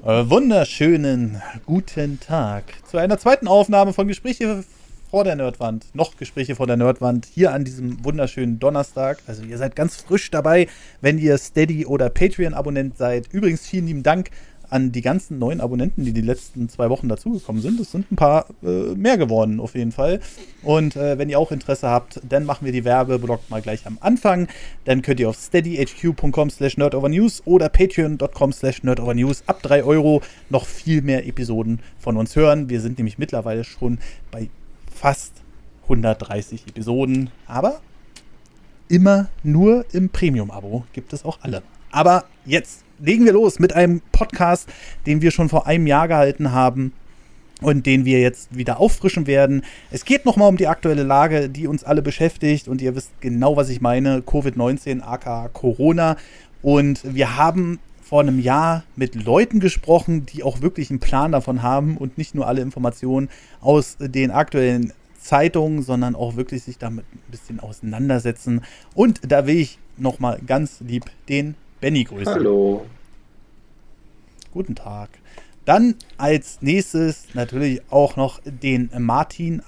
Äh, wunderschönen guten Tag zu einer zweiten Aufnahme von Gespräche vor der Nerdwand. Noch Gespräche vor der Nerdwand hier an diesem wunderschönen Donnerstag. Also ihr seid ganz frisch dabei, wenn ihr Steady oder Patreon-Abonnent seid. Übrigens vielen lieben Dank an die ganzen neuen Abonnenten, die die letzten zwei Wochen dazugekommen sind. Es sind ein paar äh, mehr geworden, auf jeden Fall. Und äh, wenn ihr auch Interesse habt, dann machen wir die Werbeblock mal gleich am Anfang. Dann könnt ihr auf steadyhq.com slash nerdovernews oder patreon.com slash nerdovernews ab 3 Euro noch viel mehr Episoden von uns hören. Wir sind nämlich mittlerweile schon bei fast 130 Episoden, aber immer nur im Premium-Abo gibt es auch alle. Aber jetzt legen wir los mit einem Podcast, den wir schon vor einem Jahr gehalten haben und den wir jetzt wieder auffrischen werden. Es geht nochmal um die aktuelle Lage, die uns alle beschäftigt und ihr wisst genau, was ich meine. Covid-19, aka Corona. Und wir haben vor einem Jahr mit Leuten gesprochen, die auch wirklich einen Plan davon haben und nicht nur alle Informationen aus den aktuellen Zeitungen, sondern auch wirklich sich damit ein bisschen auseinandersetzen. Und da will ich nochmal ganz lieb den Benny grüßen. Hallo. Guten Tag. Dann als nächstes natürlich auch noch den Martin,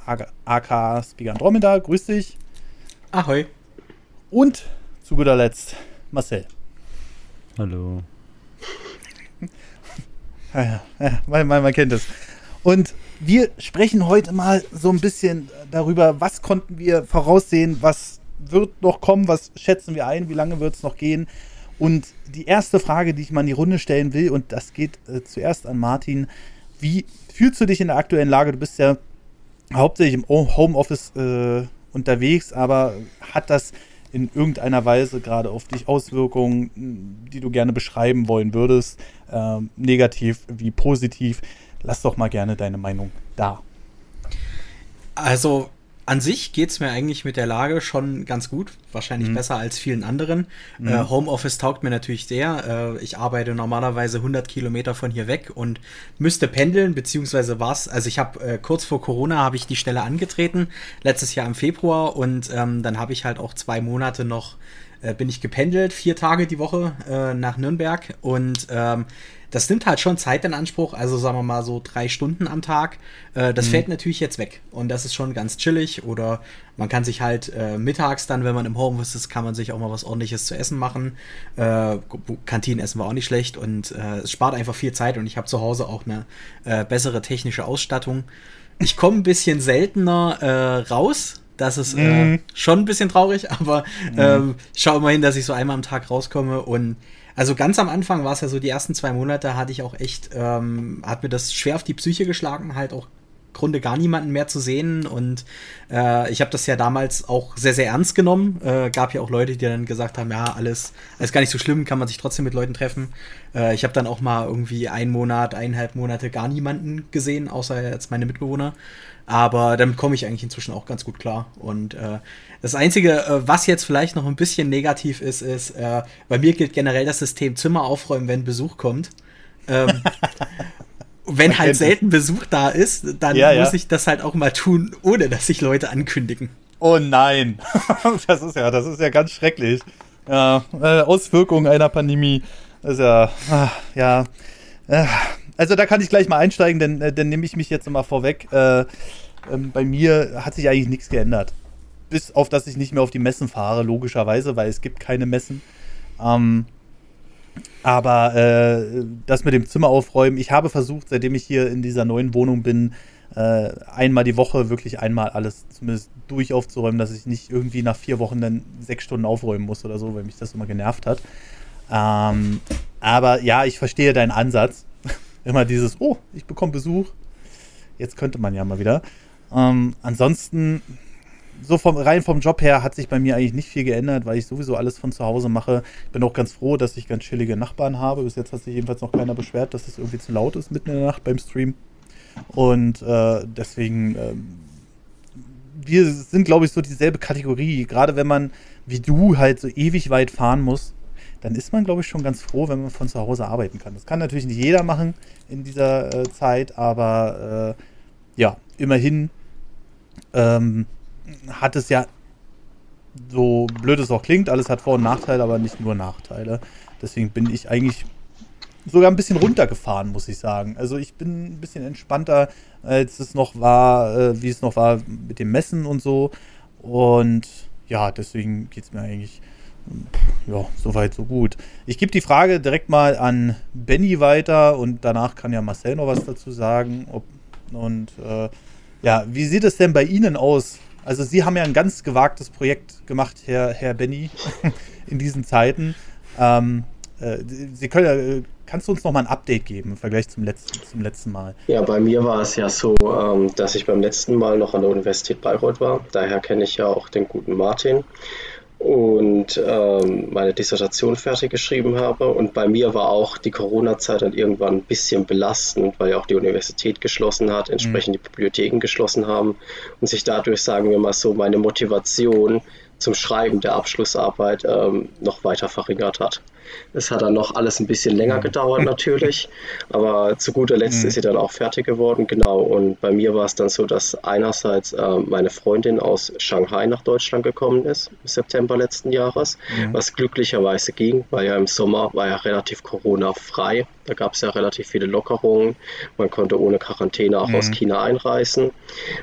aka Speaker Andromeda. Grüß dich. Ahoi. Und zu guter Letzt Marcel. Hallo. ja, ja, man, man, man kennt es. Und wir sprechen heute mal so ein bisschen darüber, was konnten wir voraussehen, was wird noch kommen, was schätzen wir ein, wie lange wird es noch gehen. Und die erste Frage, die ich mal in die Runde stellen will, und das geht äh, zuerst an Martin, wie fühlst du dich in der aktuellen Lage? Du bist ja hauptsächlich im Homeoffice äh, unterwegs, aber hat das in irgendeiner Weise gerade auf dich Auswirkungen, die du gerne beschreiben wollen würdest, äh, negativ wie positiv? Lass doch mal gerne deine Meinung da. Also an sich geht es mir eigentlich mit der Lage schon ganz gut. Wahrscheinlich mhm. besser als vielen anderen. Mhm. Äh, Homeoffice taugt mir natürlich sehr. Äh, ich arbeite normalerweise 100 Kilometer von hier weg und müsste pendeln, beziehungsweise was. Also ich habe äh, kurz vor Corona habe ich die Stelle angetreten, letztes Jahr im Februar. Und ähm, dann habe ich halt auch zwei Monate noch, äh, bin ich gependelt, vier Tage die Woche äh, nach Nürnberg. Und ähm, das nimmt halt schon Zeit in Anspruch, also sagen wir mal so drei Stunden am Tag. Äh, das mhm. fällt natürlich jetzt weg und das ist schon ganz chillig oder man kann sich halt äh, mittags dann, wenn man im Homeoffice ist, kann man sich auch mal was ordentliches zu essen machen. Äh, Kantinenessen war auch nicht schlecht und äh, es spart einfach viel Zeit und ich habe zu Hause auch eine äh, bessere technische Ausstattung. Ich komme ein bisschen seltener äh, raus, das ist äh, mhm. schon ein bisschen traurig, aber mhm. ähm, ich schaue immerhin, dass ich so einmal am Tag rauskomme und also ganz am Anfang war es ja so, die ersten zwei Monate hatte ich auch echt, ähm, hat mir das schwer auf die Psyche geschlagen, halt auch Grunde gar niemanden mehr zu sehen. Und äh, ich habe das ja damals auch sehr, sehr ernst genommen. Äh, gab ja auch Leute, die dann gesagt haben, ja, alles, alles gar nicht so schlimm, kann man sich trotzdem mit Leuten treffen. Äh, ich habe dann auch mal irgendwie einen Monat, eineinhalb Monate gar niemanden gesehen, außer jetzt meine Mitbewohner. Aber damit komme ich eigentlich inzwischen auch ganz gut klar. Und äh, das Einzige, äh, was jetzt vielleicht noch ein bisschen negativ ist, ist, äh, bei mir gilt generell das System Zimmer aufräumen, wenn Besuch kommt. Ähm, wenn halt selten Besuch da ist, dann ja, muss ja. ich das halt auch mal tun, ohne dass sich Leute ankündigen. Oh nein, das ist ja, das ist ja ganz schrecklich. Ja, äh, Auswirkungen einer Pandemie ist ja, ah, ja. Also da kann ich gleich mal einsteigen, denn äh, dann nehme ich mich jetzt mal vorweg. Äh, ähm, bei mir hat sich eigentlich nichts geändert. Bis auf, dass ich nicht mehr auf die Messen fahre, logischerweise, weil es gibt keine Messen. Ähm, aber äh, das mit dem Zimmer aufräumen, ich habe versucht, seitdem ich hier in dieser neuen Wohnung bin, äh, einmal die Woche wirklich einmal alles zumindest durch aufzuräumen, dass ich nicht irgendwie nach vier Wochen dann sechs Stunden aufräumen muss oder so, weil mich das immer genervt hat. Ähm, aber ja, ich verstehe deinen Ansatz. Immer dieses, oh, ich bekomme Besuch. Jetzt könnte man ja mal wieder. Ähm, ansonsten, so vom, rein vom Job her hat sich bei mir eigentlich nicht viel geändert, weil ich sowieso alles von zu Hause mache. Bin auch ganz froh, dass ich ganz chillige Nachbarn habe. Bis jetzt hat sich jedenfalls noch keiner beschwert, dass es irgendwie zu laut ist mitten in der Nacht beim Stream. Und äh, deswegen, äh, wir sind, glaube ich, so dieselbe Kategorie. Gerade wenn man, wie du, halt so ewig weit fahren muss, dann ist man, glaube ich, schon ganz froh, wenn man von zu Hause arbeiten kann. Das kann natürlich nicht jeder machen in dieser äh, Zeit, aber äh, ja, immerhin ähm, hat es ja, so blöd es auch klingt, alles hat Vor- und Nachteile, aber nicht nur Nachteile. Deswegen bin ich eigentlich sogar ein bisschen runtergefahren, muss ich sagen. Also ich bin ein bisschen entspannter, als es noch war, äh, wie es noch war mit dem Messen und so. Und ja, deswegen geht es mir eigentlich ja, soweit, so gut. Ich gebe die Frage direkt mal an Benny weiter und danach kann ja Marcel noch was dazu sagen. Ob, und äh, ja, wie sieht es denn bei Ihnen aus? Also Sie haben ja ein ganz gewagtes Projekt gemacht, Herr, Herr Benny, in diesen Zeiten. Ähm, äh, Sie können, äh, kannst du uns noch mal ein Update geben im Vergleich zum letzten, zum letzten Mal? Ja, bei mir war es ja so, ähm, dass ich beim letzten Mal noch an der Universität Bayreuth war. Daher kenne ich ja auch den guten Martin und ähm, meine Dissertation fertig geschrieben habe. Und bei mir war auch die Corona-Zeit dann irgendwann ein bisschen belastend, weil ja auch die Universität geschlossen hat, entsprechend mhm. die Bibliotheken geschlossen haben und sich dadurch, sagen wir mal so, meine Motivation zum Schreiben der Abschlussarbeit ähm, noch weiter verringert hat. Es hat dann noch alles ein bisschen länger gedauert natürlich, aber zu guter Letzt mhm. ist sie dann auch fertig geworden, genau. Und bei mir war es dann so, dass einerseits äh, meine Freundin aus Shanghai nach Deutschland gekommen ist im September letzten Jahres, mhm. was glücklicherweise ging, weil ja im Sommer war ja relativ Corona-frei. Da gab es ja relativ viele Lockerungen. Man konnte ohne Quarantäne auch mhm. aus China einreisen.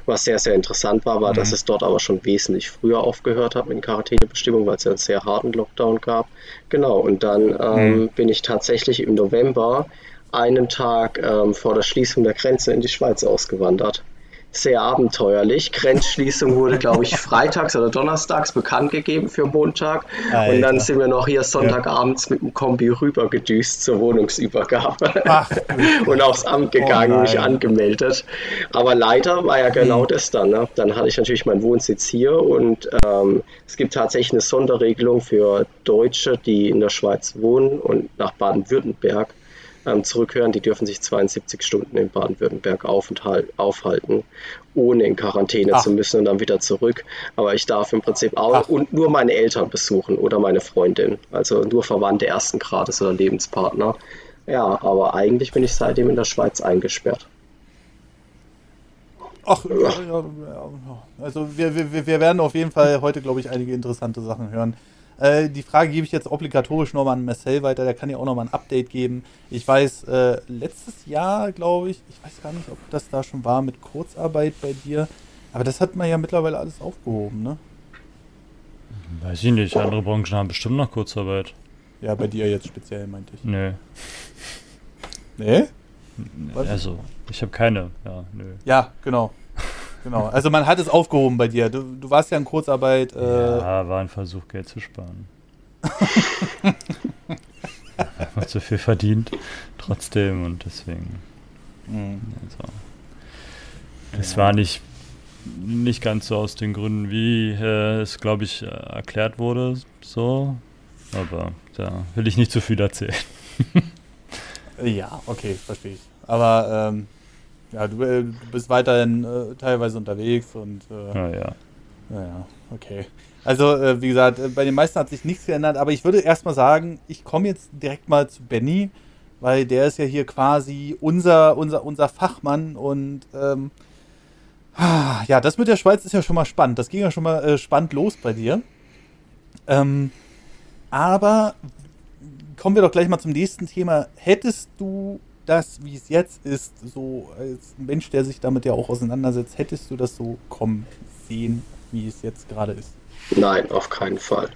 Was sehr, sehr interessant war, war, dass mhm. es dort aber schon wesentlich früher aufgehört hat mit den Quarantänebestimmungen, weil es ja einen sehr harten Lockdown gab. Genau, und dann ähm, mhm. bin ich tatsächlich im November einen Tag ähm, vor der Schließung der Grenze in die Schweiz ausgewandert sehr abenteuerlich. Grenzschließung wurde, glaube ich, freitags oder donnerstags bekannt gegeben für Montag. Alter. Und dann sind wir noch hier Sonntagabends mit dem Kombi rübergedüst zur Wohnungsübergabe Ach, und aufs Amt gegangen, oh mich angemeldet. Aber leider war ja genau mhm. das dann. Ne? Dann hatte ich natürlich meinen Wohnsitz hier und ähm, es gibt tatsächlich eine Sonderregelung für Deutsche, die in der Schweiz wohnen und nach Baden-Württemberg ähm, zurückhören. Die dürfen sich 72 Stunden in Baden-Württemberg aufhalten, ohne in Quarantäne Ach. zu müssen und dann wieder zurück. Aber ich darf im Prinzip auch Ach. und nur meine Eltern besuchen oder meine Freundin. Also nur Verwandte ersten Grades oder Lebenspartner. Ja, aber eigentlich bin ich seitdem in der Schweiz eingesperrt. Ach, ja, ja, ja. also wir, wir, wir werden auf jeden Fall heute, glaube ich, einige interessante Sachen hören. Äh, die Frage gebe ich jetzt obligatorisch nochmal an Marcel weiter, der kann ja auch nochmal ein Update geben. Ich weiß, äh, letztes Jahr, glaube ich, ich weiß gar nicht, ob das da schon war mit Kurzarbeit bei dir, aber das hat man ja mittlerweile alles aufgehoben, ne? Weiß ich nicht, andere Branchen haben bestimmt noch Kurzarbeit. Ja, bei dir jetzt speziell, meinte ich. Nö. Nee? Also, ich habe keine, ja, nö. Ja, genau. Genau, also man hat es aufgehoben bei dir. Du, du warst ja in Kurzarbeit. Äh ja, war ein Versuch, Geld zu sparen. Einfach zu viel verdient, trotzdem und deswegen. Mhm. Also, es ja. war nicht, nicht ganz so aus den Gründen, wie äh, es, glaube ich, erklärt wurde, so. Aber da will ich nicht zu viel erzählen. ja, okay, verstehe ich. Aber ähm, ja, du, äh, du bist weiterhin äh, teilweise unterwegs und. Äh, ja, ja. Naja, okay. Also, äh, wie gesagt, äh, bei den meisten hat sich nichts geändert, aber ich würde erstmal sagen, ich komme jetzt direkt mal zu Benny, weil der ist ja hier quasi unser, unser, unser Fachmann und. Ähm, ja, das mit der Schweiz ist ja schon mal spannend. Das ging ja schon mal äh, spannend los bei dir. Ähm, aber kommen wir doch gleich mal zum nächsten Thema. Hättest du das, wie es jetzt ist, so als Mensch, der sich damit ja auch auseinandersetzt, hättest du das so kommen sehen, wie es jetzt gerade ist? Nein, auf keinen Fall.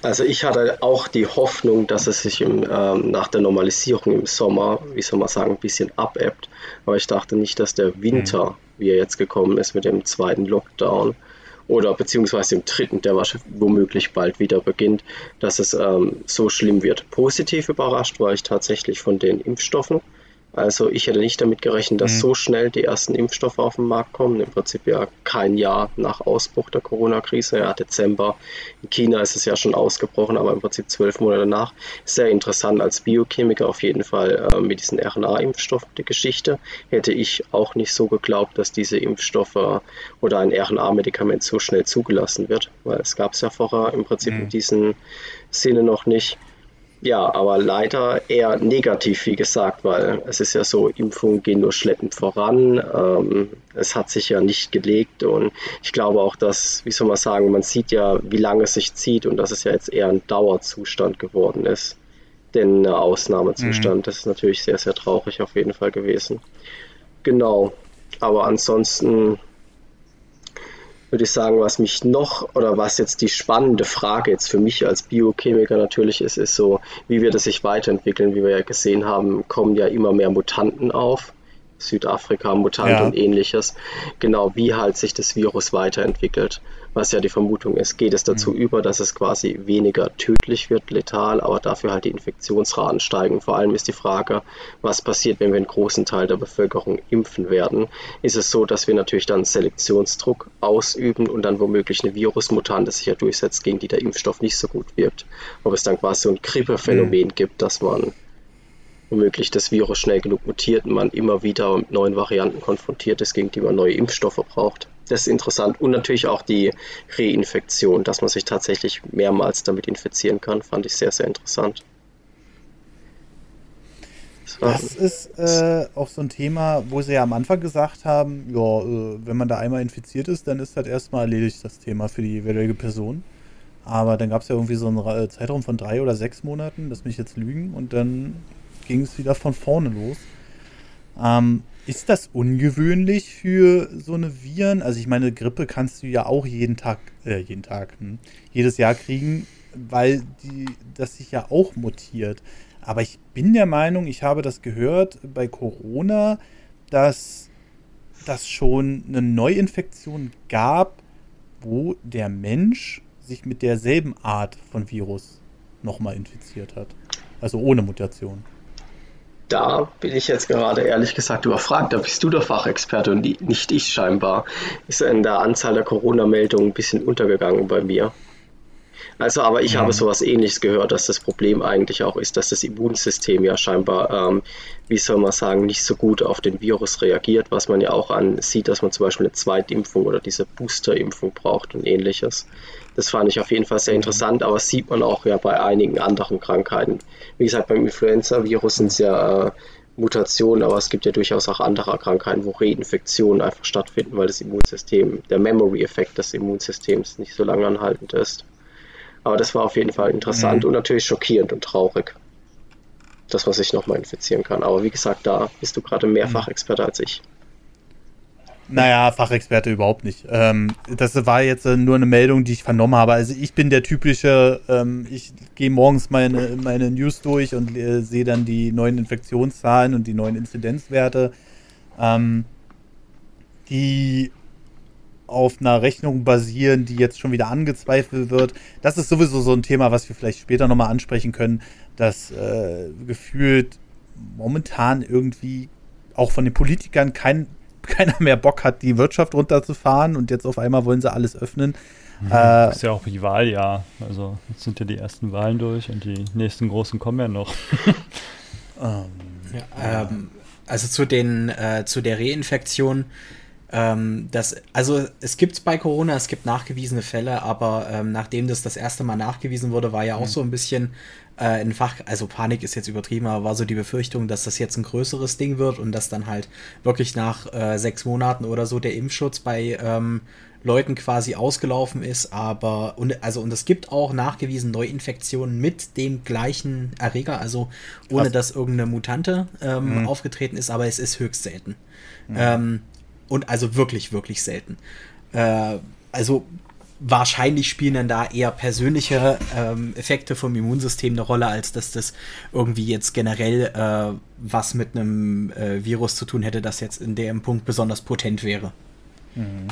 Also ich hatte auch die Hoffnung, dass es sich im, ähm, nach der Normalisierung im Sommer, wie soll man sagen, ein bisschen abebbt. Aber ich dachte nicht, dass der Winter, mhm. wie er jetzt gekommen ist mit dem zweiten Lockdown, oder beziehungsweise im dritten, der womöglich bald wieder beginnt, dass es ähm, so schlimm wird. Positiv überrascht war ich tatsächlich von den Impfstoffen. Also ich hätte nicht damit gerechnet, dass mhm. so schnell die ersten Impfstoffe auf den Markt kommen. Im Prinzip ja kein Jahr nach Ausbruch der Corona-Krise. Ja, Dezember. In China ist es ja schon ausgebrochen, aber im Prinzip zwölf Monate nach. Sehr interessant als Biochemiker auf jeden Fall äh, mit diesen RNA-Impfstoffen die Geschichte. Hätte ich auch nicht so geglaubt, dass diese Impfstoffe oder ein RNA-Medikament so schnell zugelassen wird, weil es gab es ja vorher im Prinzip mhm. in diesem Sinne noch nicht. Ja, aber leider eher negativ, wie gesagt, weil es ist ja so, Impfungen gehen nur schleppend voran. Ähm, es hat sich ja nicht gelegt und ich glaube auch, dass, wie soll man sagen, man sieht ja, wie lange es sich zieht und dass es ja jetzt eher ein Dauerzustand geworden ist. denn ein Ausnahmezustand. Mhm. Das ist natürlich sehr, sehr traurig auf jeden Fall gewesen. Genau. Aber ansonsten würde ich sagen, was mich noch oder was jetzt die spannende Frage jetzt für mich als Biochemiker natürlich ist, ist so, wie wird es sich weiterentwickeln. Wie wir ja gesehen haben, kommen ja immer mehr Mutanten auf. Südafrika-Mutant ja. und ähnliches. Genau, wie halt sich das Virus weiterentwickelt. Was ja die Vermutung ist, geht es dazu mhm. über, dass es quasi weniger tödlich wird, letal, aber dafür halt die Infektionsraten steigen. Vor allem ist die Frage, was passiert, wenn wir einen großen Teil der Bevölkerung impfen werden. Ist es so, dass wir natürlich dann Selektionsdruck ausüben und dann womöglich eine Virusmutante sich ja durchsetzt, gegen die der Impfstoff nicht so gut wirkt. Ob es dann quasi so ein Grippephänomen mhm. gibt, dass man womöglich das Virus schnell genug mutiert und man immer wieder mit neuen Varianten konfrontiert ist, gegen die man neue Impfstoffe braucht. Das ist interessant. Und natürlich auch die Reinfektion, dass man sich tatsächlich mehrmals damit infizieren kann, fand ich sehr, sehr interessant. Das ist äh, auch so ein Thema, wo sie ja am Anfang gesagt haben, ja, äh, wenn man da einmal infiziert ist, dann ist das erstmal erledigt, das Thema für die jeweilige Person. Aber dann gab es ja irgendwie so einen äh, Zeitraum von drei oder sechs Monaten, lass mich jetzt lügen, und dann ging es wieder von vorne los. Ähm, ist das ungewöhnlich für so eine Viren? Also ich meine, Grippe kannst du ja auch jeden Tag, äh, jeden Tag, hm, jedes Jahr kriegen, weil die, das sich ja auch mutiert. Aber ich bin der Meinung, ich habe das gehört bei Corona, dass das schon eine Neuinfektion gab, wo der Mensch sich mit derselben Art von Virus nochmal infiziert hat. Also ohne Mutation da bin ich jetzt gerade ehrlich gesagt überfragt. Da bist du der Fachexperte und nicht ich scheinbar. Ist in der Anzahl der Corona-Meldungen ein bisschen untergegangen bei mir. Also, aber ich ja. habe sowas ähnliches gehört, dass das Problem eigentlich auch ist, dass das Immunsystem ja scheinbar, ähm, wie soll man sagen, nicht so gut auf den Virus reagiert, was man ja auch an sieht, dass man zum Beispiel eine Zweitimpfung oder diese Boosterimpfung braucht und ähnliches. Das fand ich auf jeden Fall sehr mhm. interessant, aber sieht man auch ja bei einigen anderen Krankheiten. Wie gesagt, beim Influenza-Virus sind es ja äh, Mutationen, aber es gibt ja durchaus auch andere Krankheiten, wo Reinfektionen einfach stattfinden, weil das Immunsystem, der Memory-Effekt des Immunsystems nicht so lange anhaltend ist. Aber das war auf jeden Fall interessant mhm. und natürlich schockierend und traurig, dass man sich nochmal infizieren kann. Aber wie gesagt, da bist du gerade mehrfach mhm. Experte als ich. Naja, Fachexperte überhaupt nicht. Ähm, das war jetzt äh, nur eine Meldung, die ich vernommen habe. Also ich bin der typische, ähm, ich gehe morgens meine, meine News durch und äh, sehe dann die neuen Infektionszahlen und die neuen Inzidenzwerte, ähm, die auf einer Rechnung basieren, die jetzt schon wieder angezweifelt wird. Das ist sowieso so ein Thema, was wir vielleicht später nochmal ansprechen können, dass äh, gefühlt momentan irgendwie auch von den Politikern kein, keiner mehr Bock hat, die Wirtschaft runterzufahren und jetzt auf einmal wollen sie alles öffnen. Mhm, äh, das ist ja auch die Wahljahr. Also jetzt sind ja die ersten Wahlen durch und die nächsten großen kommen ja noch. ähm, ja, ähm, also zu den äh, zu der Reinfektion ähm, das, also es gibt bei Corona, es gibt nachgewiesene Fälle, aber ähm, nachdem das das erste Mal nachgewiesen wurde, war ja auch mhm. so ein bisschen äh, ein Fach, also Panik ist jetzt übertrieben, aber war so die Befürchtung, dass das jetzt ein größeres Ding wird und dass dann halt wirklich nach äh, sechs Monaten oder so der Impfschutz bei ähm, Leuten quasi ausgelaufen ist, aber und also und es gibt auch nachgewiesen Neuinfektionen mit dem gleichen Erreger, also ohne Krass. dass irgendeine Mutante ähm, mhm. aufgetreten ist, aber es ist höchst selten. Mhm. Ähm, und also wirklich, wirklich selten. Äh, also wahrscheinlich spielen dann da eher persönliche ähm, Effekte vom Immunsystem eine Rolle, als dass das irgendwie jetzt generell äh, was mit einem äh, Virus zu tun hätte, das jetzt in dem Punkt besonders potent wäre. Mhm.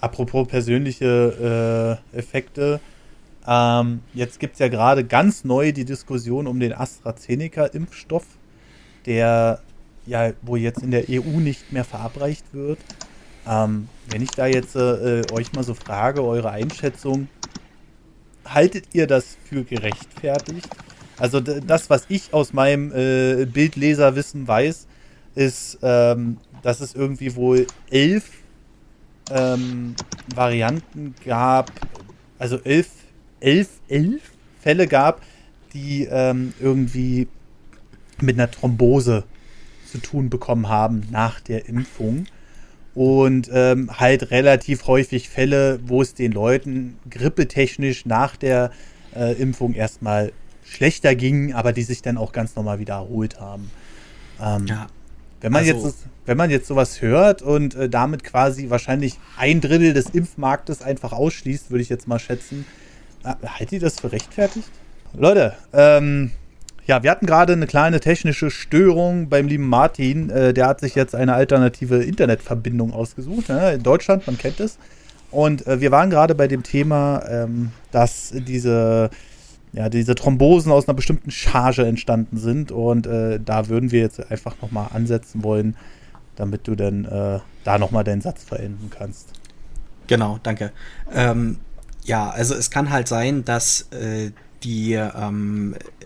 Apropos persönliche äh, Effekte, ähm, jetzt gibt es ja gerade ganz neu die Diskussion um den AstraZeneca-Impfstoff, der ja, wo jetzt in der EU nicht mehr verabreicht wird. Ähm, wenn ich da jetzt äh, euch mal so frage, eure Einschätzung, haltet ihr das für gerechtfertigt? Also das, was ich aus meinem äh, Bildleserwissen weiß, ist, ähm, dass es irgendwie wohl elf ähm, Varianten gab, also elf, elf, elf Fälle gab, die ähm, irgendwie mit einer Thrombose zu tun bekommen haben nach der Impfung. Und ähm, halt relativ häufig Fälle, wo es den Leuten grippetechnisch nach der äh, Impfung erstmal schlechter ging, aber die sich dann auch ganz normal wieder erholt haben. Ähm, ja. Wenn man, also, jetzt, wenn man jetzt sowas hört und äh, damit quasi wahrscheinlich ein Drittel des Impfmarktes einfach ausschließt, würde ich jetzt mal schätzen, äh, haltet ihr das für rechtfertigt? Leute, ähm, ja, wir hatten gerade eine kleine technische Störung beim lieben Martin. Äh, der hat sich jetzt eine alternative Internetverbindung ausgesucht. Ne? In Deutschland, man kennt es. Und äh, wir waren gerade bei dem Thema, ähm, dass diese, ja, diese Thrombosen aus einer bestimmten Charge entstanden sind. Und äh, da würden wir jetzt einfach nochmal ansetzen wollen, damit du dann äh, da nochmal deinen Satz verenden kannst. Genau, danke. Ähm, ja, also es kann halt sein, dass äh, die ähm, äh,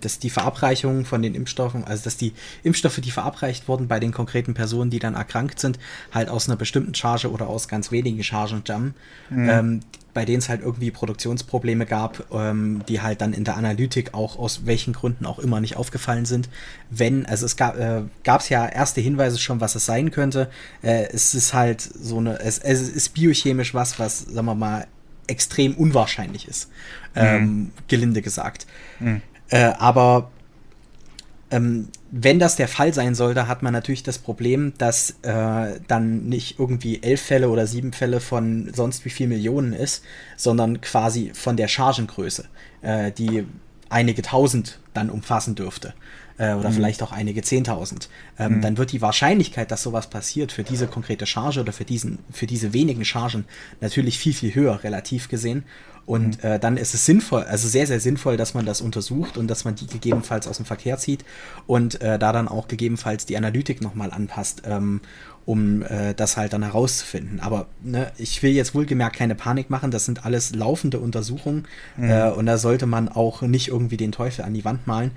dass die Verabreichung von den Impfstoffen, also dass die Impfstoffe, die verabreicht wurden bei den konkreten Personen, die dann erkrankt sind, halt aus einer bestimmten Charge oder aus ganz wenigen Chargen stammen, mhm. ähm, bei denen es halt irgendwie Produktionsprobleme gab, ähm, die halt dann in der Analytik auch aus welchen Gründen auch immer nicht aufgefallen sind. Wenn, also es gab äh, es ja erste Hinweise schon, was es sein könnte. Äh, es ist halt so eine, es, es ist biochemisch was, was, sagen wir mal, extrem unwahrscheinlich ist, mhm. ähm, gelinde gesagt. Mhm. Äh, aber ähm, wenn das der Fall sein sollte, hat man natürlich das Problem, dass äh, dann nicht irgendwie elf Fälle oder sieben Fälle von sonst wie viel Millionen ist, sondern quasi von der Chargengröße, äh, die einige tausend dann umfassen dürfte. Äh, oder mhm. vielleicht auch einige zehntausend. Ähm, mhm. Dann wird die Wahrscheinlichkeit, dass sowas passiert für diese konkrete Charge oder für, diesen, für diese wenigen Chargen natürlich viel, viel höher, relativ gesehen. Und mhm. äh, dann ist es sinnvoll, also sehr, sehr sinnvoll, dass man das untersucht und dass man die gegebenenfalls aus dem Verkehr zieht und äh, da dann auch gegebenenfalls die Analytik nochmal anpasst, ähm, um äh, das halt dann herauszufinden. Aber ne, ich will jetzt wohlgemerkt keine Panik machen, das sind alles laufende Untersuchungen mhm. Äh, und da sollte man auch nicht irgendwie den Teufel an die Wand malen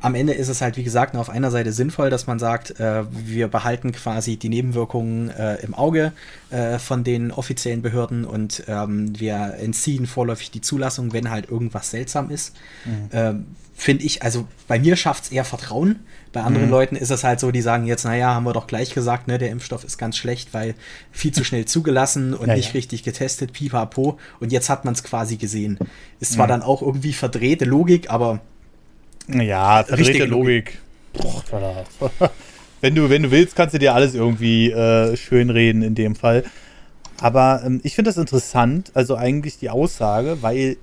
am Ende ist es halt, wie gesagt, nur auf einer Seite sinnvoll, dass man sagt, äh, wir behalten quasi die Nebenwirkungen äh, im Auge äh, von den offiziellen Behörden und ähm, wir entziehen vorläufig die Zulassung, wenn halt irgendwas seltsam ist. Mhm. Ähm, Finde ich, also bei mir schafft es eher Vertrauen. Bei anderen mhm. Leuten ist es halt so, die sagen jetzt, naja, haben wir doch gleich gesagt, ne, der Impfstoff ist ganz schlecht, weil viel zu schnell zugelassen und ja, nicht ja. richtig getestet, pipapo. Und jetzt hat man es quasi gesehen. Ist zwar mhm. dann auch irgendwie verdrehte Logik, aber ja, verdrehte Logik. Boah, wenn du, wenn du willst, kannst du dir alles irgendwie äh, schönreden in dem Fall. Aber ähm, ich finde das interessant, also eigentlich die Aussage, weil,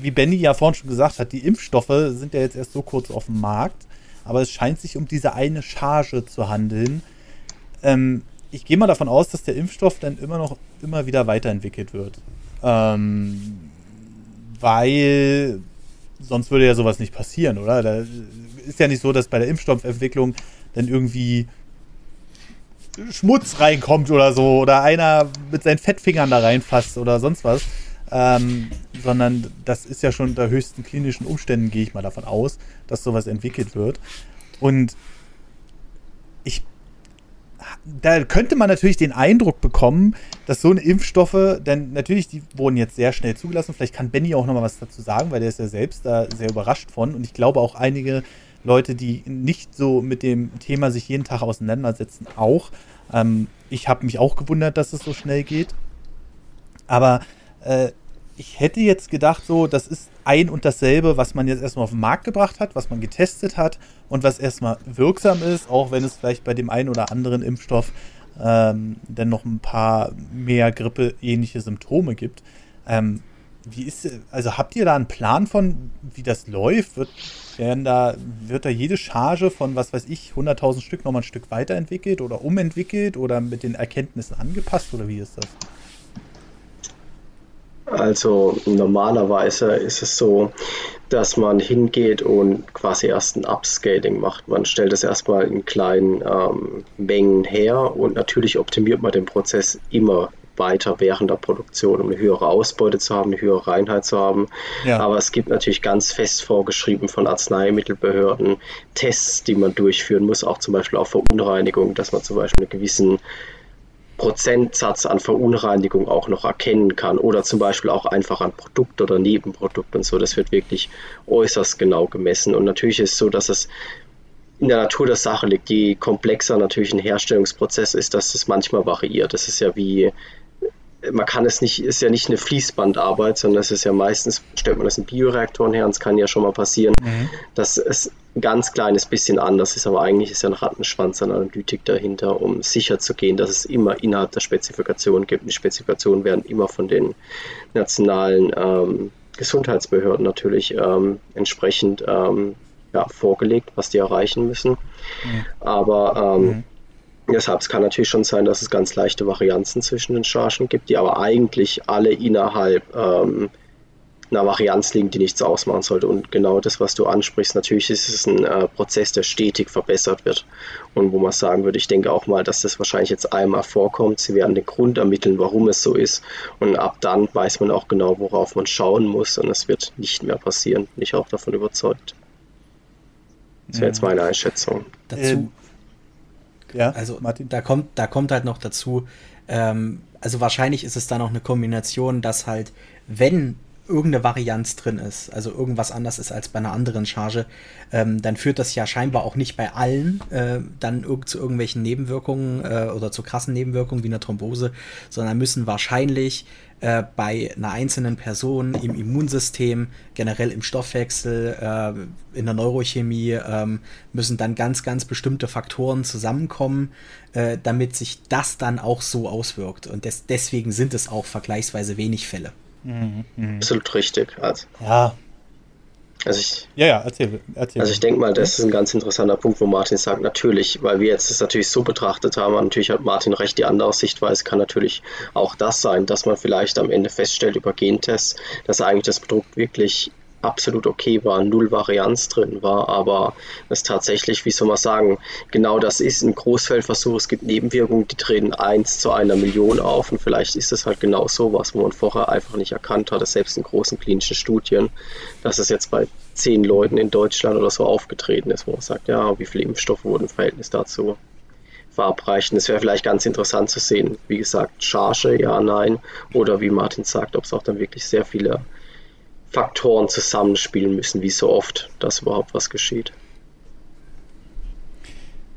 wie Benny ja vorhin schon gesagt hat, die Impfstoffe sind ja jetzt erst so kurz auf dem Markt, aber es scheint sich um diese eine Charge zu handeln. Ähm, ich gehe mal davon aus, dass der Impfstoff dann immer noch immer wieder weiterentwickelt wird. Ähm, weil sonst würde ja sowas nicht passieren, oder? Da ist ja nicht so, dass bei der Impfstoffentwicklung dann irgendwie Schmutz reinkommt oder so oder einer mit seinen Fettfingern da reinfasst oder sonst was. Ähm, sondern das ist ja schon unter höchsten klinischen Umständen, gehe ich mal davon aus, dass sowas entwickelt wird. Und ich da könnte man natürlich den Eindruck bekommen, dass so eine Impfstoffe, denn natürlich, die wurden jetzt sehr schnell zugelassen. Vielleicht kann Benny auch noch mal was dazu sagen, weil der ist ja selbst da sehr überrascht von. Und ich glaube auch einige Leute, die nicht so mit dem Thema sich jeden Tag auseinandersetzen, auch. Ähm, ich habe mich auch gewundert, dass es so schnell geht. Aber äh, ich hätte jetzt gedacht, so, das ist ein und dasselbe, was man jetzt erstmal auf den Markt gebracht hat, was man getestet hat und was erstmal wirksam ist, auch wenn es vielleicht bei dem einen oder anderen Impfstoff ähm, dann noch ein paar mehr Grippe-ähnliche Symptome gibt. Ähm, wie ist, also habt ihr da einen Plan von, wie das läuft? Wird, werden da, wird da jede Charge von, was weiß ich, 100.000 Stück nochmal ein Stück weiterentwickelt oder umentwickelt oder mit den Erkenntnissen angepasst oder wie ist das? Also normalerweise ist es so, dass man hingeht und quasi erst ein Upscaling macht. Man stellt es erstmal in kleinen ähm, Mengen her und natürlich optimiert man den Prozess immer weiter während der Produktion, um eine höhere Ausbeute zu haben, eine höhere Reinheit zu haben. Ja. Aber es gibt natürlich ganz fest vorgeschrieben von Arzneimittelbehörden Tests, die man durchführen muss, auch zum Beispiel auf Verunreinigung, dass man zum Beispiel einen gewissen Prozentsatz an Verunreinigung auch noch erkennen kann oder zum Beispiel auch einfach an Produkt oder Nebenprodukt und so. Das wird wirklich äußerst genau gemessen. Und natürlich ist es so, dass es in der Natur der Sache liegt, je komplexer natürlich ein Herstellungsprozess ist, dass es manchmal variiert. Das ist ja wie man kann es nicht, ist ja nicht eine Fließbandarbeit, sondern es ist ja meistens, stellt man das in Bioreaktoren her und es kann ja schon mal passieren, mhm. dass es ein ganz kleines bisschen anders ist, aber eigentlich ist ja ein Rattenschwanz an Analytik dahinter, um sicher zu gehen, dass es immer innerhalb der Spezifikation gibt. Die Spezifikationen werden immer von den nationalen ähm, Gesundheitsbehörden natürlich ähm, entsprechend ähm, ja, vorgelegt, was die erreichen müssen. Mhm. Aber ähm, mhm. Deshalb es kann natürlich schon sein, dass es ganz leichte Varianzen zwischen den Chargen gibt, die aber eigentlich alle innerhalb ähm, einer Varianz liegen, die nichts ausmachen sollte. Und genau das, was du ansprichst, natürlich ist es ein äh, Prozess, der stetig verbessert wird. Und wo man sagen würde, ich denke auch mal, dass das wahrscheinlich jetzt einmal vorkommt. Sie werden den Grund ermitteln, warum es so ist. Und ab dann weiß man auch genau, worauf man schauen muss. Und es wird nicht mehr passieren. Bin ich auch davon überzeugt. Das wäre jetzt meine Einschätzung. Dazu, ähm, ja, also Martin. Da kommt, da kommt halt noch dazu, ähm, also wahrscheinlich ist es da noch eine Kombination, dass halt, wenn irgendeine Varianz drin ist, also irgendwas anders ist als bei einer anderen Charge, ähm, dann führt das ja scheinbar auch nicht bei allen äh, dann irg zu irgendwelchen Nebenwirkungen äh, oder zu krassen Nebenwirkungen wie einer Thrombose, sondern müssen wahrscheinlich äh, bei einer einzelnen Person im Immunsystem, generell im Stoffwechsel, äh, in der Neurochemie, ähm, müssen dann ganz, ganz bestimmte Faktoren zusammenkommen, äh, damit sich das dann auch so auswirkt. Und des deswegen sind es auch vergleichsweise wenig Fälle. Mhm, mh. Absolut richtig. Also, ja. Also ich, ja, ja, erzähl, erzähl. Also ich denke mal, das ist ein ganz interessanter Punkt, wo Martin sagt, natürlich, weil wir jetzt das natürlich so betrachtet haben, natürlich hat Martin recht, die andere Sichtweise kann natürlich auch das sein, dass man vielleicht am Ende feststellt über Gentests, dass eigentlich das Produkt wirklich absolut okay war, null Varianz drin war, aber es tatsächlich, wie soll man sagen, genau das ist ein Großfeldversuch. Es gibt Nebenwirkungen, die treten 1 zu einer Million auf und vielleicht ist es halt genau so was, wo man vorher einfach nicht erkannt hatte, selbst in großen klinischen Studien, dass es jetzt bei zehn Leuten in Deutschland oder so aufgetreten ist, wo man sagt, ja, wie viele Impfstoffe wurden im Verhältnis dazu verabreichen. Es wäre vielleicht ganz interessant zu sehen, wie gesagt, Charge, ja, nein, oder wie Martin sagt, ob es auch dann wirklich sehr viele Faktoren zusammenspielen müssen, wie so oft, dass überhaupt was geschieht.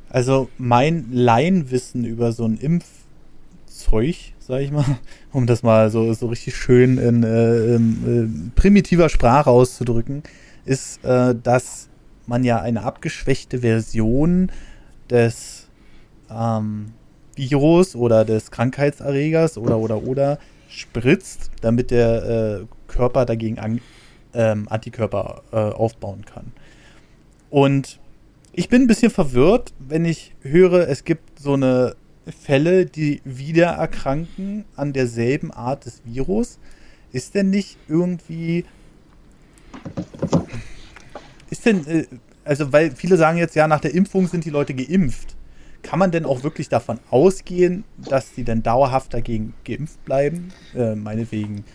Also mein Laienwissen über so ein Impfzeug, sag ich mal, um das mal so, so richtig schön in, äh, in äh, primitiver Sprache auszudrücken, ist, äh, dass man ja eine abgeschwächte Version des ähm, Virus oder des Krankheitserregers oder oder oder spritzt, damit der äh, Körper dagegen an, ähm, Antikörper äh, aufbauen kann. Und ich bin ein bisschen verwirrt, wenn ich höre, es gibt so eine Fälle, die wieder erkranken an derselben Art des Virus. Ist denn nicht irgendwie. Ist denn. Äh, also, weil viele sagen jetzt, ja, nach der Impfung sind die Leute geimpft. Kann man denn auch wirklich davon ausgehen, dass sie denn dauerhaft dagegen geimpft bleiben? Äh, meinetwegen,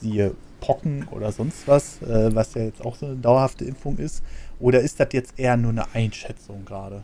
siehe Pocken oder sonst was, äh, was ja jetzt auch so eine dauerhafte Impfung ist? Oder ist das jetzt eher nur eine Einschätzung gerade?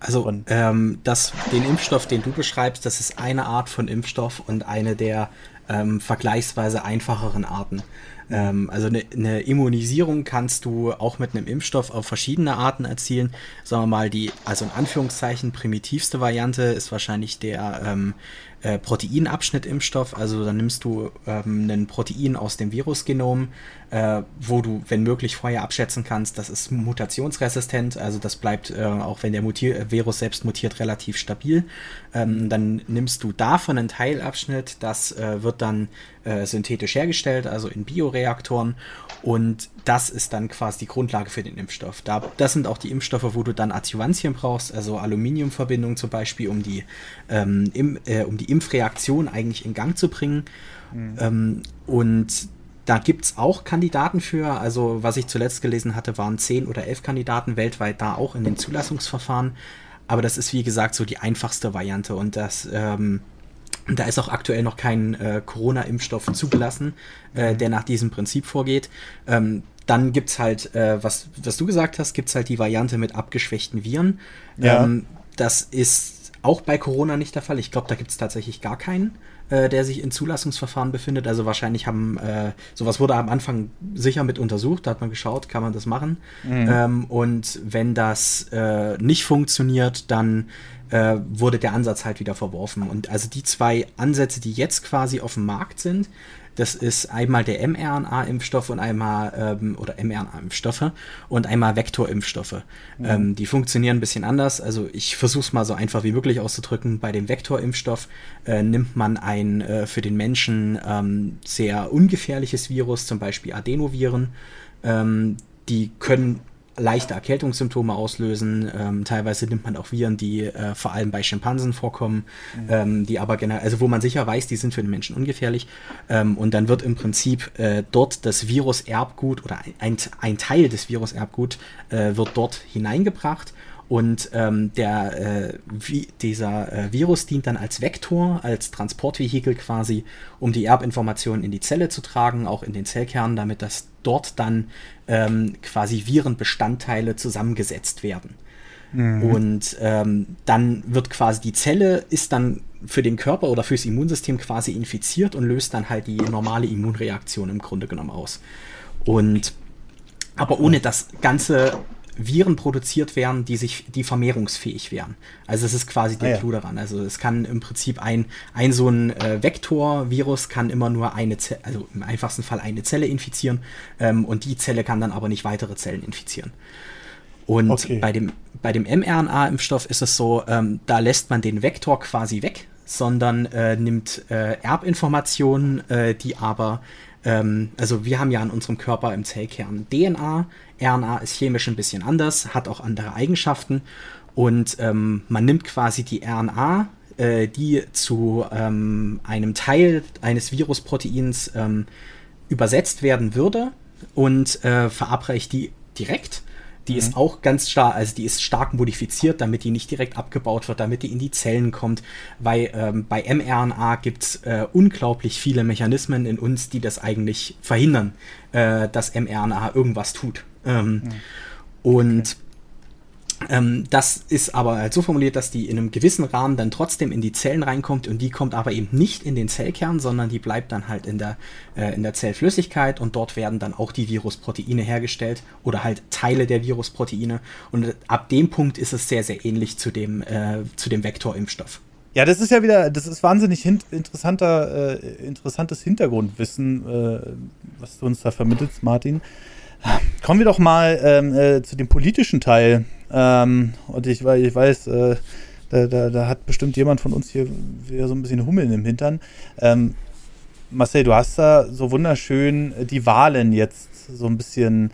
Also ähm, das, den Impfstoff, den du beschreibst, das ist eine Art von Impfstoff und eine der ähm, vergleichsweise einfacheren Arten. Ähm, also eine, eine, Immunisierung kannst du auch mit einem Impfstoff auf verschiedene Arten erzielen. Sagen wir mal, die, also in Anführungszeichen primitivste Variante ist wahrscheinlich der ähm, äh, Proteinabschnitt-Impfstoff. Also dann nimmst du ähm, ein Protein aus dem Virusgenom, äh, wo du, wenn möglich, vorher abschätzen kannst, das ist mutationsresistent, also das bleibt, äh, auch wenn der Mutier Virus selbst mutiert, relativ stabil. Ähm, dann nimmst du davon einen Teilabschnitt, das äh, wird dann äh, synthetisch hergestellt, also in Bioreaktoren und das ist dann quasi die Grundlage für den Impfstoff. Da, das sind auch die Impfstoffe, wo du dann Adjuvantien brauchst, also Aluminiumverbindungen zum Beispiel, um die, ähm, im, äh, um die Impfreaktion eigentlich in Gang zu bringen. Mhm. Ähm, und da gibt es auch Kandidaten für. Also, was ich zuletzt gelesen hatte, waren zehn oder elf Kandidaten weltweit da auch in den Zulassungsverfahren. Aber das ist, wie gesagt, so die einfachste Variante. Und das, ähm, da ist auch aktuell noch kein äh, Corona-Impfstoff zugelassen, äh, der nach diesem Prinzip vorgeht. Ähm, dann gibt es halt, äh, was, was du gesagt hast, gibt es halt die Variante mit abgeschwächten Viren. Ja. Ähm, das ist auch bei Corona nicht der Fall. Ich glaube, da gibt es tatsächlich gar keinen. Äh, der sich in Zulassungsverfahren befindet. Also wahrscheinlich haben, äh, sowas wurde am Anfang sicher mit untersucht, da hat man geschaut, kann man das machen. Mhm. Ähm, und wenn das äh, nicht funktioniert, dann äh, wurde der Ansatz halt wieder verworfen. Und also die zwei Ansätze, die jetzt quasi auf dem Markt sind, das ist einmal der mRNA-Impfstoff und einmal, ähm, oder mRNA-Impfstoffe und einmal Vektorimpfstoffe. Mhm. Ähm, die funktionieren ein bisschen anders. Also ich versuche es mal so einfach wie möglich auszudrücken. Bei dem Vektorimpfstoff äh, nimmt man ein äh, für den Menschen ähm, sehr ungefährliches Virus, zum Beispiel Adenoviren. Ähm, die können leichte Erkältungssymptome auslösen. Ähm, teilweise nimmt man auch Viren, die äh, vor allem bei Schimpansen vorkommen, mhm. ähm, die aber generell, also wo man sicher weiß, die sind für den Menschen ungefährlich. Ähm, und dann wird im Prinzip äh, dort das Viruserbgut oder ein, ein Teil des Viruserbgut äh, wird dort hineingebracht und ähm, der, äh, wie, dieser äh, Virus dient dann als Vektor, als Transportvehikel quasi, um die Erbinformationen in die Zelle zu tragen, auch in den Zellkern, damit das dort dann ähm, quasi Virenbestandteile zusammengesetzt werden. Mhm. Und ähm, dann wird quasi die Zelle ist dann für den Körper oder fürs Immunsystem quasi infiziert und löst dann halt die normale Immunreaktion im Grunde genommen aus. Und aber ohne das ganze Viren produziert werden, die sich, die vermehrungsfähig wären. Also es ist quasi der ah, ja. Clou daran. Also es kann im Prinzip ein, ein so ein äh, Vektorvirus kann immer nur eine Zelle, also im einfachsten Fall eine Zelle infizieren ähm, und die Zelle kann dann aber nicht weitere Zellen infizieren. Und okay. bei dem, bei dem mRNA-Impfstoff ist es so, ähm, da lässt man den Vektor quasi weg, sondern äh, nimmt äh, Erbinformationen, äh, die aber ähm, also wir haben ja in unserem Körper im Zellkern DNA. RNA ist chemisch ein bisschen anders, hat auch andere Eigenschaften. Und ähm, man nimmt quasi die RNA, äh, die zu ähm, einem Teil eines Virusproteins ähm, übersetzt werden würde und äh, verabreicht die direkt die mhm. ist auch ganz stark, also die ist stark modifiziert, damit die nicht direkt abgebaut wird, damit die in die Zellen kommt, weil ähm, bei mRNA gibt es äh, unglaublich viele Mechanismen in uns, die das eigentlich verhindern, äh, dass mRNA irgendwas tut. Ähm, mhm. Und okay. Ähm, das ist aber halt so formuliert, dass die in einem gewissen Rahmen dann trotzdem in die Zellen reinkommt und die kommt aber eben nicht in den Zellkern, sondern die bleibt dann halt in der, äh, in der Zellflüssigkeit und dort werden dann auch die Virusproteine hergestellt oder halt Teile der Virusproteine und ab dem Punkt ist es sehr, sehr ähnlich zu dem, äh, zu dem Vektorimpfstoff. Ja, das ist ja wieder, das ist wahnsinnig interessanter, äh, interessantes Hintergrundwissen, äh, was du uns da vermittelst, Martin. Kommen wir doch mal ähm, äh, zu dem politischen Teil ähm, und ich, ich weiß, äh, da, da, da, hat bestimmt jemand von uns hier wieder so ein bisschen Hummeln im Hintern. Ähm, Marcel, du hast da so wunderschön die Wahlen jetzt so ein bisschen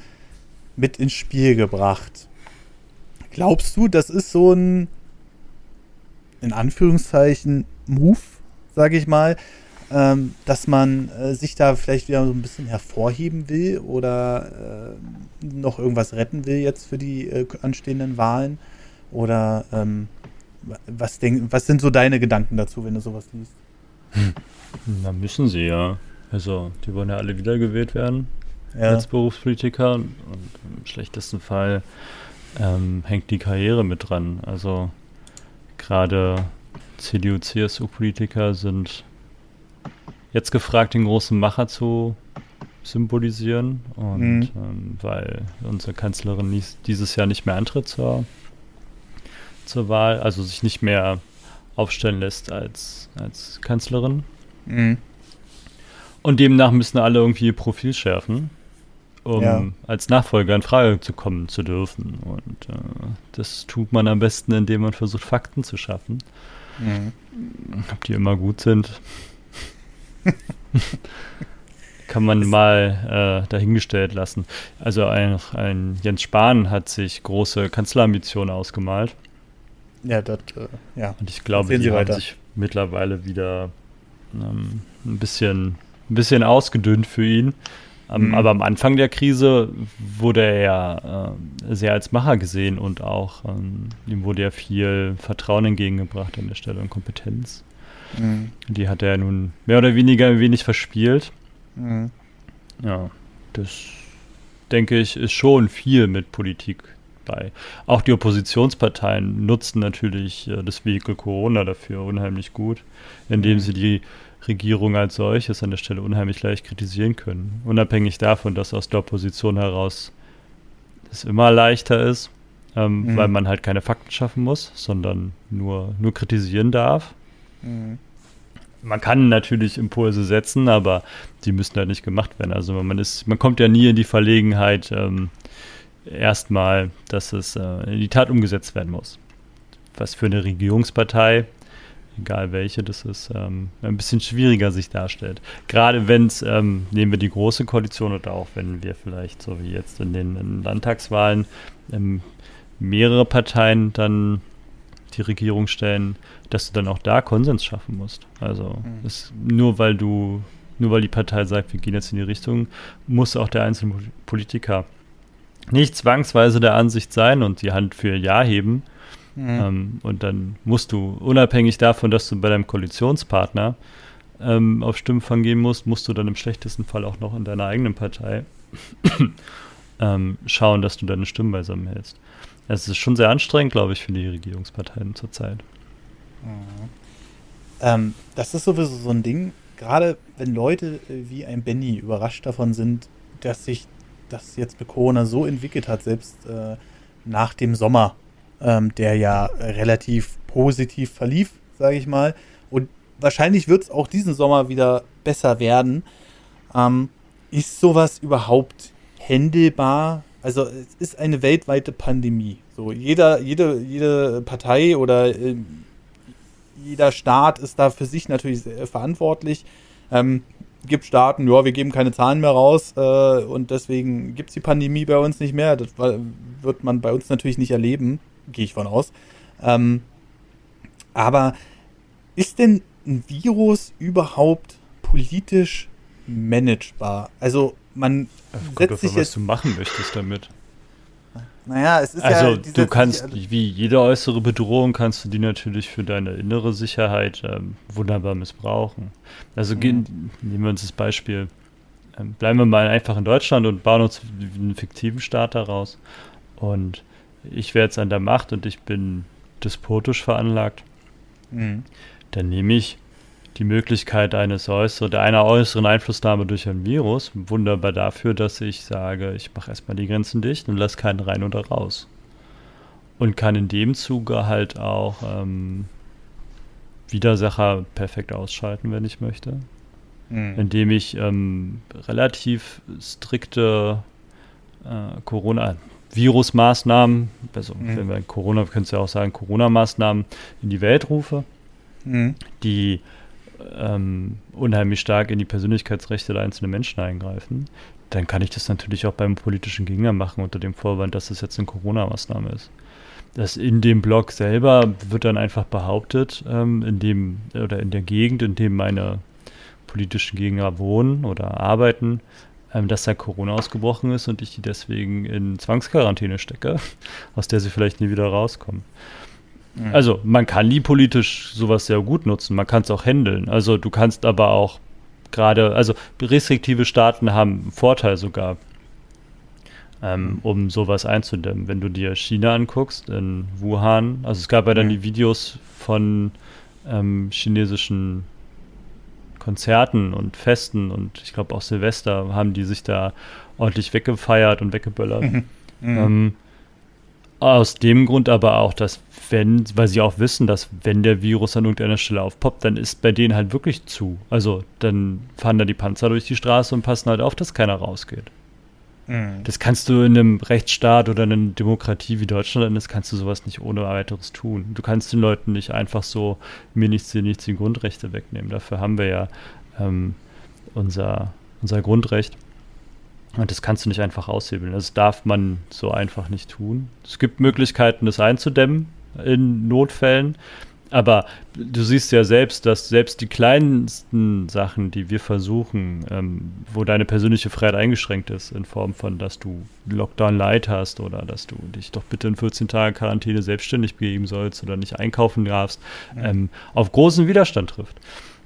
mit ins Spiel gebracht. Glaubst du, das ist so ein, in Anführungszeichen, Move, sage ich mal, ähm, dass man äh, sich da vielleicht wieder so ein bisschen hervorheben will oder äh, noch irgendwas retten will jetzt für die äh, anstehenden Wahlen? Oder ähm, was, denk, was sind so deine Gedanken dazu, wenn du sowas liest? Hm. Na, müssen sie ja. Also, die wollen ja alle wiedergewählt werden ja. als Berufspolitiker und im schlechtesten Fall ähm, hängt die Karriere mit dran. Also, gerade CDU, CSU-Politiker sind jetzt gefragt, den großen Macher zu symbolisieren. Und mhm. ähm, weil unsere Kanzlerin dieses Jahr nicht mehr antritt zur, zur Wahl, also sich nicht mehr aufstellen lässt als, als Kanzlerin. Mhm. Und demnach müssen alle irgendwie ihr Profil schärfen, um ja. als Nachfolger in Frage zu kommen zu dürfen. Und äh, das tut man am besten, indem man versucht, Fakten zu schaffen. Mhm. Ob die immer gut sind, Kann man mal äh, dahingestellt lassen. Also ein, ein, Jens Spahn hat sich große Kanzlerambitionen ausgemalt. Ja, das, äh, ja. Und ich glaube, die haben sich mittlerweile wieder ähm, ein, bisschen, ein bisschen ausgedünnt für ihn. Ähm, mhm. Aber am Anfang der Krise wurde er ja äh, sehr als Macher gesehen und auch ähm, ihm wurde ja viel Vertrauen entgegengebracht an der Stelle und Kompetenz. Mhm. Die hat er nun mehr oder weniger ein wenig verspielt. Mhm. Ja, das denke ich, ist schon viel mit Politik bei. Auch die Oppositionsparteien nutzen natürlich äh, das Vehikel Corona dafür unheimlich gut, indem mhm. sie die Regierung als solches an der Stelle unheimlich leicht kritisieren können. Unabhängig davon, dass aus der Opposition heraus es immer leichter ist, ähm, mhm. weil man halt keine Fakten schaffen muss, sondern nur, nur kritisieren darf. Mhm. Man kann natürlich Impulse setzen, aber die müssen halt nicht gemacht werden. Also man ist, man kommt ja nie in die Verlegenheit, ähm, erstmal, dass es äh, in die Tat umgesetzt werden muss. Was für eine Regierungspartei, egal welche das ist, ähm, ein bisschen schwieriger sich darstellt. Gerade wenn es, ähm, nehmen wir die große Koalition oder auch wenn wir vielleicht, so wie jetzt in den in Landtagswahlen, ähm, mehrere Parteien dann die Regierung stellen, dass du dann auch da Konsens schaffen musst. Also mhm. ist, nur weil du, nur weil die Partei sagt, wir gehen jetzt in die Richtung, muss auch der einzelne Politiker nicht zwangsweise der Ansicht sein und die Hand für Ja heben. Mhm. Ähm, und dann musst du, unabhängig davon, dass du bei deinem Koalitionspartner ähm, auf Stimmenfang gehen musst, musst du dann im schlechtesten Fall auch noch in deiner eigenen Partei ähm, schauen, dass du deine Stimmen beisammen hältst. Es ist schon sehr anstrengend, glaube ich, für die Regierungsparteien zurzeit. Mhm. Ähm, das ist sowieso so ein Ding, gerade wenn Leute wie ein Benny überrascht davon sind, dass sich das jetzt mit Corona so entwickelt hat, selbst äh, nach dem Sommer, ähm, der ja relativ positiv verlief, sage ich mal. Und wahrscheinlich wird es auch diesen Sommer wieder besser werden. Ähm, ist sowas überhaupt händelbar? Also es ist eine weltweite Pandemie. So jeder, jede, jede Partei oder äh, jeder Staat ist da für sich natürlich verantwortlich. Ähm, gibt Staaten, ja, wir geben keine Zahlen mehr raus äh, und deswegen gibt es die Pandemie bei uns nicht mehr. Das wird man bei uns natürlich nicht erleben, gehe ich von aus. Ähm, aber ist denn ein Virus überhaupt politisch managebar? Also man setzt sich jetzt, was du machen möchtest damit. Naja, es ist also ja du kannst, wie jede äußere Bedrohung, kannst du die natürlich für deine innere Sicherheit ähm, wunderbar missbrauchen. Also mhm. gehen, nehmen wir uns das Beispiel, ähm, bleiben wir mal einfach in Deutschland und bauen uns einen fiktiven Staat daraus. Und ich wäre jetzt an der Macht und ich bin despotisch veranlagt. Mhm. Dann nehme ich die Möglichkeit eines äußeren, einer äußeren Einflussnahme durch ein Virus wunderbar dafür, dass ich sage, ich mache erstmal die Grenzen dicht und lasse keinen rein oder raus. Und kann in dem Zuge halt auch ähm, Widersacher perfekt ausschalten, wenn ich möchte. Mhm. Indem ich ähm, relativ strikte äh, Corona, Virusmaßnahmen, also mhm. wenn wir Corona, können es ja auch sagen, Corona-Maßnahmen in die Welt rufe, mhm. die ähm, unheimlich stark in die Persönlichkeitsrechte der einzelnen Menschen eingreifen, dann kann ich das natürlich auch beim politischen Gegner machen unter dem Vorwand, dass das jetzt eine Corona-Maßnahme ist. Das in dem Blog selber wird dann einfach behauptet, ähm, in dem oder in der Gegend, in dem meine politischen Gegner wohnen oder arbeiten, ähm, dass da Corona ausgebrochen ist und ich die deswegen in Zwangsquarantäne stecke, aus der sie vielleicht nie wieder rauskommen. Mhm. Also man kann die politisch sowas sehr gut nutzen, man kann es auch handeln. Also du kannst aber auch gerade, also restriktive Staaten haben einen Vorteil sogar, ähm, mhm. um sowas einzudämmen. Wenn du dir China anguckst, in Wuhan, also es gab ja dann mhm. die Videos von ähm, chinesischen Konzerten und Festen und ich glaube auch Silvester haben die sich da ordentlich weggefeiert und weggeböllert. Mhm. Mhm. Ähm, aus dem Grund aber auch, dass wenn, weil sie auch wissen, dass wenn der Virus an irgendeiner Stelle aufpoppt, dann ist bei denen halt wirklich zu. Also dann fahren da die Panzer durch die Straße und passen halt auf, dass keiner rausgeht. Mhm. Das kannst du in einem Rechtsstaat oder in einer Demokratie wie Deutschland, das kannst du sowas nicht ohne weiteres tun. Du kannst den Leuten nicht einfach so mir nichts, dir nichts die Grundrechte wegnehmen. Dafür haben wir ja ähm, unser, unser Grundrecht. Und das kannst du nicht einfach aushebeln. Das darf man so einfach nicht tun. Es gibt Möglichkeiten, das einzudämmen in Notfällen. Aber du siehst ja selbst, dass selbst die kleinsten Sachen, die wir versuchen, ähm, wo deine persönliche Freiheit eingeschränkt ist, in Form von, dass du Lockdown Light hast oder dass du dich doch bitte in 14 Tage Quarantäne selbstständig begeben sollst oder nicht einkaufen darfst, mhm. ähm, auf großen Widerstand trifft.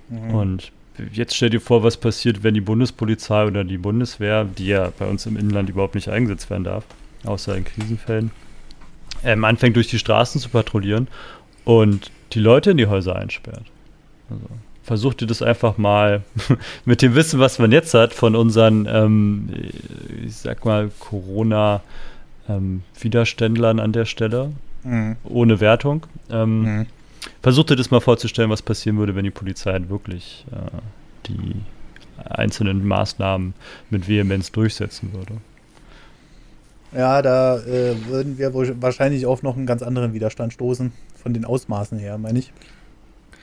Mhm. Und jetzt stell dir vor, was passiert, wenn die Bundespolizei oder die Bundeswehr, die ja bei uns im Inland überhaupt nicht eingesetzt werden darf, außer in Krisenfällen, ähm, anfängt durch die Straßen zu patrouillieren und die Leute in die Häuser einsperrt. Also versucht ihr das einfach mal mit dem Wissen, was man jetzt hat, von unseren, ähm, ich sag mal, Corona-Widerständlern ähm, an der Stelle, mhm. ohne Wertung. Ähm, mhm. Versucht ihr das mal vorzustellen, was passieren würde, wenn die Polizei halt wirklich äh, die einzelnen Maßnahmen mit Vehemenz durchsetzen würde. Ja, da äh, würden wir wahrscheinlich auf noch einen ganz anderen Widerstand stoßen, von den Ausmaßen her, meine ich.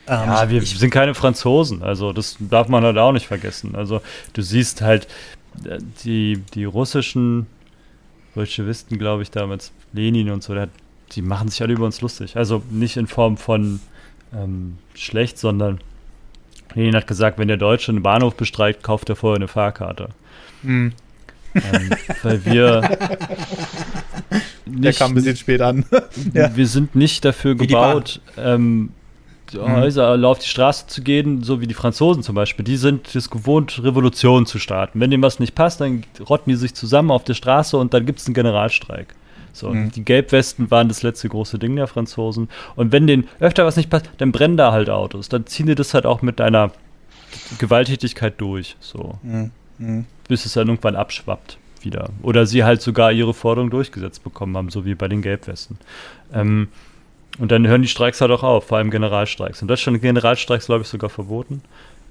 Ähm, ja, wir sind keine Franzosen, also das darf man halt auch nicht vergessen. Also du siehst halt äh, die, die russischen Bolschewisten, glaube ich, damals Lenin und so, die machen sich alle über uns lustig. Also nicht in Form von ähm, schlecht, sondern Lenin hat gesagt, wenn der Deutsche einen Bahnhof bestreikt, kauft er vorher eine Fahrkarte. Mhm. Ähm, weil wir. Nicht, der kam ein bisschen spät an. ja. Wir sind nicht dafür gebaut, ähm, Häuser mhm. auf die Straße zu gehen, so wie die Franzosen zum Beispiel. Die sind es gewohnt, Revolutionen zu starten. Wenn dem was nicht passt, dann rotten die sich zusammen auf der Straße und dann gibt es einen Generalstreik. So, mhm. Die Gelbwesten waren das letzte große Ding der Franzosen. Und wenn denen öfter was nicht passt, dann brennen da halt Autos. Dann ziehen die das halt auch mit deiner Gewalttätigkeit durch. So. Mhm. Mhm. Bis es dann irgendwann abschwappt wieder. Oder sie halt sogar ihre Forderung durchgesetzt bekommen haben, so wie bei den Gelbwesten. Ähm, und dann hören die Streiks halt auch auf, vor allem Generalstreiks. In Deutschland sind Generalstreiks, glaube ich, sogar verboten.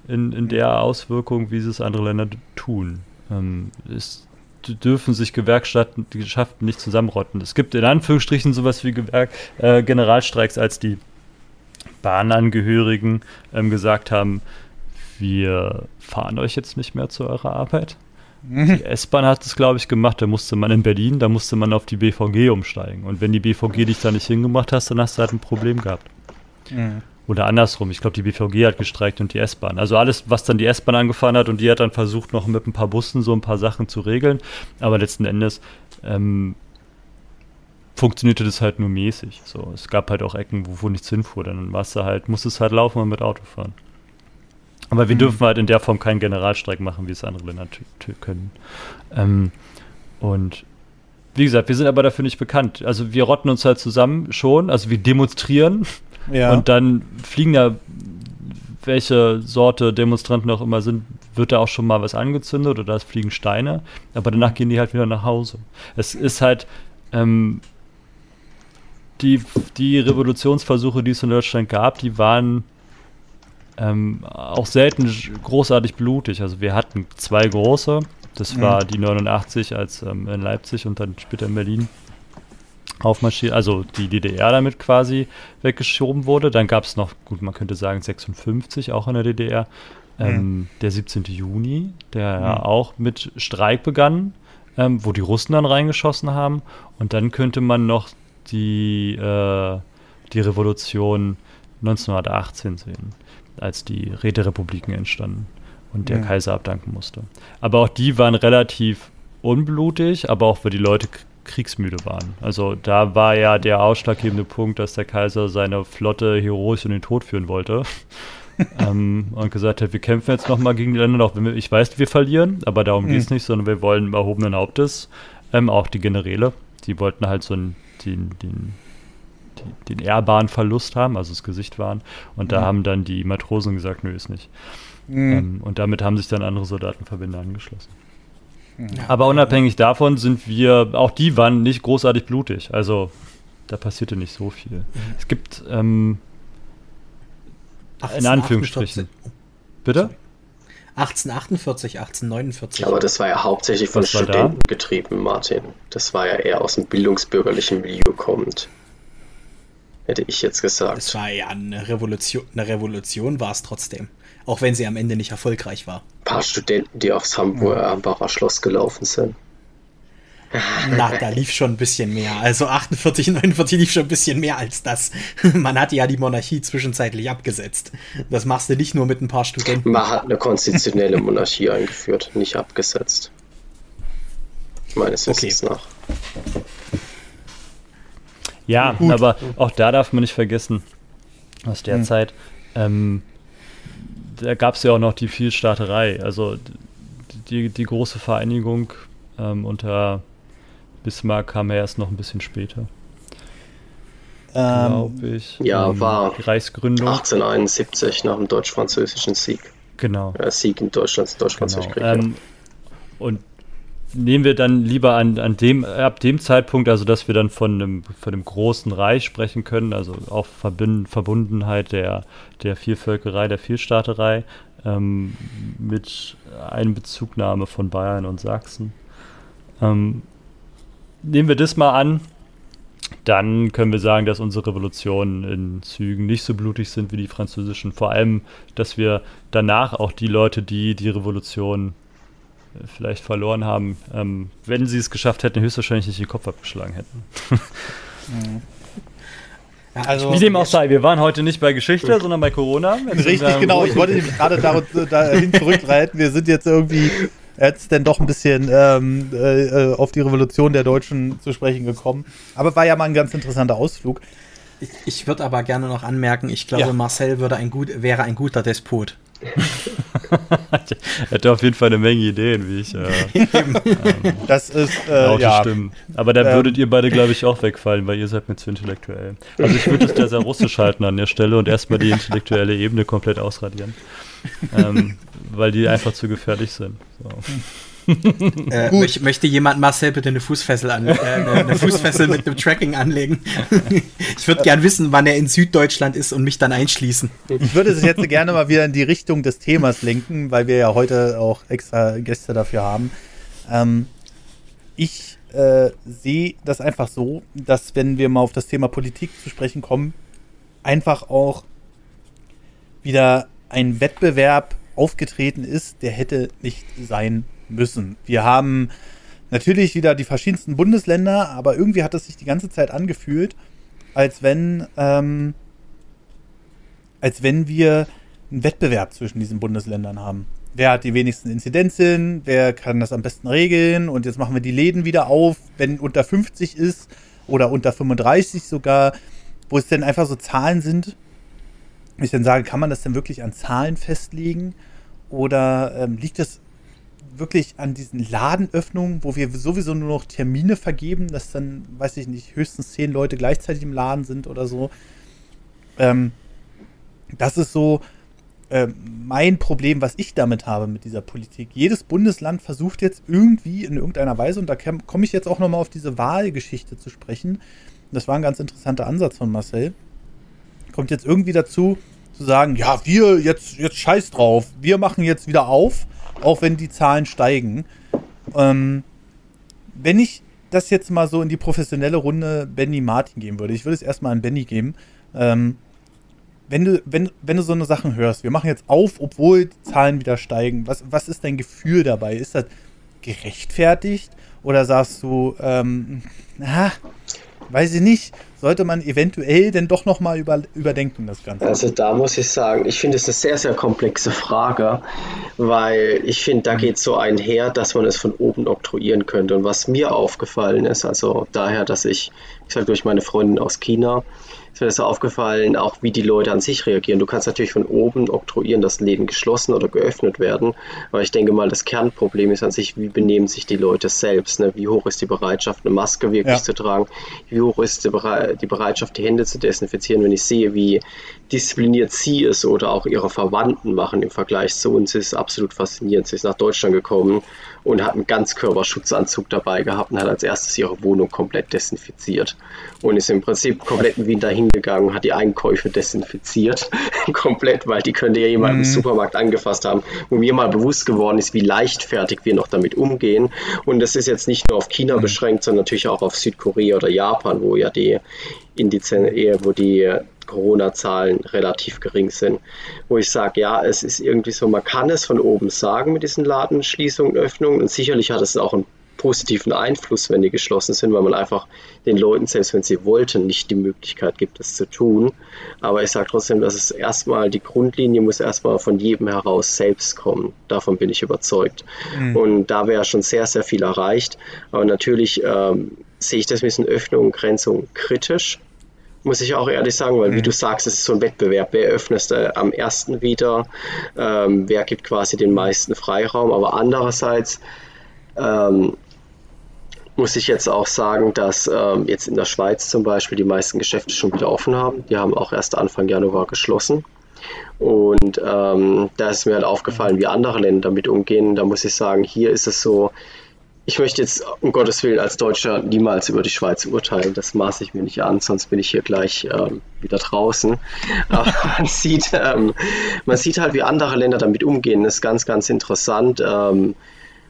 In, in der Auswirkung, wie es andere Länder tun. Ähm, ist dürfen sich Gewerkschaften nicht zusammenrotten. Es gibt in Anführungsstrichen sowas wie Gewerk äh, Generalstreiks, als die Bahnangehörigen ähm, gesagt haben, wir fahren euch jetzt nicht mehr zu eurer Arbeit. Mhm. Die S-Bahn hat es, glaube ich, gemacht. Da musste man in Berlin, da musste man auf die BVG umsteigen. Und wenn die BVG dich da nicht hingemacht hast, dann hast du halt ein Problem gehabt. Mhm. Oder andersrum. Ich glaube, die BVG hat gestreikt und die S-Bahn. Also alles, was dann die S-Bahn angefahren hat und die hat dann versucht, noch mit ein paar Bussen so ein paar Sachen zu regeln. Aber letzten Endes ähm, funktionierte das halt nur mäßig. So, es gab halt auch Ecken, wo, wo nichts hinfuhr. Dann warst du halt, musstest halt laufen und mit Auto fahren. Aber wir mhm. dürfen halt in der Form keinen Generalstreik machen, wie es andere Länder können. Ähm, und wie gesagt, wir sind aber dafür nicht bekannt. Also wir rotten uns halt zusammen schon, also wir demonstrieren ja. Und dann fliegen ja, welche Sorte Demonstranten auch immer sind, wird da auch schon mal was angezündet oder es fliegen Steine, aber danach gehen die halt wieder nach Hause. Es ist halt ähm, die, die Revolutionsversuche, die es in Deutschland gab, die waren ähm, auch selten großartig blutig. Also wir hatten zwei große, das war mhm. die 89 als ähm, in Leipzig und dann später in Berlin aufmarschiert, also die DDR damit quasi weggeschoben wurde. Dann gab es noch, gut, man könnte sagen 56, auch in der DDR, ähm, mhm. der 17. Juni, der mhm. ja auch mit Streik begann, ähm, wo die Russen dann reingeschossen haben. Und dann könnte man noch die, äh, die Revolution 1918 sehen, als die Räterepubliken entstanden und der mhm. Kaiser abdanken musste. Aber auch die waren relativ unblutig, aber auch für die Leute kriegsmüde waren. Also da war ja der ausschlaggebende Punkt, dass der Kaiser seine Flotte heroisch in den Tod führen wollte. ähm, und gesagt hat, wir kämpfen jetzt nochmal gegen die Länder, auch wenn wir, ich weiß, wir verlieren, aber darum mhm. geht es nicht, sondern wir wollen erhobenen Hauptes, ähm, auch die Generäle, die wollten halt so einen, den, den, den, ehrbaren Verlust haben, also das Gesicht waren. Und da mhm. haben dann die Matrosen gesagt, nö, ist nicht. Mhm. Ähm, und damit haben sich dann andere Soldatenverbände angeschlossen. Aber unabhängig davon sind wir, auch die waren nicht großartig blutig. Also da passierte nicht so viel. Mhm. Es gibt ähm, 18, in Anführungsstrichen. 48. Bitte? 1848, 1849. Aber das war ja hauptsächlich von Studenten da? getrieben, Martin. Das war ja eher aus dem bildungsbürgerlichen Milieu kommend. Hätte ich jetzt gesagt. Es war ja eine Revolution, eine Revolution war es trotzdem auch wenn sie am Ende nicht erfolgreich war. Ein paar Studenten, die aufs Hamburger ja. Schloss gelaufen sind. Na, da lief schon ein bisschen mehr. Also 48, 49 lief schon ein bisschen mehr als das. Man hat ja die Monarchie zwischenzeitlich abgesetzt. Das machst du nicht nur mit ein paar Studenten. Man hat eine konstitutionelle Monarchie eingeführt, nicht abgesetzt. Meines Wissens okay. nach. Ja, Gut. aber auch da darf man nicht vergessen, aus der hm. Zeit, ähm, da gab es ja auch noch die Vielstaaterei. Also die, die große Vereinigung ähm, unter Bismarck kam ja erst noch ein bisschen später. ähm, glaube ich. Ja, ähm, war die Reichsgründung. 1871 nach dem deutsch-französischen Sieg. Genau. Äh, Sieg in Deutschland, Deutsch-Französischen genau. Krieg. Ähm, und nehmen wir dann lieber an, an dem, ab dem Zeitpunkt, also dass wir dann von einem, von einem großen Reich sprechen können, also auch Verbundenheit der, der Vielvölkerei, der Vielstaaterei, ähm, mit Einbezugnahme von Bayern und Sachsen. Ähm, nehmen wir das mal an, dann können wir sagen, dass unsere Revolutionen in Zügen nicht so blutig sind wie die französischen. Vor allem, dass wir danach auch die Leute, die die Revolution vielleicht verloren haben, ähm, wenn sie es geschafft hätten, höchstwahrscheinlich nicht den Kopf abgeschlagen hätten. mhm. Also, Wie dem auch sei, wir waren heute nicht bei Geschichte, sondern bei Corona. Richtig, genau. Ich wollte nämlich gerade dahin zurückreiten. Wir sind jetzt irgendwie jetzt denn doch ein bisschen ähm, äh, auf die Revolution der Deutschen zu sprechen gekommen. Aber war ja mal ein ganz interessanter Ausflug. Ich, ich würde aber gerne noch anmerken, ich glaube, ja. Marcel würde ein gut, wäre ein guter Despot. er hatte auf jeden Fall eine Menge Ideen, wie ich. Äh, ähm, das ist äh, ja. Stimmen. Aber da ähm, würdet ihr beide, glaube ich, auch wegfallen, weil ihr seid mir zu intellektuell. Also ich würde es da sehr russisch halten an der Stelle und erstmal die intellektuelle Ebene komplett ausradieren. Ähm, weil die einfach zu gefährlich sind. So. Äh, möchte, möchte jemand Marcel bitte eine Fußfessel an, äh, eine, Fußfessel mit einem Tracking anlegen? ich würde gern wissen, wann er in Süddeutschland ist und mich dann einschließen. Ich würde es jetzt gerne mal wieder in die Richtung des Themas lenken, weil wir ja heute auch extra Gäste dafür haben. Ähm, ich äh, sehe das einfach so, dass wenn wir mal auf das Thema Politik zu sprechen kommen, einfach auch wieder ein Wettbewerb aufgetreten ist, der hätte nicht sein müssen. Wir haben natürlich wieder die verschiedensten Bundesländer, aber irgendwie hat es sich die ganze Zeit angefühlt, als wenn, ähm, als wenn wir einen Wettbewerb zwischen diesen Bundesländern haben. Wer hat die wenigsten Inzidenzen? Wer kann das am besten regeln? Und jetzt machen wir die Läden wieder auf, wenn unter 50 ist oder unter 35 sogar, wo es denn einfach so Zahlen sind. Ich dann sage, kann man das denn wirklich an Zahlen festlegen? Oder ähm, liegt das wirklich an diesen Ladenöffnungen, wo wir sowieso nur noch Termine vergeben, dass dann, weiß ich nicht, höchstens zehn Leute gleichzeitig im Laden sind oder so. Ähm, das ist so äh, mein Problem, was ich damit habe mit dieser Politik. Jedes Bundesland versucht jetzt irgendwie in irgendeiner Weise, und da komme ich jetzt auch nochmal auf diese Wahlgeschichte zu sprechen. Das war ein ganz interessanter Ansatz von Marcel. Kommt jetzt irgendwie dazu, zu sagen, ja, wir jetzt, jetzt scheiß drauf, wir machen jetzt wieder auf auch wenn die Zahlen steigen. Ähm, wenn ich das jetzt mal so in die professionelle Runde Benny Martin geben würde, ich würde es erstmal an Benny geben. Ähm, wenn du, wenn, wenn du so eine Sachen hörst, wir machen jetzt auf, obwohl die Zahlen wieder steigen, was, was ist dein Gefühl dabei? Ist das gerechtfertigt? Oder sagst du, ähm, na, weiß ich nicht, sollte man eventuell denn doch nochmal über, überdenken, das Ganze? Also da muss ich sagen, ich finde es eine sehr, sehr komplexe Frage, weil ich finde, da geht so einher, dass man es von oben oktroyieren könnte. Und was mir aufgefallen ist, also daher, dass ich, ich sage durch meine Freundin aus China, ist mir das aufgefallen, auch wie die Leute an sich reagieren. Du kannst natürlich von oben oktroyieren, dass Läden geschlossen oder geöffnet werden, aber ich denke mal, das Kernproblem ist an sich, wie benehmen sich die Leute selbst. Ne? Wie hoch ist die Bereitschaft, eine Maske wirklich ja. zu tragen? Wie hoch ist die, Bere die Bereitschaft, die Hände zu desinfizieren? Wenn ich sehe, wie diszipliniert sie es oder auch ihre Verwandten machen im Vergleich zu uns, ist absolut faszinierend. Sie ist nach Deutschland gekommen und hat einen Ganzkörperschutzanzug dabei gehabt und hat als erstes ihre Wohnung komplett desinfiziert und ist im Prinzip komplett in Wien dahin hingegangen, hat die Einkäufe desinfiziert, komplett, weil die könnte ja jemand mhm. im Supermarkt angefasst haben, wo mir mal bewusst geworden ist, wie leichtfertig wir noch damit umgehen. Und das ist jetzt nicht nur auf China mhm. beschränkt, sondern natürlich auch auf Südkorea oder Japan, wo ja die Indizen, wo die Corona-Zahlen relativ gering sind, wo ich sage, ja, es ist irgendwie so, man kann es von oben sagen mit diesen Ladenschließungen, Öffnungen und sicherlich hat es auch einen positiven Einfluss, wenn die geschlossen sind, weil man einfach den Leuten, selbst wenn sie wollten, nicht die Möglichkeit gibt, das zu tun. Aber ich sage trotzdem, dass es erstmal, die Grundlinie muss erstmal von jedem heraus selbst kommen. Davon bin ich überzeugt. Mhm. Und da wäre schon sehr, sehr viel erreicht. Aber natürlich ähm, sehe ich das mit diesen Öffnungen und Grenzungen kritisch muss ich auch ehrlich sagen, weil wie mhm. du sagst, es ist so ein Wettbewerb. Wer öffnet äh, am ersten wieder? Ähm, wer gibt quasi den meisten Freiraum? Aber andererseits ähm, muss ich jetzt auch sagen, dass ähm, jetzt in der Schweiz zum Beispiel die meisten Geschäfte schon wieder offen haben. Die haben auch erst Anfang Januar geschlossen. Und ähm, da ist mir halt aufgefallen, wie andere Länder damit umgehen. Da muss ich sagen, hier ist es so, ich möchte jetzt um Gottes Willen als Deutscher niemals über die Schweiz urteilen. Das maße ich mir nicht an, sonst bin ich hier gleich ähm, wieder draußen. Aber man sieht, ähm, man sieht halt, wie andere Länder damit umgehen. Das ist ganz, ganz interessant. Ähm,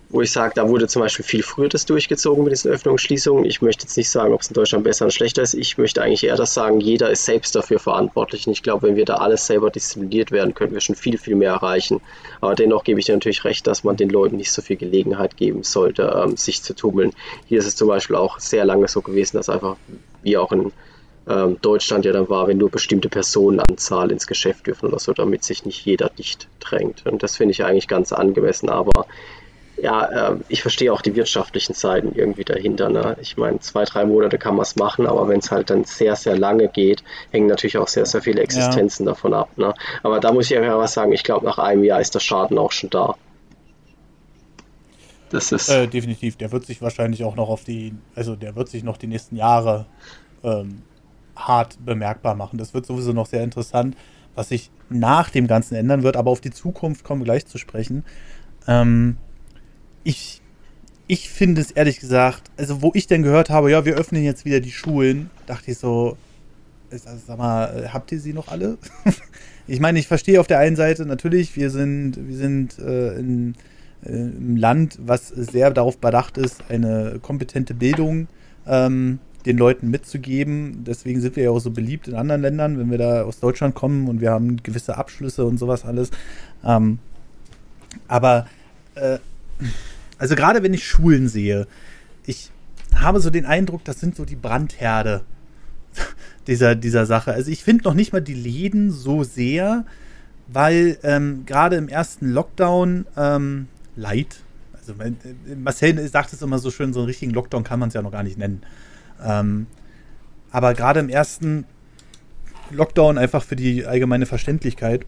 wo ich sage, da wurde zum Beispiel viel früher das durchgezogen mit diesen Öffnungen und Schließungen. Ich möchte jetzt nicht sagen, ob es in Deutschland besser oder schlechter ist. Ich möchte eigentlich eher das sagen, jeder ist selbst dafür verantwortlich. Und ich glaube, wenn wir da alles selber diszipliniert werden, können wir schon viel, viel mehr erreichen. Aber dennoch gebe ich dir natürlich recht, dass man den Leuten nicht so viel Gelegenheit geben sollte, ähm, sich zu tummeln. Hier ist es zum Beispiel auch sehr lange so gewesen, dass einfach, wie auch in ähm, Deutschland ja dann war, wenn nur bestimmte Personenanzahl ins Geschäft dürfen oder so, damit sich nicht jeder dicht drängt. Und das finde ich eigentlich ganz angemessen. Aber ja, äh, ich verstehe auch die wirtschaftlichen Seiten irgendwie dahinter. Ne? Ich meine, zwei, drei Monate kann man es machen, aber wenn es halt dann sehr, sehr lange geht, hängen natürlich auch sehr, sehr viele Existenzen ja. davon ab. Ne? Aber da muss ich ja was sagen, ich glaube, nach einem Jahr ist der Schaden auch schon da. Das ist. Äh, definitiv, der wird sich wahrscheinlich auch noch auf die, also der wird sich noch die nächsten Jahre ähm, hart bemerkbar machen. Das wird sowieso noch sehr interessant, was sich nach dem Ganzen ändern wird, aber auf die Zukunft kommen wir gleich zu sprechen. Ähm, ich, ich finde es ehrlich gesagt, also wo ich dann gehört habe, ja, wir öffnen jetzt wieder die Schulen, dachte ich so, sag mal, habt ihr sie noch alle? ich meine, ich verstehe auf der einen Seite natürlich, wir sind, wir sind äh, in, äh, im Land, was sehr darauf bedacht ist, eine kompetente Bildung ähm, den Leuten mitzugeben. Deswegen sind wir ja auch so beliebt in anderen Ländern, wenn wir da aus Deutschland kommen und wir haben gewisse Abschlüsse und sowas alles. Ähm, aber äh, also gerade wenn ich Schulen sehe, ich habe so den Eindruck, das sind so die Brandherde dieser, dieser Sache. Also ich finde noch nicht mal die Läden so sehr, weil ähm, gerade im ersten Lockdown ähm, Light, also äh, Marcel sagt es immer so schön, so einen richtigen Lockdown kann man es ja noch gar nicht nennen. Ähm, aber gerade im ersten Lockdown einfach für die allgemeine Verständlichkeit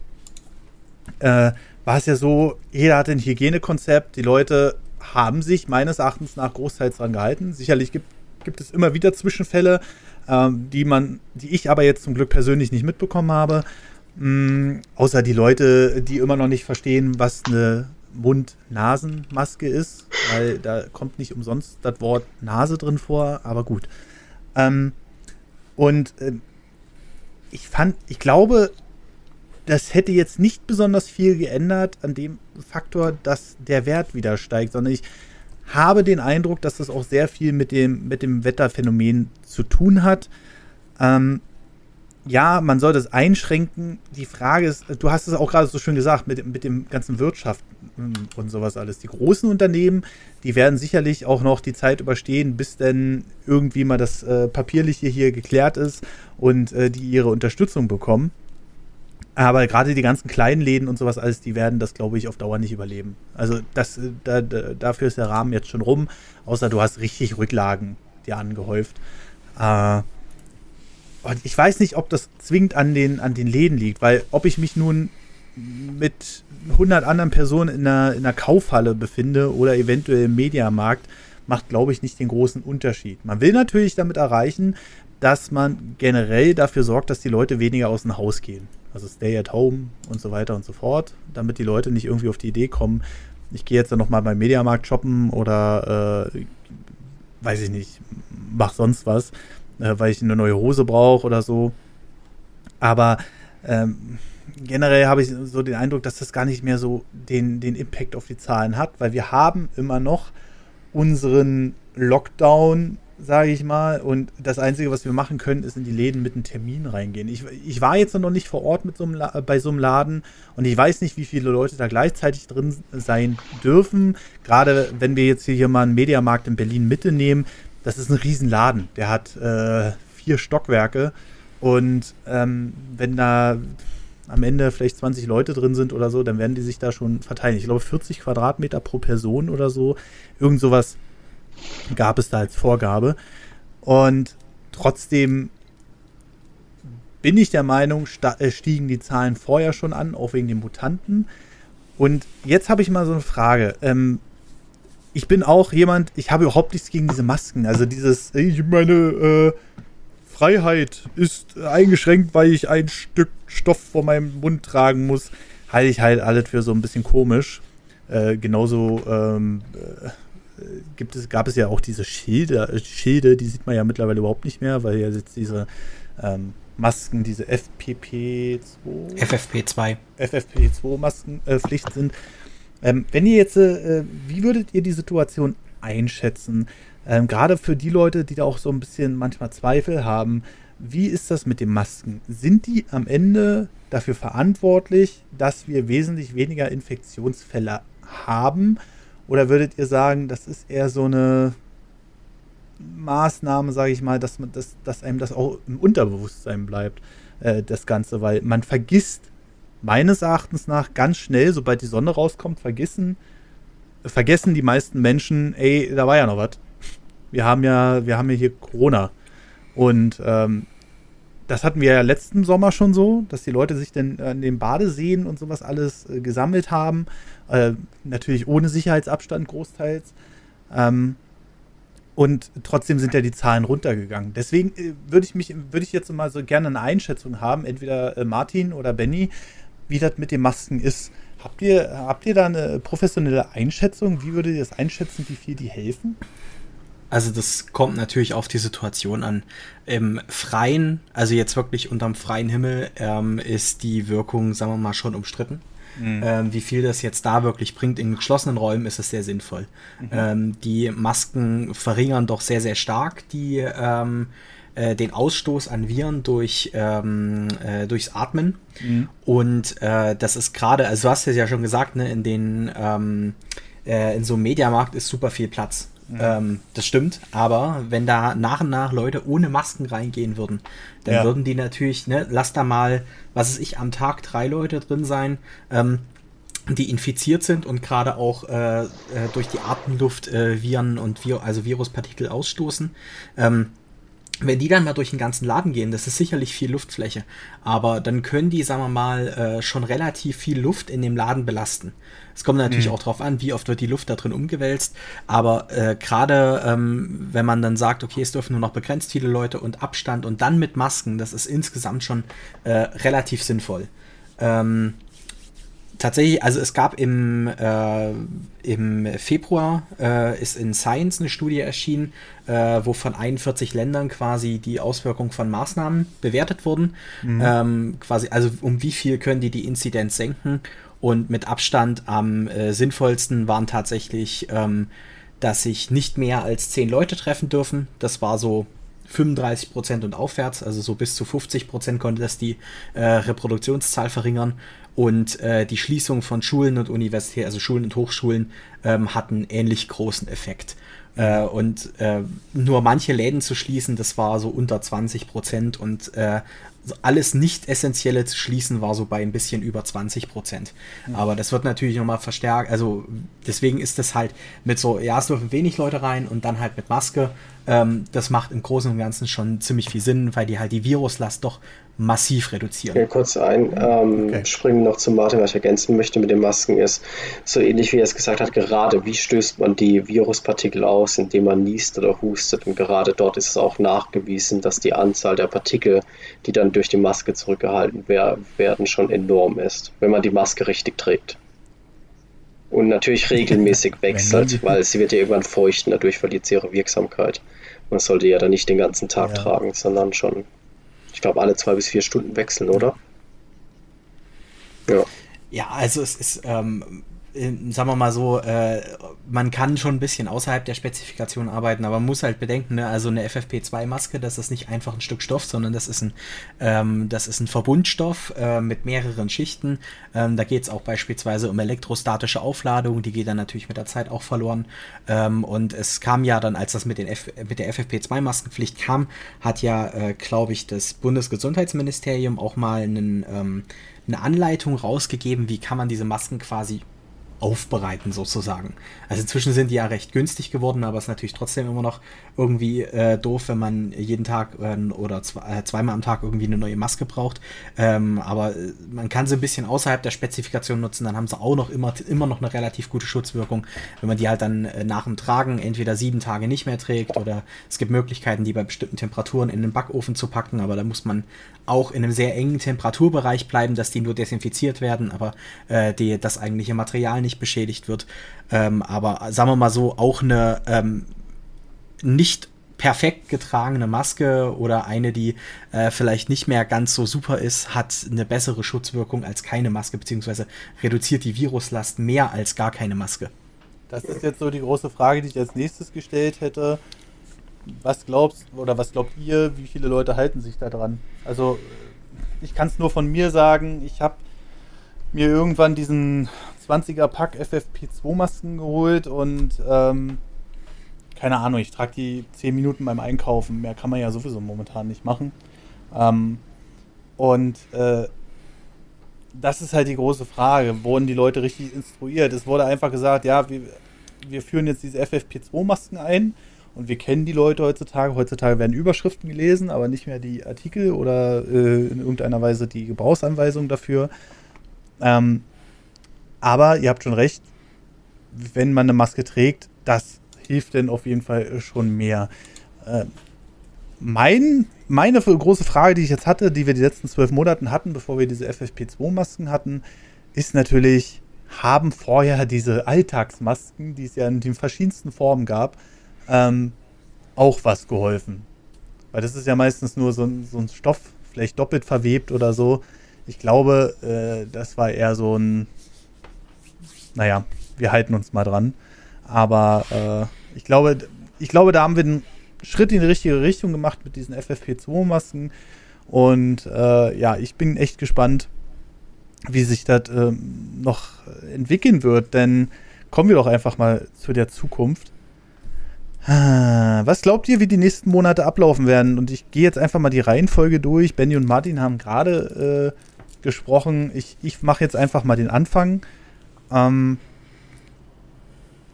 äh, war es ja so, jeder hatte ein Hygienekonzept, die Leute haben sich meines Erachtens nach großteils daran gehalten. Sicherlich gibt, gibt es immer wieder Zwischenfälle, ähm, die man, die ich aber jetzt zum Glück persönlich nicht mitbekommen habe. Mm, außer die Leute, die immer noch nicht verstehen, was eine Mund-Nasen-Maske ist, weil da kommt nicht umsonst das Wort Nase drin vor, aber gut. Ähm, und äh, ich fand, ich glaube, das hätte jetzt nicht besonders viel geändert an dem Faktor, dass der Wert wieder steigt, sondern ich habe den Eindruck, dass das auch sehr viel mit dem, mit dem Wetterphänomen zu tun hat. Ähm, ja, man soll das einschränken. Die Frage ist, du hast es auch gerade so schön gesagt, mit, mit dem ganzen Wirtschaft und sowas alles. Die großen Unternehmen, die werden sicherlich auch noch die Zeit überstehen, bis denn irgendwie mal das äh, Papierliche hier geklärt ist und äh, die ihre Unterstützung bekommen. Aber gerade die ganzen kleinen Läden und sowas alles, die werden das, glaube ich, auf Dauer nicht überleben. Also das, äh, da, da, dafür ist der Rahmen jetzt schon rum, außer du hast richtig Rücklagen dir angehäuft. Äh, und ich weiß nicht, ob das zwingend an den, an den Läden liegt, weil ob ich mich nun mit 100 anderen Personen in einer, in einer Kaufhalle befinde oder eventuell im Mediamarkt, macht, glaube ich, nicht den großen Unterschied. Man will natürlich damit erreichen, dass man generell dafür sorgt, dass die Leute weniger aus dem Haus gehen also Stay at Home und so weiter und so fort, damit die Leute nicht irgendwie auf die Idee kommen, ich gehe jetzt dann nochmal beim Mediamarkt shoppen oder äh, weiß ich nicht, mach sonst was, äh, weil ich eine neue Hose brauche oder so. Aber ähm, generell habe ich so den Eindruck, dass das gar nicht mehr so den, den Impact auf die Zahlen hat, weil wir haben immer noch unseren Lockdown sage ich mal. Und das Einzige, was wir machen können, ist in die Läden mit einem Termin reingehen. Ich, ich war jetzt noch nicht vor Ort mit so einem bei so einem Laden und ich weiß nicht, wie viele Leute da gleichzeitig drin sein dürfen. Gerade wenn wir jetzt hier mal einen Mediamarkt in Berlin Mitte nehmen, das ist ein Riesenladen. Der hat äh, vier Stockwerke und ähm, wenn da am Ende vielleicht 20 Leute drin sind oder so, dann werden die sich da schon verteilen. Ich glaube 40 Quadratmeter pro Person oder so. Irgend sowas gab es da als Vorgabe. Und trotzdem bin ich der Meinung, äh, stiegen die Zahlen vorher schon an, auch wegen den Mutanten. Und jetzt habe ich mal so eine Frage. Ähm, ich bin auch jemand, ich habe überhaupt nichts gegen diese Masken. Also dieses, ich meine äh, Freiheit ist eingeschränkt, weil ich ein Stück Stoff vor meinem Mund tragen muss, halte ich halt alles für so ein bisschen komisch. Äh, genauso ähm, äh, gibt es, gab es ja auch diese Schilde, Schilde, die sieht man ja mittlerweile überhaupt nicht mehr, weil ja jetzt diese ähm, Masken, diese FPP2, FFP2, FFP2 Maskenpflicht äh, sind. Ähm, wenn ihr jetzt, äh, wie würdet ihr die Situation einschätzen? Ähm, Gerade für die Leute, die da auch so ein bisschen manchmal Zweifel haben, wie ist das mit den Masken? Sind die am Ende dafür verantwortlich, dass wir wesentlich weniger Infektionsfälle haben? Oder würdet ihr sagen, das ist eher so eine Maßnahme, sage ich mal, dass, man, dass, dass einem das auch im Unterbewusstsein bleibt, äh, das Ganze? Weil man vergisst meines Erachtens nach ganz schnell, sobald die Sonne rauskommt, vergessen, vergessen die meisten Menschen, ey, da war ja noch was. Wir haben ja, wir haben ja hier Corona. Und ähm, das hatten wir ja letzten Sommer schon so, dass die Leute sich dann an den Badeseen und sowas alles äh, gesammelt haben. Äh, natürlich ohne Sicherheitsabstand großteils. Ähm, und trotzdem sind ja die Zahlen runtergegangen. Deswegen äh, würde ich mich, würde ich jetzt mal so gerne eine Einschätzung haben, entweder äh, Martin oder Benny, wie das mit den Masken ist. Habt ihr, habt ihr da eine professionelle Einschätzung? Wie würdet ihr das einschätzen, wie viel die helfen? Also das kommt natürlich auf die Situation an. Im Freien, also jetzt wirklich unterm freien Himmel, ähm, ist die Wirkung, sagen wir mal, schon umstritten. Mhm. Ähm, wie viel das jetzt da wirklich bringt in geschlossenen Räumen, ist es sehr sinnvoll. Mhm. Ähm, die Masken verringern doch sehr, sehr stark die ähm, äh, den Ausstoß an Viren durch, ähm, äh, durchs Atmen. Mhm. Und äh, das ist gerade, also du hast es ja schon gesagt, ne, in den ähm, äh, in so einem Mediamarkt ist super viel Platz. Mhm. Ähm, das stimmt, aber wenn da nach und nach Leute ohne Masken reingehen würden, dann ja. würden die natürlich, ne, lass da mal, was weiß ich, am Tag drei Leute drin sein, ähm, die infiziert sind und gerade auch äh, äh durch die Atemluft äh, Viren und Vir also Viruspartikel ausstoßen. Ähm, wenn die dann mal durch den ganzen Laden gehen, das ist sicherlich viel Luftfläche, aber dann können die, sagen wir mal, äh, schon relativ viel Luft in dem Laden belasten. Es kommt natürlich mhm. auch darauf an, wie oft wird die Luft da drin umgewälzt, aber äh, gerade ähm, wenn man dann sagt, okay, es dürfen nur noch begrenzt viele Leute und Abstand und dann mit Masken, das ist insgesamt schon äh, relativ sinnvoll. Ähm, tatsächlich, also es gab im, äh, im Februar äh, ist in Science eine Studie erschienen, äh, wo von 41 Ländern quasi die Auswirkungen von Maßnahmen bewertet wurden. Mhm. Ähm, quasi, also um wie viel können die die Inzidenz senken? Und mit Abstand am äh, sinnvollsten waren tatsächlich, ähm, dass sich nicht mehr als 10 Leute treffen dürfen. Das war so 35 Prozent und aufwärts, also so bis zu 50 Prozent konnte das die äh, Reproduktionszahl verringern. Und äh, die Schließung von Schulen und Universitäten, also Schulen und Hochschulen, ähm, hatten ähnlich großen Effekt. Äh, und äh, nur manche Läden zu schließen, das war so unter 20 Prozent und äh, alles Nicht-Essentielle zu schließen war so bei ein bisschen über 20 Prozent. Mhm. Aber das wird natürlich nochmal verstärkt. Also deswegen ist das halt mit so, ja, es dürfen wenig Leute rein und dann halt mit Maske. Ähm, das macht im Großen und Ganzen schon ziemlich viel Sinn, weil die halt die Viruslast doch massiv reduzieren. Okay, kurz ein, ähm, okay. springen noch zu Martin, was ich ergänzen möchte mit den Masken ist, so ähnlich wie er es gesagt hat, gerade wie stößt man die Viruspartikel aus, indem man niest oder hustet und gerade dort ist es auch nachgewiesen, dass die Anzahl der Partikel, die dann durch die Maske zurückgehalten werden, schon enorm ist, wenn man die Maske richtig trägt. Und natürlich regelmäßig wechselt, weil sie wird ja irgendwann feucht und dadurch verliert sie ihre Wirksamkeit. Man sollte ja dann nicht den ganzen Tag ja. tragen, sondern schon ich glaube, alle zwei bis vier Stunden wechseln, oder? Ja. Ja, also es ist, ähm, sagen wir mal so, äh, man kann schon ein bisschen außerhalb der Spezifikation arbeiten, aber man muss halt bedenken, ne, also eine FFP2-Maske, das ist nicht einfach ein Stück Stoff, sondern das ist ein, ähm, das ist ein Verbundstoff äh, mit mehreren Schichten. Ähm, da geht es auch beispielsweise um elektrostatische Aufladung, die geht dann natürlich mit der Zeit auch verloren. Ähm, und es kam ja dann, als das mit, den F mit der FFP2-Maskenpflicht kam, hat ja, äh, glaube ich, das Bundesgesundheitsministerium auch mal einen, ähm, eine Anleitung rausgegeben, wie kann man diese Masken quasi aufbereiten sozusagen. Also inzwischen sind die ja recht günstig geworden, aber es ist natürlich trotzdem immer noch irgendwie äh, doof, wenn man jeden Tag äh, oder zwei, äh, zweimal am Tag irgendwie eine neue Maske braucht. Ähm, aber äh, man kann sie ein bisschen außerhalb der Spezifikation nutzen, dann haben sie auch noch immer, immer noch eine relativ gute Schutzwirkung, wenn man die halt dann äh, nach dem Tragen entweder sieben Tage nicht mehr trägt oder es gibt Möglichkeiten, die bei bestimmten Temperaturen in den Backofen zu packen, aber da muss man auch in einem sehr engen Temperaturbereich bleiben, dass die nur desinfiziert werden, aber äh, die, das eigentliche Material nicht beschädigt wird. Ähm, aber sagen wir mal so, auch eine ähm, nicht perfekt getragene Maske oder eine, die äh, vielleicht nicht mehr ganz so super ist, hat eine bessere Schutzwirkung als keine Maske, beziehungsweise reduziert die Viruslast mehr als gar keine Maske. Das ist jetzt so die große Frage, die ich als nächstes gestellt hätte. Was glaubst oder was glaubt ihr, wie viele Leute halten sich da dran? Also ich kann es nur von mir sagen, ich habe mir irgendwann diesen 20er Pack FFP2 Masken geholt und ähm, keine Ahnung, ich trage die 10 Minuten beim Einkaufen. Mehr kann man ja sowieso momentan nicht machen. Ähm, und äh, das ist halt die große Frage. Wurden die Leute richtig instruiert? Es wurde einfach gesagt, ja, wir, wir führen jetzt diese FFP2-Masken ein und wir kennen die Leute heutzutage. Heutzutage werden Überschriften gelesen, aber nicht mehr die Artikel oder äh, in irgendeiner Weise die Gebrauchsanweisung dafür. Ähm, aber ihr habt schon recht, wenn man eine Maske trägt, das hilft denn auf jeden Fall schon mehr. Äh, mein, meine große Frage, die ich jetzt hatte, die wir die letzten zwölf Monate hatten, bevor wir diese FFP2-Masken hatten, ist natürlich, haben vorher diese Alltagsmasken, die es ja in den verschiedensten Formen gab, ähm, auch was geholfen? Weil das ist ja meistens nur so ein, so ein Stoff, vielleicht doppelt verwebt oder so. Ich glaube, äh, das war eher so ein naja, wir halten uns mal dran. Aber äh, ich glaube, ich glaube, da haben wir einen Schritt in die richtige Richtung gemacht mit diesen FFP2-Masken. Und äh, ja, ich bin echt gespannt, wie sich das äh, noch entwickeln wird. Denn kommen wir doch einfach mal zu der Zukunft. Ah, was glaubt ihr, wie die nächsten Monate ablaufen werden? Und ich gehe jetzt einfach mal die Reihenfolge durch. Benny und Martin haben gerade äh, gesprochen. Ich, ich mache jetzt einfach mal den Anfang. Ähm,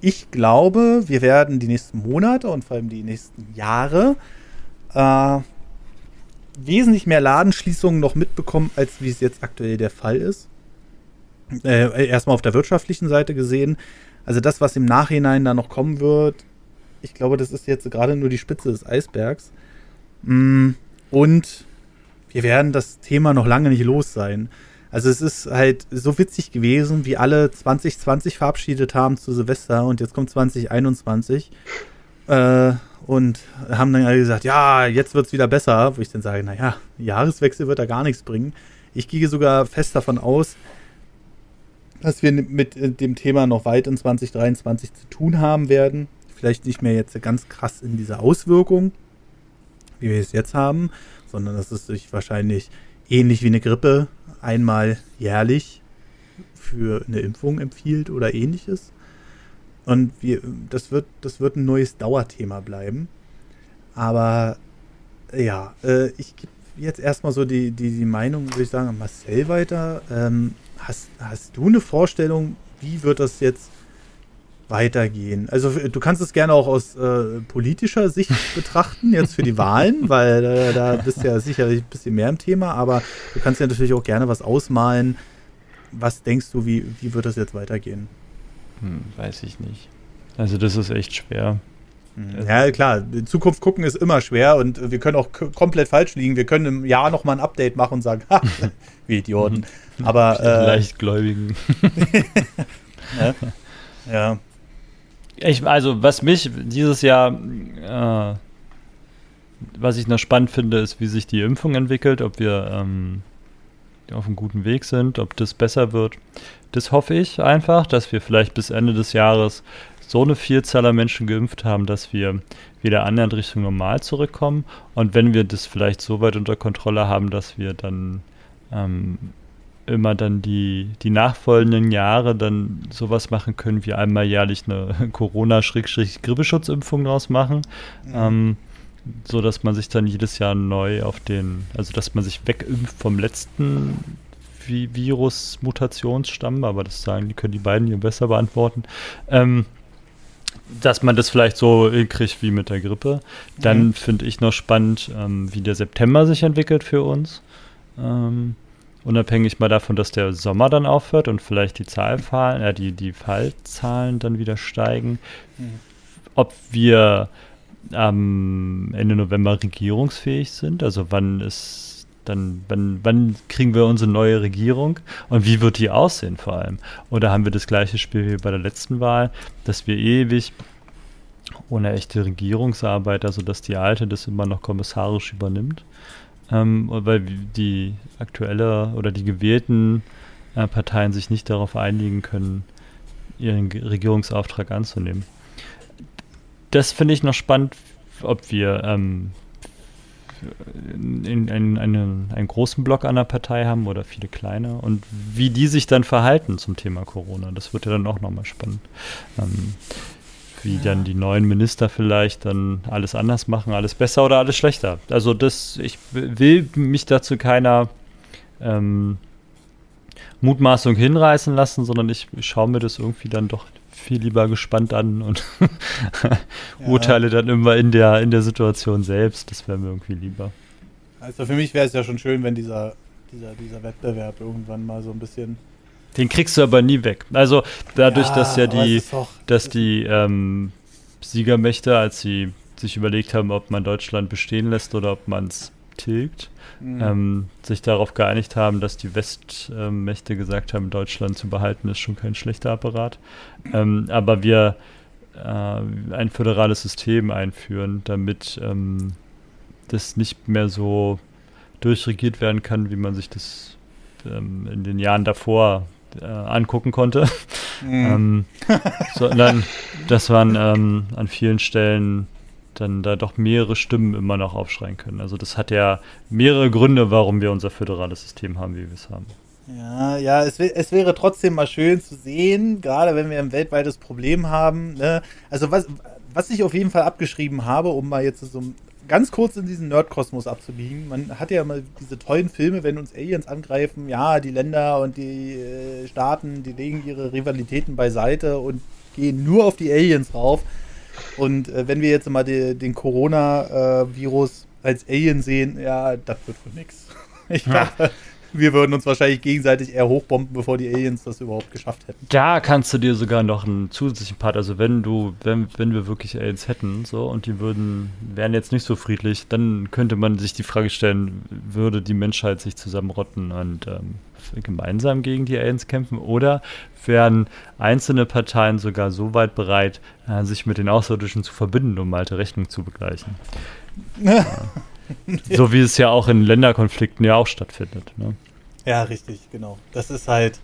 ich glaube, wir werden die nächsten Monate und vor allem die nächsten Jahre äh, wesentlich mehr Ladenschließungen noch mitbekommen, als wie es jetzt aktuell der Fall ist. Äh, erstmal auf der wirtschaftlichen Seite gesehen. Also das, was im Nachhinein da noch kommen wird, ich glaube, das ist jetzt gerade nur die Spitze des Eisbergs. Mm, und wir werden das Thema noch lange nicht los sein. Also es ist halt so witzig gewesen, wie alle 2020 verabschiedet haben zu Silvester und jetzt kommt 2021. Äh, und haben dann alle gesagt, ja, jetzt wird es wieder besser. Wo ich dann sage, naja, Jahreswechsel wird da gar nichts bringen. Ich gehe sogar fest davon aus, dass wir mit dem Thema noch weit in 2023 zu tun haben werden. Vielleicht nicht mehr jetzt ganz krass in dieser Auswirkung, wie wir es jetzt haben, sondern dass es sich wahrscheinlich ähnlich wie eine Grippe einmal jährlich für eine Impfung empfiehlt oder ähnliches. Und wir, das, wird, das wird ein neues Dauerthema bleiben. Aber ja, äh, ich gebe jetzt erstmal so die, die, die Meinung, würde ich sagen, Marcel weiter. Ähm, hast, hast du eine Vorstellung, wie wird das jetzt weitergehen? Also du kannst es gerne auch aus äh, politischer Sicht betrachten, jetzt für die Wahlen, weil äh, da bist du ja sicherlich ein bisschen mehr im Thema, aber du kannst ja natürlich auch gerne was ausmalen. Was denkst du, wie, wie wird das jetzt weitergehen? Hm, weiß ich nicht. Also das ist echt schwer. Hm, ja, klar, in Zukunft gucken ist immer schwer und wir können auch komplett falsch liegen. Wir können im Jahr nochmal ein Update machen und sagen, ha, wie Idioten. Aber. Äh, Leichtgläubigen. ja. ja. Ich, also, was mich dieses Jahr, äh, was ich noch spannend finde, ist, wie sich die Impfung entwickelt, ob wir ähm, auf einem guten Weg sind, ob das besser wird. Das hoffe ich einfach, dass wir vielleicht bis Ende des Jahres so eine Vielzahl an Menschen geimpft haben, dass wir wieder annähernd Richtung normal zurückkommen. Und wenn wir das vielleicht so weit unter Kontrolle haben, dass wir dann ähm, immer dann die, die nachfolgenden Jahre dann sowas machen können, wie einmal jährlich eine Corona-Grippeschutzimpfung draus machen. Mhm. Ähm, so dass man sich dann jedes Jahr neu auf den, also dass man sich wegimpft vom letzten Virus-Mutationsstamm, aber das sagen, die können die beiden hier besser beantworten. Ähm, dass man das vielleicht so hinkriegt wie mit der Grippe. Dann mhm. finde ich noch spannend, ähm, wie der September sich entwickelt für uns. Ähm, unabhängig mal davon, dass der Sommer dann aufhört und vielleicht die Zahlfallen, äh, die, die Fallzahlen dann wieder steigen. Mhm. Ob wir am Ende November regierungsfähig sind, also wann ist dann, wann, wann kriegen wir unsere neue Regierung und wie wird die aussehen vor allem? Oder haben wir das gleiche Spiel wie bei der letzten Wahl, dass wir ewig ohne echte Regierungsarbeit, also dass die alte das immer noch kommissarisch übernimmt? Ähm, weil die aktuelle oder die gewählten äh, Parteien sich nicht darauf einigen können, ihren Regierungsauftrag anzunehmen. Das finde ich noch spannend, ob wir ähm, in, in, einen, einen großen Block an der Partei haben oder viele kleine und wie die sich dann verhalten zum Thema Corona. Das wird ja dann auch nochmal spannend. Ähm, wie ja. dann die neuen Minister vielleicht dann alles anders machen, alles besser oder alles schlechter. Also das, ich will mich dazu keiner ähm, Mutmaßung hinreißen lassen, sondern ich schaue mir das irgendwie dann doch viel lieber gespannt an und ja. urteile dann immer in der, in der Situation selbst. Das wäre mir irgendwie lieber. Also für mich wäre es ja schon schön, wenn dieser, dieser, dieser Wettbewerb irgendwann mal so ein bisschen. Den kriegst du aber nie weg. Also dadurch, ja, dass ja die, dass die ähm, Siegermächte, als sie sich überlegt haben, ob man Deutschland bestehen lässt oder ob man es tilgt, mhm. ähm, sich darauf geeinigt haben, dass die Westmächte äh, gesagt haben, Deutschland zu behalten ist schon kein schlechter Apparat. Ähm, aber wir äh, ein föderales System einführen, damit ähm, das nicht mehr so durchregiert werden kann, wie man sich das ähm, in den Jahren davor äh, angucken konnte. Mhm. sondern das waren ähm, an vielen Stellen dann da doch mehrere Stimmen immer noch aufschreien können. Also das hat ja mehrere Gründe, warum wir unser föderales System haben, wie wir es haben. Ja, ja, es, es, wäre trotzdem mal schön zu sehen, gerade wenn wir ein weltweites Problem haben. Ne? Also was, was ich auf jeden Fall abgeschrieben habe, um mal jetzt so ganz kurz in diesen Nerdkosmos abzubiegen. Man hat ja immer diese tollen Filme, wenn uns Aliens angreifen, ja, die Länder und die äh, Staaten, die legen ihre Rivalitäten beiseite und gehen nur auf die Aliens rauf. Und äh, wenn wir jetzt mal die, den Corona-Virus äh, als Alien sehen, ja, das wird wohl nix. Ich ja. glaube, wir würden uns wahrscheinlich gegenseitig eher hochbomben, bevor die Aliens das überhaupt geschafft hätten. Da kannst du dir sogar noch einen zusätzlichen Part, also wenn du, wenn, wenn wir wirklich Aliens hätten, so, und die würden, wären jetzt nicht so friedlich, dann könnte man sich die Frage stellen, würde die Menschheit sich zusammenrotten und ähm, gemeinsam gegen die Aliens kämpfen oder wären einzelne Parteien sogar so weit bereit, äh, sich mit den Außerirdischen zu verbinden, um alte Rechnung zu begleichen. ja. So wie es ja auch in Länderkonflikten ja auch stattfindet. Ne? Ja, richtig, genau. Das ist halt.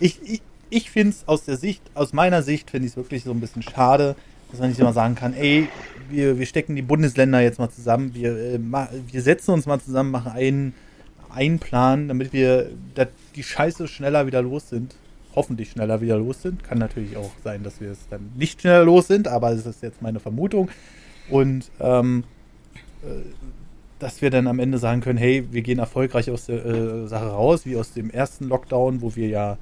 Ich, ich, ich finde es aus der Sicht, aus meiner Sicht finde ich es wirklich so ein bisschen schade, dass man nicht immer sagen kann, ey, wir, wir stecken die Bundesländer jetzt mal zusammen, wir, äh, wir setzen uns mal zusammen, machen einen, einen Plan, damit wir die Scheiße schneller wieder los sind. Hoffentlich schneller wieder los sind. Kann natürlich auch sein, dass wir es dann nicht schneller los sind, aber das ist jetzt meine Vermutung. Und ähm, äh, dass wir dann am Ende sagen können, hey, wir gehen erfolgreich aus der äh, Sache raus, wie aus dem ersten Lockdown, wo wir ja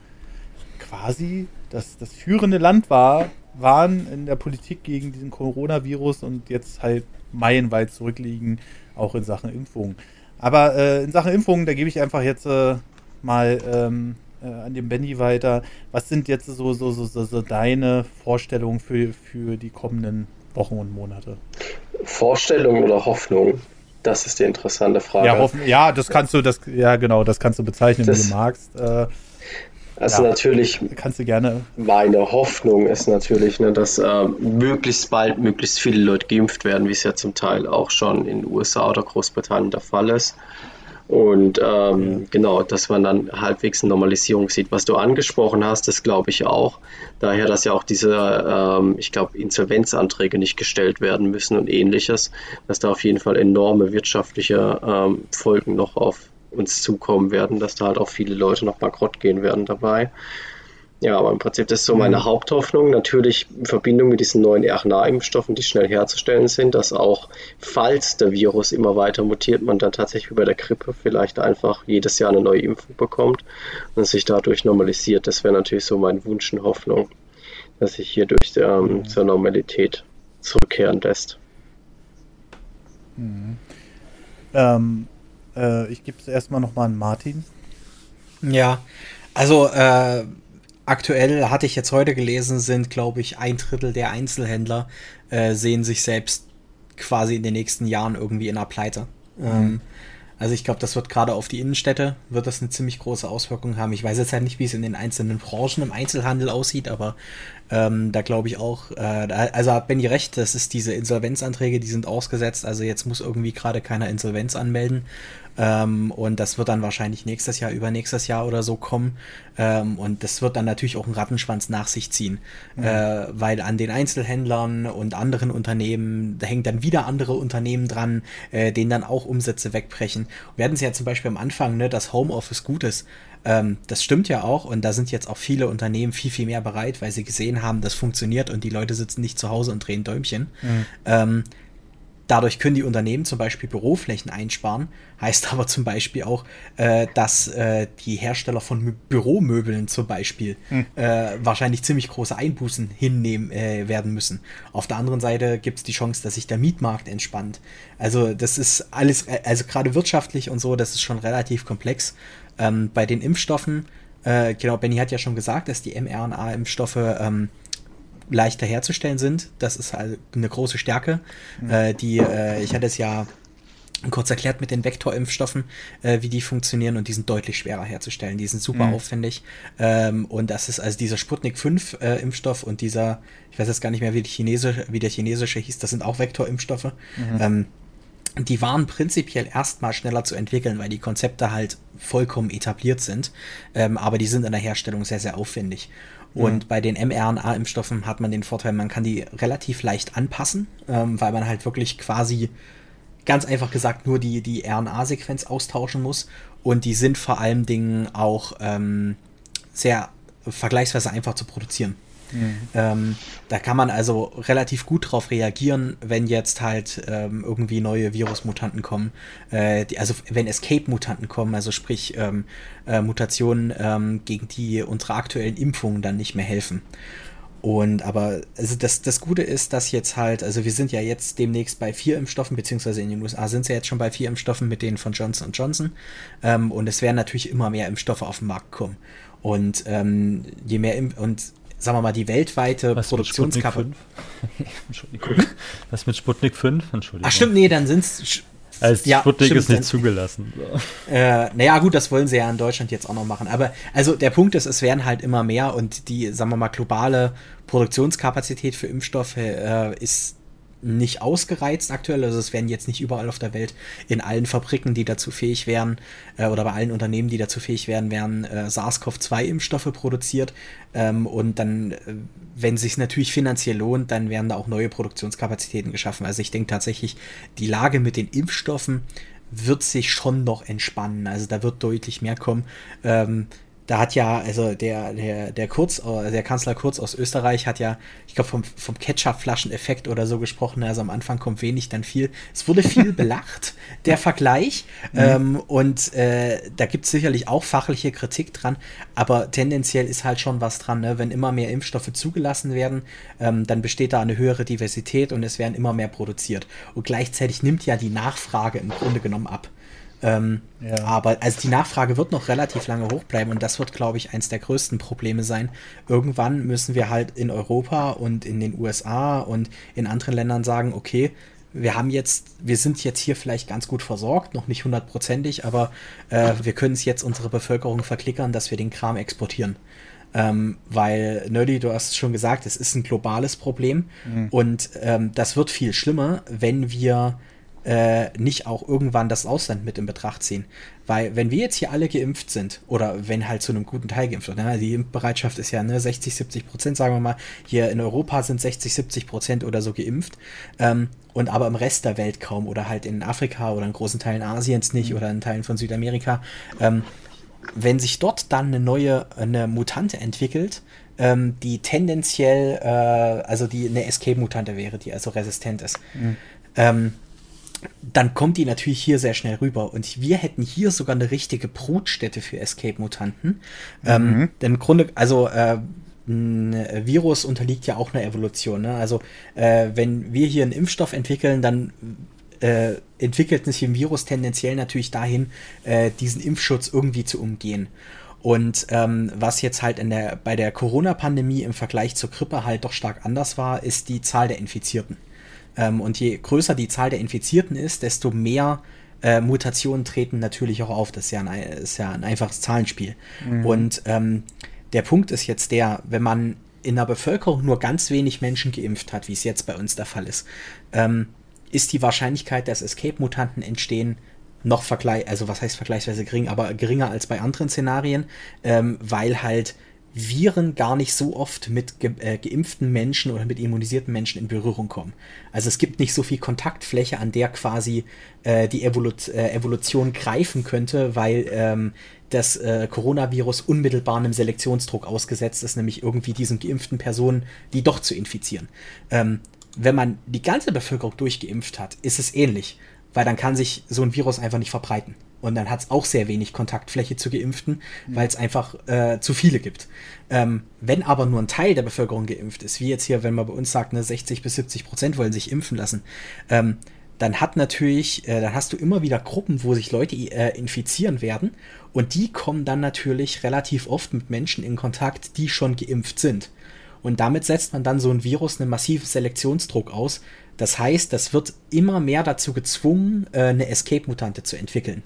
quasi das, das führende Land war, waren in der Politik gegen diesen Coronavirus und jetzt halt meilenweit zurückliegen, auch in Sachen Impfungen. Aber äh, in Sachen Impfungen, da gebe ich einfach jetzt äh, mal ähm, äh, an den Benny weiter. Was sind jetzt so, so, so, so, so deine Vorstellungen für, für die kommenden Wochen und Monate? Vorstellungen oder Hoffnungen? Das ist die interessante Frage. Ja, hoffen, ja, das kannst du, das, ja genau, das kannst du bezeichnen, das, wie du magst. Äh, also ja, natürlich. Kannst du gerne. Meine Hoffnung ist natürlich, ne, dass äh, möglichst bald möglichst viele Leute geimpft werden, wie es ja zum Teil auch schon in den USA oder Großbritannien der Fall ist. Und ähm, genau, dass man dann halbwegs eine Normalisierung sieht. Was du angesprochen hast, das glaube ich auch. Daher, dass ja auch diese, ähm, ich glaube, Insolvenzanträge nicht gestellt werden müssen und ähnliches, dass da auf jeden Fall enorme wirtschaftliche ähm, Folgen noch auf uns zukommen werden, dass da halt auch viele Leute noch bankrott gehen werden dabei. Ja, aber im Prinzip das ist so meine mhm. Haupthoffnung. Natürlich in Verbindung mit diesen neuen RNA-Impfstoffen, die schnell herzustellen sind, dass auch, falls der Virus immer weiter mutiert, man dann tatsächlich wie bei der Grippe vielleicht einfach jedes Jahr eine neue Impfung bekommt und sich dadurch normalisiert. Das wäre natürlich so mein Wunsch und Hoffnung, dass sich hierdurch ähm, mhm. zur Normalität zurückkehren lässt. Mhm. Ähm, äh, ich gebe es erstmal nochmal an Martin. Ja, also äh, aktuell hatte ich jetzt heute gelesen, sind, glaube ich, ein Drittel der Einzelhändler äh, sehen sich selbst quasi in den nächsten Jahren irgendwie in einer Pleite. Mhm. Ähm, also ich glaube, das wird gerade auf die Innenstädte, wird das eine ziemlich große Auswirkung haben. Ich weiß jetzt halt nicht, wie es in den einzelnen Branchen im Einzelhandel aussieht, aber ähm, da glaube ich auch, äh, also hat Benny recht, das ist diese Insolvenzanträge, die sind ausgesetzt, also jetzt muss irgendwie gerade keiner Insolvenz anmelden. Ähm, und das wird dann wahrscheinlich nächstes Jahr, übernächstes Jahr oder so kommen. Ähm, und das wird dann natürlich auch einen Rattenschwanz nach sich ziehen. Mhm. Äh, weil an den Einzelhändlern und anderen Unternehmen, da hängen dann wieder andere Unternehmen dran, äh, denen dann auch Umsätze wegbrechen. Wir hatten es ja zum Beispiel am Anfang, ne, dass Homeoffice gut ist. Ähm, das stimmt ja auch und da sind jetzt auch viele Unternehmen viel, viel mehr bereit, weil sie gesehen haben, das funktioniert und die Leute sitzen nicht zu Hause und drehen Däumchen. Mhm. Dadurch können die Unternehmen zum Beispiel Büroflächen einsparen. Heißt aber zum Beispiel auch, äh, dass äh, die Hersteller von Büromöbeln zum Beispiel hm. äh, wahrscheinlich ziemlich große Einbußen hinnehmen äh, werden müssen. Auf der anderen Seite gibt es die Chance, dass sich der Mietmarkt entspannt. Also das ist alles, äh, also gerade wirtschaftlich und so, das ist schon relativ komplex. Ähm, bei den Impfstoffen, äh, genau, Benny hat ja schon gesagt, dass die mRNA-Impfstoffe ähm, leichter herzustellen sind. Das ist halt eine große Stärke. Mhm. Äh, die, äh, ich hatte es ja kurz erklärt mit den Vektorimpfstoffen, äh, wie die funktionieren und die sind deutlich schwerer herzustellen. Die sind super mhm. aufwendig. Ähm, und das ist also dieser Sputnik 5 äh, Impfstoff und dieser, ich weiß jetzt gar nicht mehr, wie, die chinesische, wie der chinesische hieß, das sind auch Vektorimpfstoffe. Mhm. Ähm, die waren prinzipiell erstmal schneller zu entwickeln, weil die Konzepte halt vollkommen etabliert sind. Ähm, aber die sind in der Herstellung sehr, sehr aufwendig. Und mhm. bei den mRNA-Impfstoffen hat man den Vorteil, man kann die relativ leicht anpassen, ähm, weil man halt wirklich quasi ganz einfach gesagt nur die, die RNA-Sequenz austauschen muss. Und die sind vor allen Dingen auch ähm, sehr vergleichsweise einfach zu produzieren. Mhm. Ähm, da kann man also relativ gut drauf reagieren, wenn jetzt halt ähm, irgendwie neue Virusmutanten kommen. Äh, die, also wenn Escape-Mutanten kommen, also sprich ähm, äh, Mutationen, ähm, gegen die unsere aktuellen Impfungen dann nicht mehr helfen. Und aber also das, das Gute ist, dass jetzt halt, also wir sind ja jetzt demnächst bei vier Impfstoffen, beziehungsweise in den USA sind sie ja jetzt schon bei vier Impfstoffen mit denen von Johnson Johnson. Ähm, und es werden natürlich immer mehr Impfstoffe auf den Markt kommen. Und ähm, je mehr Impf und sagen wir mal, die weltweite Produktionskapazität. Entschuldigung. Was mit Sputnik 5? Entschuldigung. Ach stimmt, nee, dann sind es. Also ja, Sputnik stimmt, ist nicht zugelassen. So. Äh, naja, gut, das wollen sie ja in Deutschland jetzt auch noch machen. Aber also der Punkt ist, es werden halt immer mehr und die, sagen wir mal, globale Produktionskapazität für Impfstoffe äh, ist nicht ausgereizt aktuell. Also es werden jetzt nicht überall auf der Welt in allen Fabriken, die dazu fähig wären, äh, oder bei allen Unternehmen, die dazu fähig wären, werden äh, SARS-CoV-2-Impfstoffe produziert. Ähm, und dann, äh, wenn es sich natürlich finanziell lohnt, dann werden da auch neue Produktionskapazitäten geschaffen. Also ich denke tatsächlich, die Lage mit den Impfstoffen wird sich schon noch entspannen. Also da wird deutlich mehr kommen. Ähm, da hat ja, also der, der, der Kurz, äh, der Kanzler Kurz aus Österreich hat ja, ich glaube, vom, vom Ketchup-Flaschen-Effekt oder so gesprochen. Also am Anfang kommt wenig, dann viel. Es wurde viel belacht, der Vergleich. Mhm. Ähm, und äh, da gibt es sicherlich auch fachliche Kritik dran, aber tendenziell ist halt schon was dran. Ne? Wenn immer mehr Impfstoffe zugelassen werden, ähm, dann besteht da eine höhere Diversität und es werden immer mehr produziert. Und gleichzeitig nimmt ja die Nachfrage im Grunde genommen ab. Ähm, ja. Aber also die Nachfrage wird noch relativ lange hoch bleiben und das wird, glaube ich, eins der größten Probleme sein. Irgendwann müssen wir halt in Europa und in den USA und in anderen Ländern sagen, okay, wir haben jetzt, wir sind jetzt hier vielleicht ganz gut versorgt, noch nicht hundertprozentig, aber äh, wir können es jetzt unsere Bevölkerung verklickern, dass wir den Kram exportieren. Ähm, weil, Nerdy, du hast es schon gesagt, es ist ein globales Problem mhm. und ähm, das wird viel schlimmer, wenn wir äh, nicht auch irgendwann das Ausland mit in Betracht ziehen. Weil wenn wir jetzt hier alle geimpft sind, oder wenn halt zu einem guten Teil geimpft wird, ne, die Impfbereitschaft ist ja ne, 60, 70 Prozent, sagen wir mal, hier in Europa sind 60, 70 Prozent oder so geimpft, ähm, und aber im Rest der Welt kaum, oder halt in Afrika oder in großen Teilen Asiens nicht, mhm. oder in Teilen von Südamerika, ähm, wenn sich dort dann eine neue eine Mutante entwickelt, ähm, die tendenziell, äh, also die eine Escape-Mutante wäre, die also resistent ist, mhm. ähm, dann kommt die natürlich hier sehr schnell rüber. Und wir hätten hier sogar eine richtige Brutstätte für Escape-Mutanten. Ähm, mhm. Ähm, denn im Grunde, also äh, ein Virus unterliegt ja auch einer Evolution. Ne? Also äh, wenn wir hier einen Impfstoff entwickeln, dann äh, entwickelt sich ein Virus tendenziell natürlich dahin, äh, diesen Impfschutz irgendwie zu umgehen. Und ähm, was jetzt halt in der, bei der Corona-Pandemie im Vergleich zur Grippe halt doch stark anders war, ist die Zahl der Infizierten. Ähm, und je größer die Zahl der Infizierten ist, desto mehr äh, Mutationen treten natürlich auch auf. Das ist ja ein, ist ja ein einfaches Zahlenspiel. Mhm. Und ähm, der Punkt ist jetzt der, wenn man in der Bevölkerung nur ganz wenig Menschen geimpft hat, wie es jetzt bei uns der Fall ist, ähm, ist die Wahrscheinlichkeit, dass Escape-Mutanten entstehen, noch vergleich, also was heißt vergleichsweise gering, aber geringer als bei anderen Szenarien, ähm, weil halt Viren gar nicht so oft mit ge äh, geimpften Menschen oder mit immunisierten Menschen in Berührung kommen. Also es gibt nicht so viel Kontaktfläche, an der quasi äh, die Evolu äh, Evolution greifen könnte, weil ähm, das äh, Coronavirus unmittelbar einem Selektionsdruck ausgesetzt ist, nämlich irgendwie diesen geimpften Personen, die doch zu infizieren. Ähm, wenn man die ganze Bevölkerung durchgeimpft hat, ist es ähnlich, weil dann kann sich so ein Virus einfach nicht verbreiten. Und dann hat es auch sehr wenig Kontaktfläche zu Geimpften, mhm. weil es einfach äh, zu viele gibt. Ähm, wenn aber nur ein Teil der Bevölkerung geimpft ist, wie jetzt hier, wenn man bei uns sagt, ne, 60 bis 70 Prozent wollen sich impfen lassen, ähm, dann hat natürlich, äh, dann hast du immer wieder Gruppen, wo sich Leute äh, infizieren werden und die kommen dann natürlich relativ oft mit Menschen in Kontakt, die schon geimpft sind. Und damit setzt man dann so ein Virus einen massiven Selektionsdruck aus. Das heißt, das wird immer mehr dazu gezwungen, äh, eine Escape-Mutante zu entwickeln.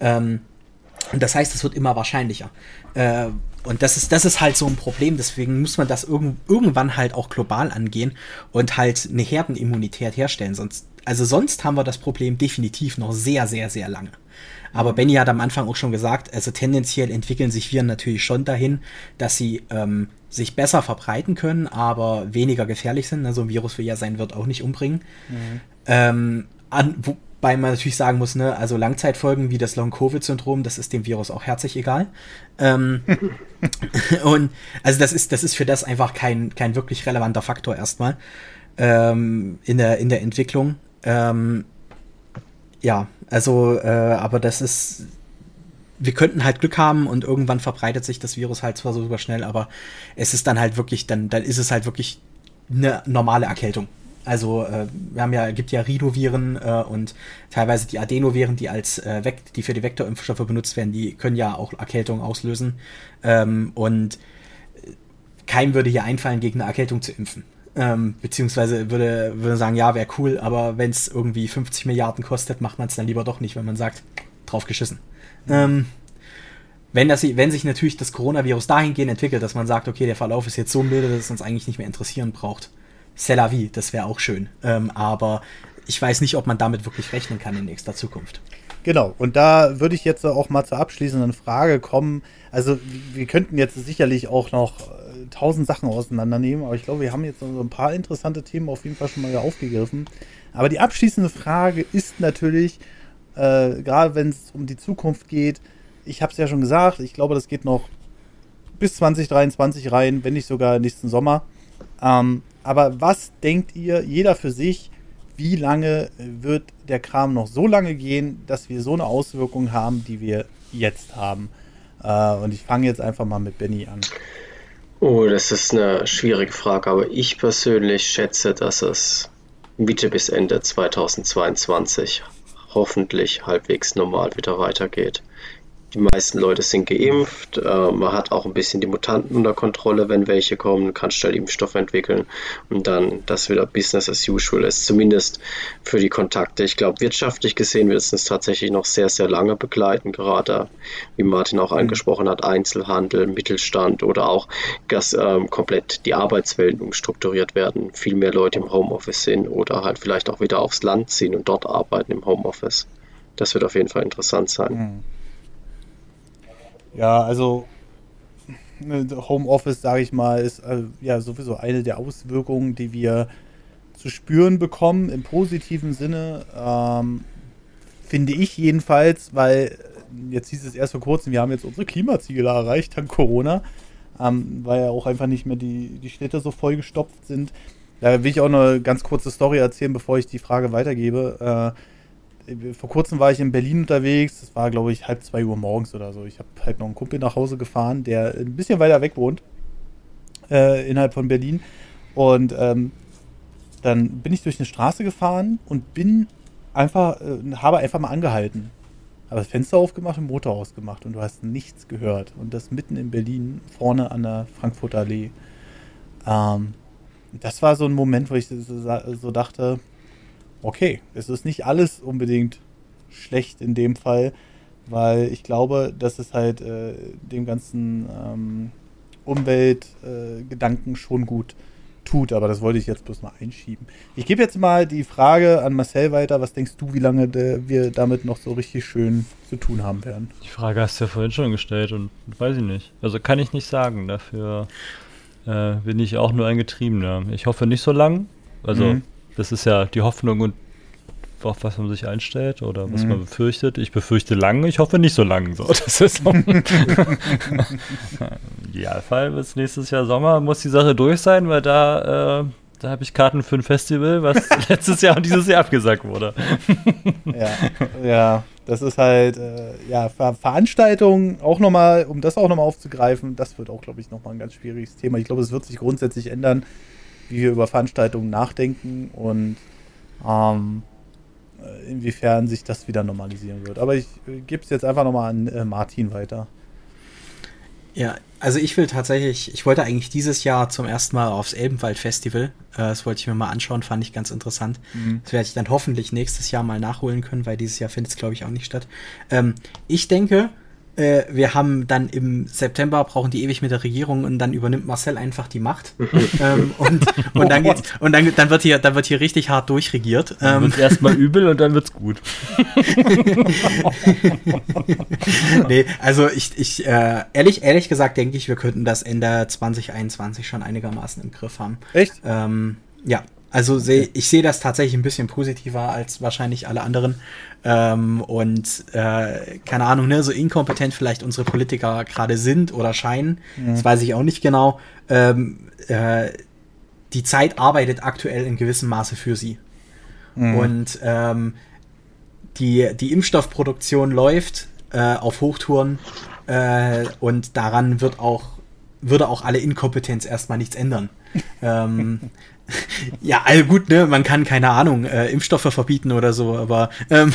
Ähm, und das heißt, es wird immer wahrscheinlicher. Äh, und das ist, das ist halt so ein Problem, deswegen muss man das irg irgendwann halt auch global angehen und halt eine Herdenimmunität herstellen. Sonst, also sonst haben wir das Problem definitiv noch sehr, sehr, sehr lange. Aber Benny hat am Anfang auch schon gesagt, also tendenziell entwickeln sich Viren natürlich schon dahin, dass sie ähm, sich besser verbreiten können, aber weniger gefährlich sind. Also ein Virus, wie ja sein wird, auch nicht umbringen. Mhm. Ähm, an, wobei man natürlich sagen muss, ne, also Langzeitfolgen wie das Long-Covid-Syndrom, das ist dem Virus auch herzlich egal. Ähm, und also das ist, das ist für das einfach kein, kein wirklich relevanter Faktor erstmal ähm, in, der, in der Entwicklung. Ähm, ja, also, äh, aber das ist, wir könnten halt Glück haben und irgendwann verbreitet sich das Virus halt zwar so super schnell, aber es ist dann halt wirklich, dann, dann ist es halt wirklich eine normale Erkältung. Also äh, wir haben ja, gibt ja Rhinoviren äh, und teilweise die Adenoviren, die als äh, die für die Vektorimpfstoffe benutzt werden, die können ja auch Erkältung auslösen. Ähm, und keinem würde hier einfallen, gegen eine Erkältung zu impfen. Ähm, beziehungsweise würde, würde sagen, ja, wäre cool, aber wenn es irgendwie 50 Milliarden kostet, macht man es dann lieber doch nicht, wenn man sagt, drauf geschissen. Ähm, wenn, das, wenn sich natürlich das Coronavirus dahingehend entwickelt, dass man sagt, okay, der Verlauf ist jetzt so milde, dass es uns eigentlich nicht mehr interessieren braucht. C'est la vie, das wäre auch schön. Ähm, aber ich weiß nicht, ob man damit wirklich rechnen kann in nächster Zukunft. Genau, und da würde ich jetzt auch mal zur abschließenden Frage kommen. Also, wir könnten jetzt sicherlich auch noch tausend Sachen auseinandernehmen, aber ich glaube, wir haben jetzt so ein paar interessante Themen auf jeden Fall schon mal aufgegriffen. Aber die abschließende Frage ist natürlich, äh, gerade wenn es um die Zukunft geht, ich habe es ja schon gesagt, ich glaube, das geht noch bis 2023 rein, wenn nicht sogar nächsten Sommer. Ähm, aber was denkt ihr, jeder für sich, wie lange wird der Kram noch so lange gehen, dass wir so eine Auswirkung haben, die wir jetzt haben? Äh, und ich fange jetzt einfach mal mit Benny an. Oh, das ist eine schwierige Frage, aber ich persönlich schätze, dass es Mitte bis Ende 2022 hoffentlich halbwegs normal wieder weitergeht. Die meisten Leute sind geimpft. Äh, man hat auch ein bisschen die Mutanten unter Kontrolle, wenn welche kommen, kann schnell Impfstoff entwickeln und dann das wieder Business as usual ist. Zumindest für die Kontakte. Ich glaube, wirtschaftlich gesehen wird es uns tatsächlich noch sehr, sehr lange begleiten. Gerade, wie Martin auch angesprochen hat, Einzelhandel, Mittelstand oder auch, dass ähm, komplett die Arbeitswelt umstrukturiert werden. Viel mehr Leute im Homeoffice sind oder halt vielleicht auch wieder aufs Land ziehen und dort arbeiten im Homeoffice. Das wird auf jeden Fall interessant sein. Mhm. Ja, also ne, Homeoffice, sage ich mal, ist äh, ja sowieso eine der Auswirkungen, die wir zu spüren bekommen, im positiven Sinne, ähm, finde ich jedenfalls, weil jetzt hieß es erst vor kurzem, wir haben jetzt unsere Klimaziele erreicht dank Corona, ähm, weil ja auch einfach nicht mehr die, die Städte so vollgestopft sind. Da will ich auch eine ganz kurze Story erzählen, bevor ich die Frage weitergebe. Äh, vor kurzem war ich in Berlin unterwegs, es war glaube ich halb zwei Uhr morgens oder so. Ich habe halt noch einen Kumpel nach Hause gefahren, der ein bisschen weiter weg wohnt, äh, innerhalb von Berlin. Und ähm, dann bin ich durch eine Straße gefahren und bin einfach, äh, habe einfach mal angehalten. Habe das Fenster aufgemacht und Motor ausgemacht und du hast nichts gehört. Und das mitten in Berlin, vorne an der Frankfurter Allee. Ähm, das war so ein Moment, wo ich so dachte, okay, es ist nicht alles unbedingt schlecht in dem Fall, weil ich glaube, dass es halt äh, dem ganzen ähm, Umweltgedanken äh, schon gut tut, aber das wollte ich jetzt bloß mal einschieben. Ich gebe jetzt mal die Frage an Marcel weiter. Was denkst du, wie lange der, wir damit noch so richtig schön zu tun haben werden? Die Frage hast du ja vorhin schon gestellt und weiß ich nicht. Also kann ich nicht sagen. Dafür äh, bin ich auch nur ein Getriebener. Ich hoffe nicht so lang. Also mhm. Das ist ja die Hoffnung und auf was man sich einstellt oder was mhm. man befürchtet. Ich befürchte lang, ich hoffe nicht so lang. So, das ist so. Idealfall bis nächstes Jahr Sommer muss die Sache durch sein, weil da, äh, da habe ich Karten für ein Festival, was letztes Jahr und dieses Jahr abgesagt wurde. ja, ja, das ist halt, äh, ja, Ver Veranstaltungen auch nochmal, um das auch nochmal aufzugreifen, das wird auch, glaube ich, nochmal ein ganz schwieriges Thema. Ich glaube, es wird sich grundsätzlich ändern, wie wir über Veranstaltungen nachdenken und ähm, äh, inwiefern sich das wieder normalisieren wird. Aber ich äh, gebe es jetzt einfach nochmal an äh, Martin weiter. Ja, also ich will tatsächlich, ich wollte eigentlich dieses Jahr zum ersten Mal aufs Elbenwald Festival. Äh, das wollte ich mir mal anschauen, fand ich ganz interessant. Mhm. Das werde ich dann hoffentlich nächstes Jahr mal nachholen können, weil dieses Jahr findet es, glaube ich, auch nicht statt. Ähm, ich denke, äh, wir haben dann im September brauchen die ewig mit der Regierung und dann übernimmt Marcel einfach die Macht. ähm, und, und dann geht's, und dann, dann wird hier, dann wird hier richtig hart durchregiert. Dann ähm, erstmal übel und dann wird's gut. nee, also ich, ich äh, ehrlich, ehrlich gesagt denke ich, wir könnten das Ende 2021 schon einigermaßen im Griff haben. Echt? Ähm, ja, also seh, ich sehe das tatsächlich ein bisschen positiver als wahrscheinlich alle anderen. Ähm, und äh, keine Ahnung, ne, so inkompetent vielleicht unsere Politiker gerade sind oder scheinen, mhm. das weiß ich auch nicht genau. Ähm, äh, die Zeit arbeitet aktuell in gewissem Maße für sie. Mhm. Und ähm, die, die Impfstoffproduktion läuft äh, auf Hochtouren äh, und daran wird auch, würde auch alle Inkompetenz erstmal nichts ändern. ähm, ja, also gut, ne, man kann keine Ahnung, äh, Impfstoffe verbieten oder so, aber ähm,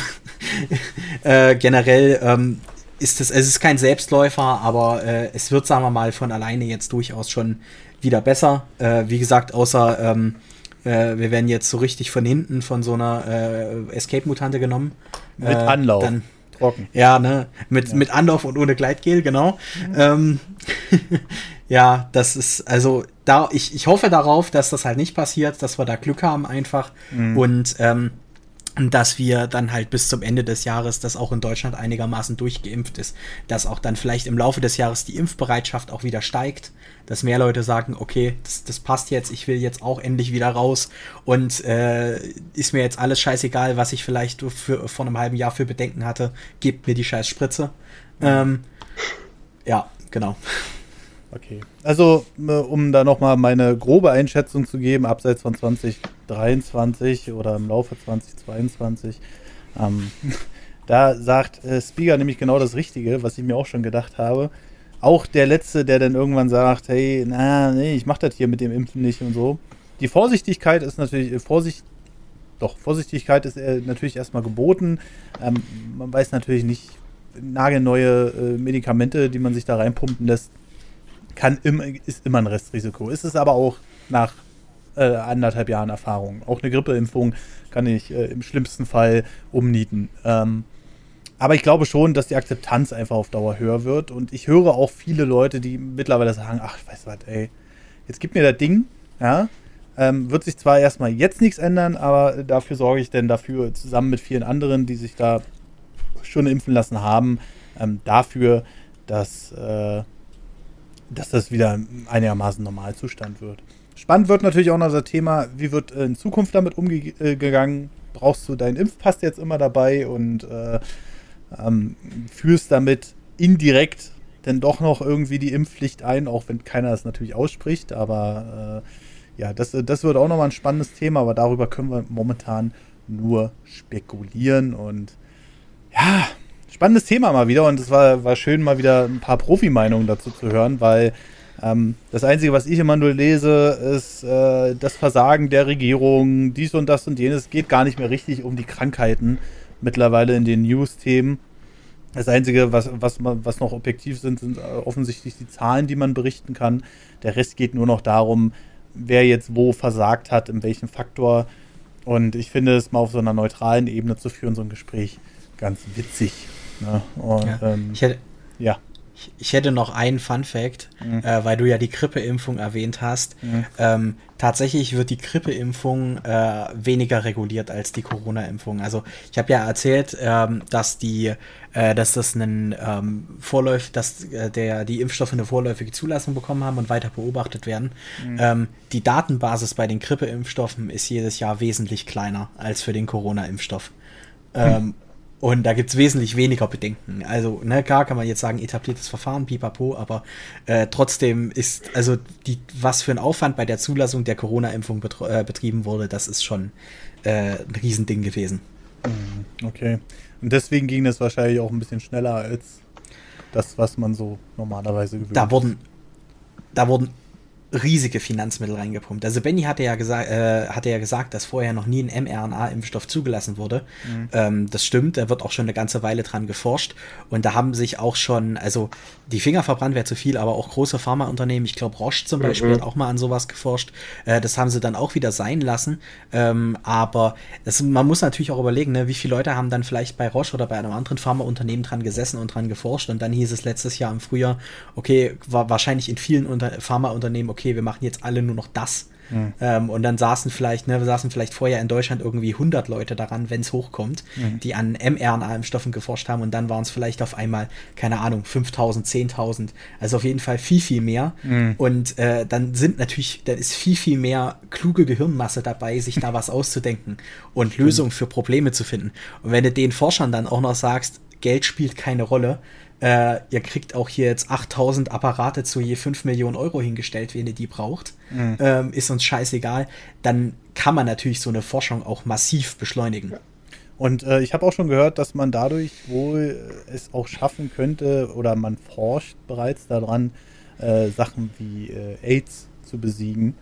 äh, generell ähm, ist es, es ist kein Selbstläufer, aber äh, es wird, sagen wir mal, von alleine jetzt durchaus schon wieder besser. Äh, wie gesagt, außer ähm, äh, wir werden jetzt so richtig von hinten von so einer äh, Escape-Mutante genommen. Mit Anlauf. Dann, Trocken. Ja, ne, mit, ja. mit Anlauf und ohne Gleitgel, genau. Mhm. Ähm, ja, das ist, also da, ich, ich hoffe darauf, dass das halt nicht passiert, dass wir da Glück haben einfach mhm. und ähm, dass wir dann halt bis zum Ende des Jahres, das auch in Deutschland einigermaßen durchgeimpft ist, dass auch dann vielleicht im Laufe des Jahres die Impfbereitschaft auch wieder steigt, dass mehr Leute sagen, okay, das, das passt jetzt, ich will jetzt auch endlich wieder raus und äh, ist mir jetzt alles scheißegal, was ich vielleicht für, vor einem halben Jahr für Bedenken hatte, gebt mir die scheiß Spritze. Ähm, ja, genau. Okay. Also, äh, um da nochmal meine grobe Einschätzung zu geben, abseits von 2023 oder im Laufe 2022, ähm, da sagt äh, Spieger nämlich genau das Richtige, was ich mir auch schon gedacht habe. Auch der Letzte, der dann irgendwann sagt, hey, na, nee, ich mach das hier mit dem Impfen nicht und so. Die Vorsichtigkeit ist natürlich, äh, Vorsicht, doch, Vorsichtigkeit ist äh, natürlich erstmal geboten. Ähm, man weiß natürlich nicht, nagelneue äh, Medikamente, die man sich da reinpumpen lässt, kann im, ist immer ein Restrisiko. Ist es aber auch nach äh, anderthalb Jahren Erfahrung. Auch eine Grippeimpfung kann ich äh, im schlimmsten Fall umnieten. Ähm, aber ich glaube schon, dass die Akzeptanz einfach auf Dauer höher wird. Und ich höre auch viele Leute, die mittlerweile sagen, ach, weißt du was, ey, jetzt gib mir das Ding, ja. Ähm, wird sich zwar erstmal jetzt nichts ändern, aber dafür sorge ich denn dafür, zusammen mit vielen anderen, die sich da schon impfen lassen haben, ähm, dafür, dass äh, dass das wieder einigermaßen Normalzustand wird. Spannend wird natürlich auch noch das Thema, wie wird in Zukunft damit umgegangen? Brauchst du deinen Impfpass jetzt immer dabei und äh, ähm, führst damit indirekt denn doch noch irgendwie die Impfpflicht ein, auch wenn keiner das natürlich ausspricht. Aber äh, ja, das, das wird auch nochmal ein spannendes Thema, aber darüber können wir momentan nur spekulieren. Und ja, spannendes Thema mal wieder. Und es war, war schön, mal wieder ein paar Profi-Meinungen dazu zu hören, weil ähm, das Einzige, was ich immer nur lese, ist äh, das Versagen der Regierung, dies und das und jenes. Es geht gar nicht mehr richtig um die Krankheiten mittlerweile in den News-Themen. Das Einzige, was, was, was noch objektiv sind, sind äh, offensichtlich die Zahlen, die man berichten kann. Der Rest geht nur noch darum, wer jetzt wo versagt hat, in welchem Faktor. Und ich finde es mal auf so einer neutralen Ebene zu führen, so ein Gespräch, ganz witzig. Ne? Und, ja. Ähm, ich hätte, ja. Ich hätte noch einen Fun Fact, mhm. äh, weil du ja die Grippeimpfung erwähnt hast. Mhm. Ähm, tatsächlich wird die Grippeimpfung äh, weniger reguliert als die Corona-Impfung. Also ich habe ja erzählt, ähm, dass die, äh, dass das einen ähm, Vorläuf, dass äh, der die Impfstoffe eine vorläufige Zulassung bekommen haben und weiter beobachtet werden. Mhm. Ähm, die Datenbasis bei den Grippeimpfstoffen ist jedes Jahr wesentlich kleiner als für den Corona-Impfstoff. Mhm. Und da gibt es wesentlich weniger Bedenken. Also, ne, klar kann man jetzt sagen, etabliertes Verfahren, pipapo, aber äh, trotzdem ist, also die, was für ein Aufwand bei der Zulassung der Corona-Impfung äh, betrieben wurde, das ist schon äh, ein Riesending gewesen. Mhm, okay. Und deswegen ging das wahrscheinlich auch ein bisschen schneller als das, was man so normalerweise gewöhnt Da wurden, da wurden riesige Finanzmittel reingepumpt. Also Benny hatte ja gesagt, äh, hatte ja gesagt, dass vorher noch nie ein mRNA-Impfstoff zugelassen wurde. Mhm. Ähm, das stimmt, da wird auch schon eine ganze Weile dran geforscht. Und da haben sich auch schon, also die Finger verbrannt wäre zu viel, aber auch große Pharmaunternehmen, ich glaube Roche zum Beispiel mhm. hat auch mal an sowas geforscht. Äh, das haben sie dann auch wieder sein lassen. Ähm, aber das, man muss natürlich auch überlegen, ne, wie viele Leute haben dann vielleicht bei Roche oder bei einem anderen Pharmaunternehmen dran gesessen und dran geforscht. Und dann hieß es letztes Jahr im Frühjahr, okay, war wahrscheinlich in vielen Unter Pharmaunternehmen, okay, wir machen jetzt alle nur noch das. Mhm. Ähm, und dann saßen vielleicht, ne, wir saßen vielleicht vorher in Deutschland irgendwie 100 Leute daran, wenn es hochkommt, mhm. die an mRNA-Impfstoffen geforscht haben und dann waren es vielleicht auf einmal, keine Ahnung, 5000, 10.000. Also auf jeden Fall viel, viel mehr. Mhm. Und äh, dann sind natürlich, dann ist viel, viel mehr kluge Gehirnmasse dabei, sich da was auszudenken und Lösungen für Probleme zu finden. Und wenn du den Forschern dann auch noch sagst, Geld spielt keine Rolle, äh, ihr kriegt auch hier jetzt 8000 Apparate zu je 5 Millionen Euro hingestellt, wenn ihr die braucht. Mhm. Ähm, ist uns scheißegal. Dann kann man natürlich so eine Forschung auch massiv beschleunigen. Und äh, ich habe auch schon gehört, dass man dadurch wohl es auch schaffen könnte oder man forscht bereits daran, äh, Sachen wie äh, AIDS zu besiegen.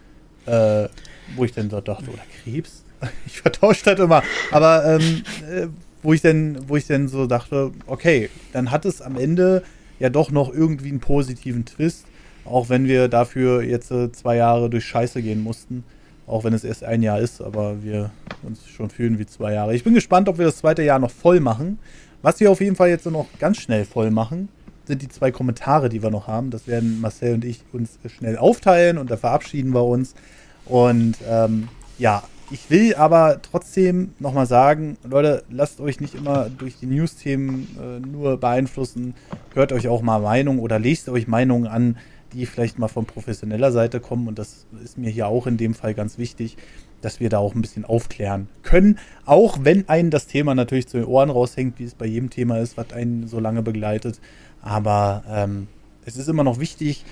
Äh, wo ich dann so dachte, oder Krebs? Ich vertausche das immer. Aber ähm, äh, wo ich dann, wo ich dann so dachte, okay, dann hat es am Ende ja doch noch irgendwie einen positiven Twist, auch wenn wir dafür jetzt äh, zwei Jahre durch Scheiße gehen mussten. Auch wenn es erst ein Jahr ist, aber wir uns schon fühlen wie zwei Jahre. Ich bin gespannt, ob wir das zweite Jahr noch voll machen. Was wir auf jeden Fall jetzt noch ganz schnell voll machen, sind die zwei Kommentare, die wir noch haben. Das werden Marcel und ich uns schnell aufteilen und da verabschieden wir uns. Und ähm, ja, ich will aber trotzdem nochmal sagen, Leute, lasst euch nicht immer durch die News-Themen äh, nur beeinflussen. Hört euch auch mal Meinungen oder lest euch Meinungen an, die vielleicht mal von professioneller Seite kommen. Und das ist mir hier auch in dem Fall ganz wichtig, dass wir da auch ein bisschen aufklären können. Auch wenn einen das Thema natürlich zu den Ohren raushängt, wie es bei jedem Thema ist, was einen so lange begleitet. Aber ähm, es ist immer noch wichtig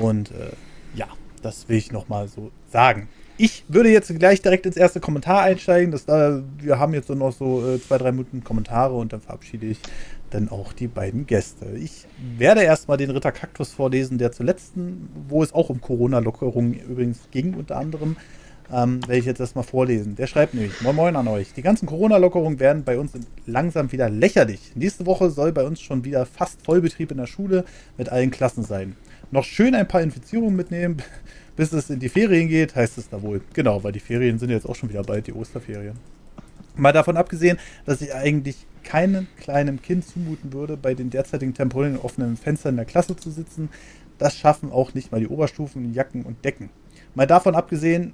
und äh, ja, das will ich nochmal so sagen ich würde jetzt gleich direkt ins erste Kommentar einsteigen. Das, da, wir haben jetzt noch so äh, zwei, drei Minuten Kommentare und dann verabschiede ich dann auch die beiden Gäste. Ich werde erstmal den Ritter Kaktus vorlesen, der zuletzt, wo es auch um Corona-Lockerungen übrigens ging, unter anderem. Ähm, werde ich jetzt erstmal vorlesen. Der schreibt nämlich: Moin Moin an euch. Die ganzen Corona-Lockerungen werden bei uns langsam wieder lächerlich. Nächste Woche soll bei uns schon wieder fast Vollbetrieb in der Schule mit allen Klassen sein. Noch schön ein paar Infizierungen mitnehmen, bis es in die Ferien geht, heißt es da wohl. Genau, weil die Ferien sind jetzt auch schon wieder bald, die Osterferien. Mal davon abgesehen, dass ich eigentlich keinem kleinen Kind zumuten würde, bei den derzeitigen Temperaturen in offenen Fenstern in der Klasse zu sitzen. Das schaffen auch nicht mal die Oberstufen, Jacken und Decken. Mal davon abgesehen,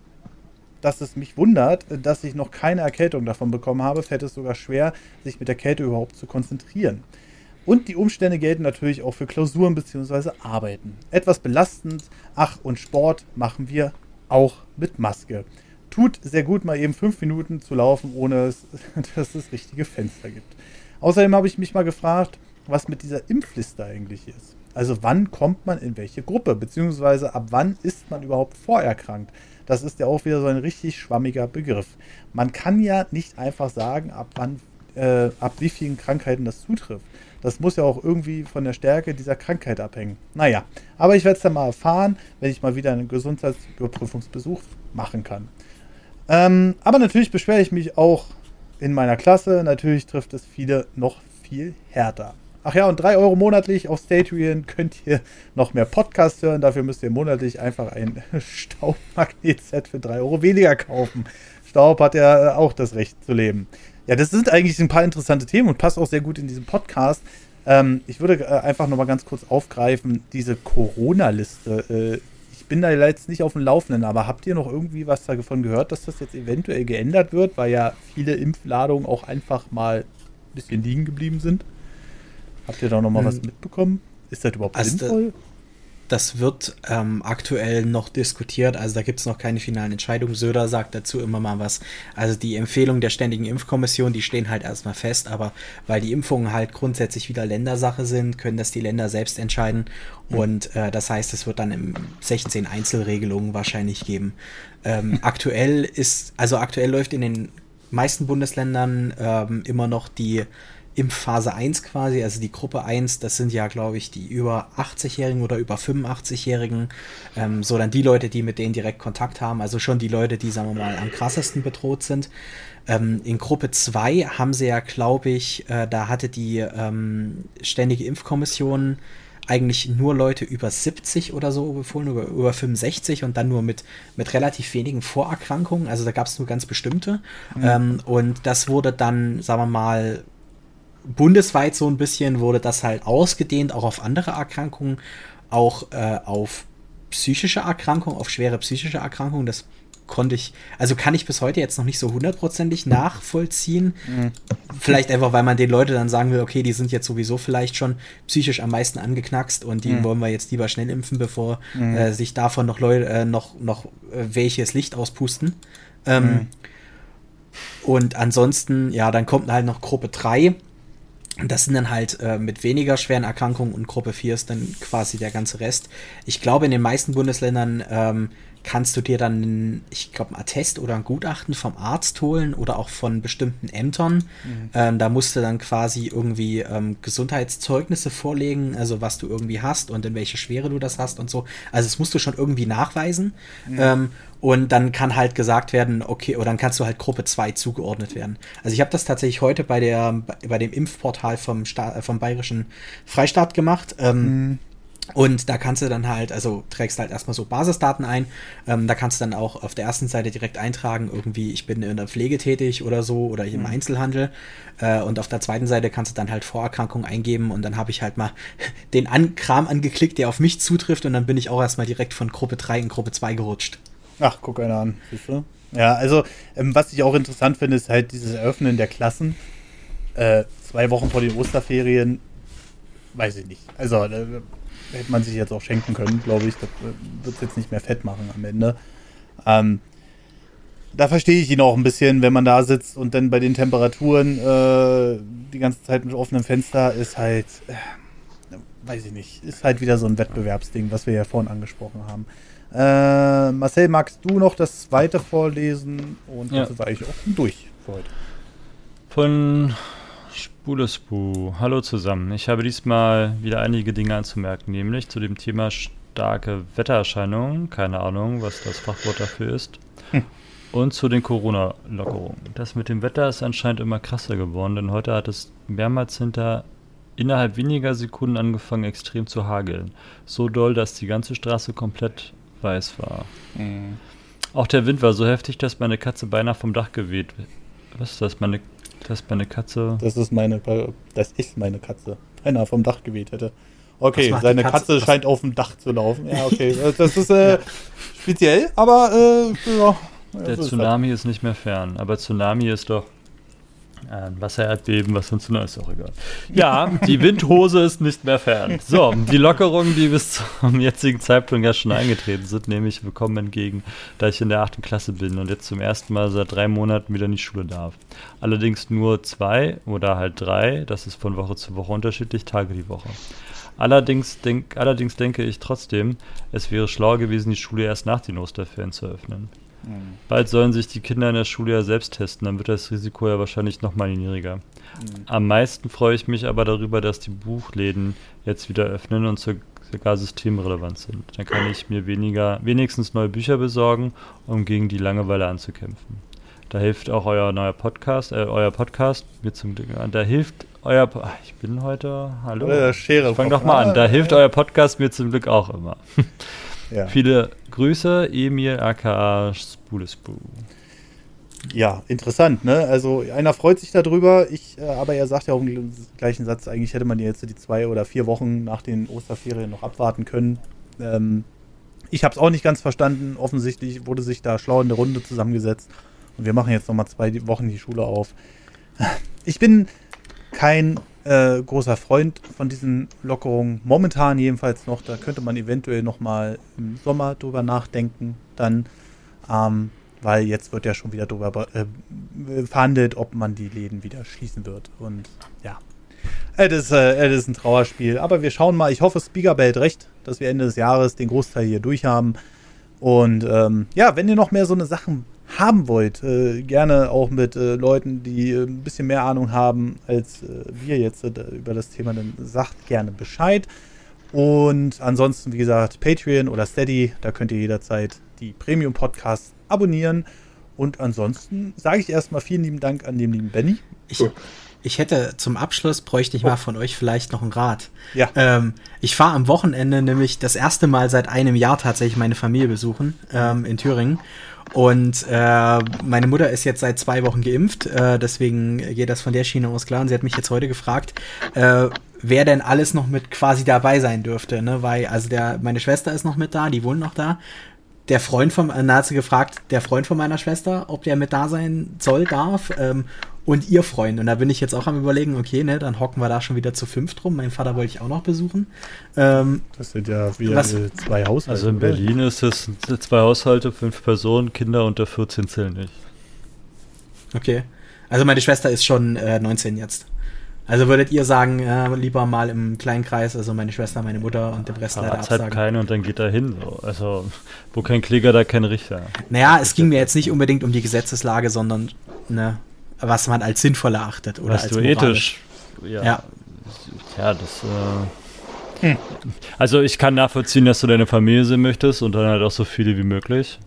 dass es mich wundert, dass ich noch keine Erkältung davon bekommen habe, fällt es sogar schwer, sich mit der Kälte überhaupt zu konzentrieren. Und die Umstände gelten natürlich auch für Klausuren bzw. Arbeiten. Etwas belastend, ach und Sport machen wir auch mit Maske. Tut sehr gut, mal eben fünf Minuten zu laufen, ohne dass es richtige Fenster gibt. Außerdem habe ich mich mal gefragt, was mit dieser Impfliste eigentlich ist. Also wann kommt man in welche Gruppe, beziehungsweise ab wann ist man überhaupt vorerkrankt? Das ist ja auch wieder so ein richtig schwammiger Begriff. Man kann ja nicht einfach sagen, ab wann, äh, ab wie vielen Krankheiten das zutrifft. Das muss ja auch irgendwie von der Stärke dieser Krankheit abhängen. Naja, aber ich werde es dann mal erfahren, wenn ich mal wieder einen Gesundheitsüberprüfungsbesuch machen kann. Ähm, aber natürlich beschwere ich mich auch in meiner Klasse. Natürlich trifft es viele noch viel härter. Ach ja, und 3 Euro monatlich auf Statrian könnt ihr noch mehr Podcasts hören. Dafür müsst ihr monatlich einfach ein Staubmagnet-Set für 3 Euro weniger kaufen. Staub hat ja auch das Recht zu leben. Ja, das sind eigentlich ein paar interessante Themen und passt auch sehr gut in diesen Podcast. Ähm, ich würde äh, einfach nochmal ganz kurz aufgreifen, diese Corona-Liste. Äh, ich bin da jetzt nicht auf dem Laufenden, aber habt ihr noch irgendwie was davon gehört, dass das jetzt eventuell geändert wird, weil ja viele Impfladungen auch einfach mal ein bisschen liegen geblieben sind? Habt ihr da noch mal hm. was mitbekommen? Ist das überhaupt also sinnvoll? Das wird ähm, aktuell noch diskutiert, also da gibt es noch keine finalen Entscheidungen. Söder sagt dazu immer mal was. Also die Empfehlungen der Ständigen Impfkommission, die stehen halt erstmal fest, aber weil die Impfungen halt grundsätzlich wieder Ländersache sind, können das die Länder selbst entscheiden. Mhm. Und äh, das heißt, es wird dann im 16 Einzelregelungen wahrscheinlich geben. Ähm, aktuell ist, also aktuell läuft in den meisten Bundesländern ähm, immer noch die Impfphase 1 quasi, also die Gruppe 1, das sind ja, glaube ich, die über 80-Jährigen oder über 85-Jährigen, ähm, so dann die Leute, die mit denen direkt Kontakt haben, also schon die Leute, die, sagen wir mal, am krassesten bedroht sind. Ähm, in Gruppe 2 haben sie ja, glaube ich, äh, da hatte die ähm, Ständige Impfkommission eigentlich nur Leute über 70 oder so befohlen, über, über 65 und dann nur mit, mit relativ wenigen Vorerkrankungen. Also da gab es nur ganz bestimmte. Mhm. Ähm, und das wurde dann, sagen wir mal, bundesweit so ein bisschen wurde das halt ausgedehnt, auch auf andere Erkrankungen, auch äh, auf psychische Erkrankungen, auf schwere psychische Erkrankungen. Das konnte ich, also kann ich bis heute jetzt noch nicht so hundertprozentig nachvollziehen. Mhm. Vielleicht einfach, weil man den Leuten dann sagen will, okay, die sind jetzt sowieso vielleicht schon psychisch am meisten angeknackst und die mhm. wollen wir jetzt lieber schnell impfen, bevor mhm. äh, sich davon noch Leute, äh, noch, noch äh, welches Licht auspusten. Ähm, mhm. und ansonsten, ja, dann kommt halt noch Gruppe 3 das sind dann halt äh, mit weniger schweren Erkrankungen und Gruppe 4 ist dann quasi der ganze Rest. Ich glaube, in den meisten Bundesländern ähm, kannst du dir dann, ich glaube, ein Attest oder ein Gutachten vom Arzt holen oder auch von bestimmten Ämtern. Mhm. Ähm, da musst du dann quasi irgendwie ähm, Gesundheitszeugnisse vorlegen, also was du irgendwie hast und in welche Schwere du das hast und so. Also das musst du schon irgendwie nachweisen. Mhm. Ähm, und dann kann halt gesagt werden, okay, oder dann kannst du halt Gruppe 2 zugeordnet werden. Also ich habe das tatsächlich heute bei der bei dem Impfportal vom, Sta vom Bayerischen Freistaat gemacht. Ähm, mhm und da kannst du dann halt, also trägst halt erstmal so Basisdaten ein. Ähm, da kannst du dann auch auf der ersten Seite direkt eintragen, irgendwie, ich bin in der Pflege tätig oder so oder im mhm. Einzelhandel. Äh, und auf der zweiten Seite kannst du dann halt Vorerkrankungen eingeben und dann habe ich halt mal den An Kram angeklickt, der auf mich zutrifft und dann bin ich auch erstmal direkt von Gruppe 3 in Gruppe 2 gerutscht. Ach, guck einer an, siehst du? Ja, also, ähm, was ich auch interessant finde, ist halt dieses Eröffnen der Klassen. Äh, zwei Wochen vor den Osterferien, weiß ich nicht. Also, äh, hätte man sich jetzt auch schenken können, glaube ich. Das äh, wird es jetzt nicht mehr fett machen am Ende. Ähm, da verstehe ich ihn auch ein bisschen, wenn man da sitzt und dann bei den Temperaturen äh, die ganze Zeit mit offenem Fenster ist halt, äh, weiß ich nicht, ist halt wieder so ein Wettbewerbsding, was wir ja vorhin angesprochen haben. Äh, Marcel, magst du noch das zweite vorlesen? Und ja. das ist eigentlich auch durch für heute. Von Spulespu. Hallo zusammen. Ich habe diesmal wieder einige Dinge anzumerken, nämlich zu dem Thema starke Wettererscheinungen. Keine Ahnung, was das Fachwort dafür ist. Hm. Und zu den Corona-Lockerungen. Das mit dem Wetter ist anscheinend immer krasser geworden, denn heute hat es mehrmals hinter innerhalb weniger Sekunden angefangen, extrem zu hageln. So doll, dass die ganze Straße komplett weiß war. Mhm. Auch der Wind war so heftig, dass meine Katze beinahe vom Dach geweht. Was ist das? Meine das ist meine Katze. Das ist meine, das ist meine Katze. Einer vom Dach geweht hätte. Okay, seine Katze, Katze scheint auf dem Dach zu laufen. Ja, okay. Das ist äh, speziell, aber äh, ja. Der Tsunami ist nicht mehr fern. Aber Tsunami ist doch Ein Wassererdbeben, was uns ist auch egal. Ja, die Windhose ist nicht mehr fern. So, die Lockerungen, die bis zum jetzigen Zeitpunkt ja schon eingetreten sind, nehme ich willkommen entgegen, da ich in der achten Klasse bin und jetzt zum ersten Mal seit drei Monaten wieder in die Schule darf. Allerdings nur zwei oder halt drei, das ist von Woche zu Woche unterschiedlich, Tage die Woche. Allerdings, denk, allerdings denke ich trotzdem, es wäre schlauer gewesen, die Schule erst nach den Osterferien zu öffnen. Mhm. Bald sollen sich die Kinder in der Schule ja selbst testen, dann wird das Risiko ja wahrscheinlich nochmal niedriger. Mhm. Am meisten freue ich mich aber darüber, dass die Buchläden jetzt wieder öffnen und sogar systemrelevant sind. Dann kann ich mir weniger, wenigstens neue Bücher besorgen, um gegen die Langeweile anzukämpfen. Da hilft auch euer neuer Podcast, äh, euer Podcast mir zum Glück an. Da hilft euer, po ich bin heute, hallo. Äh, Schere ich fang doch mal an. Da hilft euer Podcast mir zum Glück auch immer. Ja. Viele Grüße, Emil aka Spulespu. Ja, interessant, ne? Also einer freut sich darüber, ich, äh, aber er sagt ja auch im gleichen Satz, eigentlich hätte man jetzt die zwei oder vier Wochen nach den Osterferien noch abwarten können. Ähm, ich habe es auch nicht ganz verstanden. Offensichtlich wurde sich da schlau in der Runde zusammengesetzt und wir machen jetzt nochmal zwei Wochen die Schule auf. Ich bin kein äh, großer Freund von diesen Lockerungen. Momentan jedenfalls noch. Da könnte man eventuell noch mal im Sommer drüber nachdenken. Dann, ähm, weil jetzt wird ja schon wieder drüber äh, verhandelt, ob man die Läden wieder schließen wird. Und ja, es ist, äh, ist ein Trauerspiel. Aber wir schauen mal. Ich hoffe, Speaker behält recht, dass wir Ende des Jahres den Großteil hier durch haben. Und ähm, ja, wenn ihr noch mehr so eine Sachen haben wollt, äh, gerne auch mit äh, Leuten, die äh, ein bisschen mehr Ahnung haben als äh, wir jetzt äh, über das Thema, dann sagt gerne Bescheid. Und ansonsten, wie gesagt, Patreon oder Steady, da könnt ihr jederzeit die Premium-Podcasts abonnieren. Und ansonsten sage ich erstmal vielen lieben Dank an den lieben Benny. Ich, ich hätte zum Abschluss, bräuchte ich oh. mal von euch vielleicht noch einen Rat. Ja. Ähm, ich fahre am Wochenende nämlich das erste Mal seit einem Jahr tatsächlich meine Familie besuchen ähm, in Thüringen. Und äh, meine Mutter ist jetzt seit zwei Wochen geimpft, äh, deswegen geht das von der Schiene aus klar. Und sie hat mich jetzt heute gefragt, äh, wer denn alles noch mit quasi dabei sein dürfte. Ne? Weil, also der, meine Schwester ist noch mit da, die wohnen noch da. Der Freund von, äh, hat sie gefragt, der Freund von meiner Schwester, ob der mit da sein soll, darf. Ähm, und ihr Freund. Und da bin ich jetzt auch am überlegen, okay, ne, dann hocken wir da schon wieder zu fünft rum. Mein Vater wollte ich auch noch besuchen. Ähm, das sind ja wieder was, zwei Haushalte. Also in Berlin ist es zwei Haushalte, fünf Personen, Kinder unter 14 zählen nicht. Okay. Also meine Schwester ist schon äh, 19 jetzt. Also würdet ihr sagen, äh, lieber mal im kleinen Kreis, also meine Schwester, meine Mutter und der Rest leider absagen? halt keine und dann geht er hin. So. Also, wo kein Kläger, da kein Richter. Naja, es ging mir jetzt nicht unbedingt um die Gesetzeslage, sondern ne, was man als sinnvoll erachtet oder was als du ethisch. Ja. ja. Ja, das. Äh, hm. Also ich kann nachvollziehen, dass du deine Familie sehen möchtest und dann halt auch so viele wie möglich.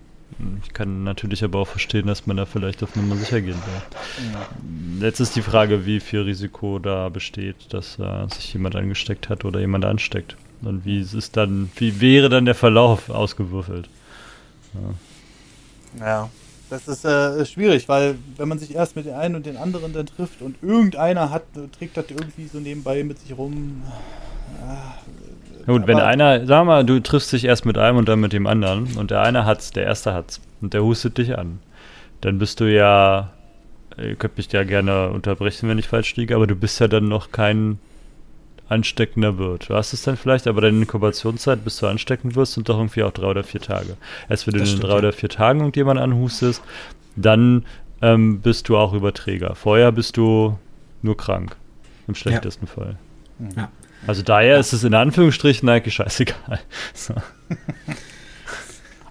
Ich kann natürlich aber auch verstehen, dass man da vielleicht auf Nummer sicher gehen will. Ja. Jetzt ist die Frage, wie viel Risiko da besteht, dass äh, sich jemand angesteckt hat oder jemand ansteckt. Und wie ist dann, wie wäre dann der Verlauf ausgewürfelt? Ja. ja. Das ist äh, schwierig, weil wenn man sich erst mit den einen und den anderen dann trifft und irgendeiner hat, trägt das irgendwie so nebenbei mit sich rum. Äh, Gut, wenn einer, sag mal, du triffst dich erst mit einem und dann mit dem anderen und der eine hat's, der erste hat's und der hustet dich an, dann bist du ja, ihr könnt mich ja gerne unterbrechen, wenn ich falsch liege, aber du bist ja dann noch kein ansteckender wird. Du hast es dann vielleicht, aber deine Inkubationszeit, bis du ansteckend wirst, sind doch irgendwie auch drei oder vier Tage. Erst wenn du in drei ja. oder vier Tagen irgendjemand anhustest, dann ähm, bist du auch Überträger. Vorher bist du nur krank. Im schlechtesten ja. Fall. Ja. Also daher ja. ist es in Anführungsstrichen eigentlich scheißegal. So.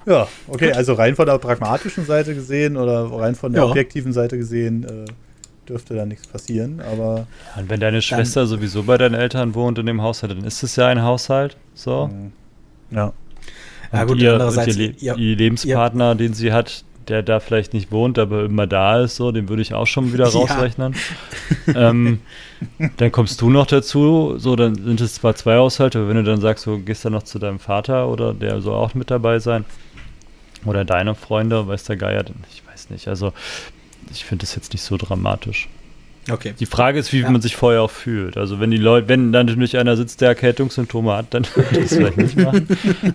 Ja, okay, Gut. also rein von der pragmatischen Seite gesehen oder rein von der objektiven Seite gesehen, äh, dürfte da nichts passieren, aber. Ja, und wenn deine Schwester sowieso bei deinen Eltern wohnt in dem Haushalt, dann ist es ja ein Haushalt. So. Mhm. Ja. Ja, gut, ihr, andererseits, ihr, ihr, ihr Lebenspartner, ihr, den sie hat, der da vielleicht nicht wohnt, aber immer da ist, so, den würde ich auch schon wieder rausrechnen. Ja. ähm, dann kommst du noch dazu, so, dann sind es zwar zwei Haushalte, aber wenn du dann sagst, du gehst dann noch zu deinem Vater oder der soll auch mit dabei sein, oder deine Freunde, weiß der Geier, ich weiß nicht. Also ich finde das jetzt nicht so dramatisch. Okay. Die Frage ist, wie ja. man sich vorher auch fühlt. Also wenn die Leute, wenn dann natürlich einer sitzt, der Erkältungssymptome hat, dann würde ich das vielleicht nicht machen.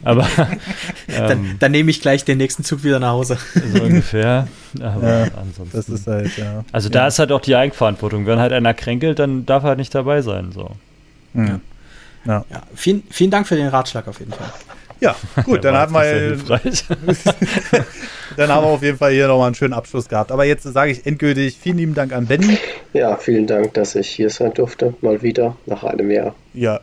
Aber dann, ähm, dann nehme ich gleich den nächsten Zug wieder nach Hause. So ungefähr. Aber ja, ansonsten. Das ist halt, ja. Also da ist halt auch die Eigenverantwortung. Wenn halt einer kränkelt, dann darf er halt nicht dabei sein. So. Mhm. Ja. ja. Vielen, vielen Dank für den Ratschlag auf jeden Fall. Ja, gut, dann haben wir. dann haben wir auf jeden Fall hier nochmal einen schönen Abschluss gehabt. Aber jetzt sage ich endgültig vielen lieben Dank an Benny. Ja, vielen Dank, dass ich hier sein durfte. Mal wieder nach einem Jahr. Ja.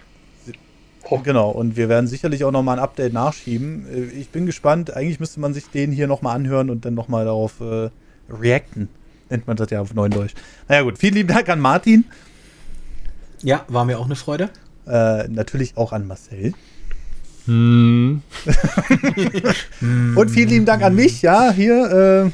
Genau, und wir werden sicherlich auch nochmal ein Update nachschieben. Äh, ich bin gespannt. Eigentlich müsste man sich den hier nochmal anhören und dann nochmal darauf äh, reacten. Nennt man das ja auf Neudeutsch. Naja, gut. Vielen lieben Dank an Martin. Ja, war mir auch eine Freude. Äh, natürlich auch an Marcel. Hm. Und vielen lieben Dank an mich, ja, hier.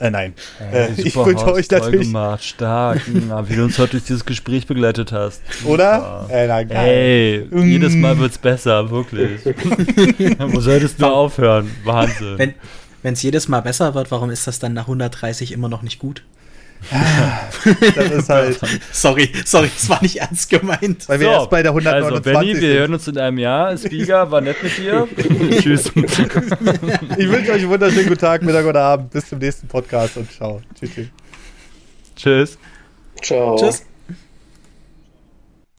Äh, äh nein. Äh, ich wünsche euch natürlich. Gemacht, stark, wie du uns heute durch dieses Gespräch begleitet hast. Oder? Äh, na, Ey, mm. jedes Mal wird es besser, wirklich. Wo solltest du aufhören? Wahnsinn. Wenn es jedes Mal besser wird, warum ist das dann nach 130 immer noch nicht gut? Das ist halt. sorry, sorry, das war nicht ernst gemeint. Weil wir so, erst bei der 129 Also, Benny, wir hören uns in einem Jahr. Spiga, war nett mit dir. Tschüss. ich wünsche euch einen wunderschönen guten Tag, Mittag oder Abend. Bis zum nächsten Podcast und ciao. Tschüss. Tschüss. Ciao. Tschüss.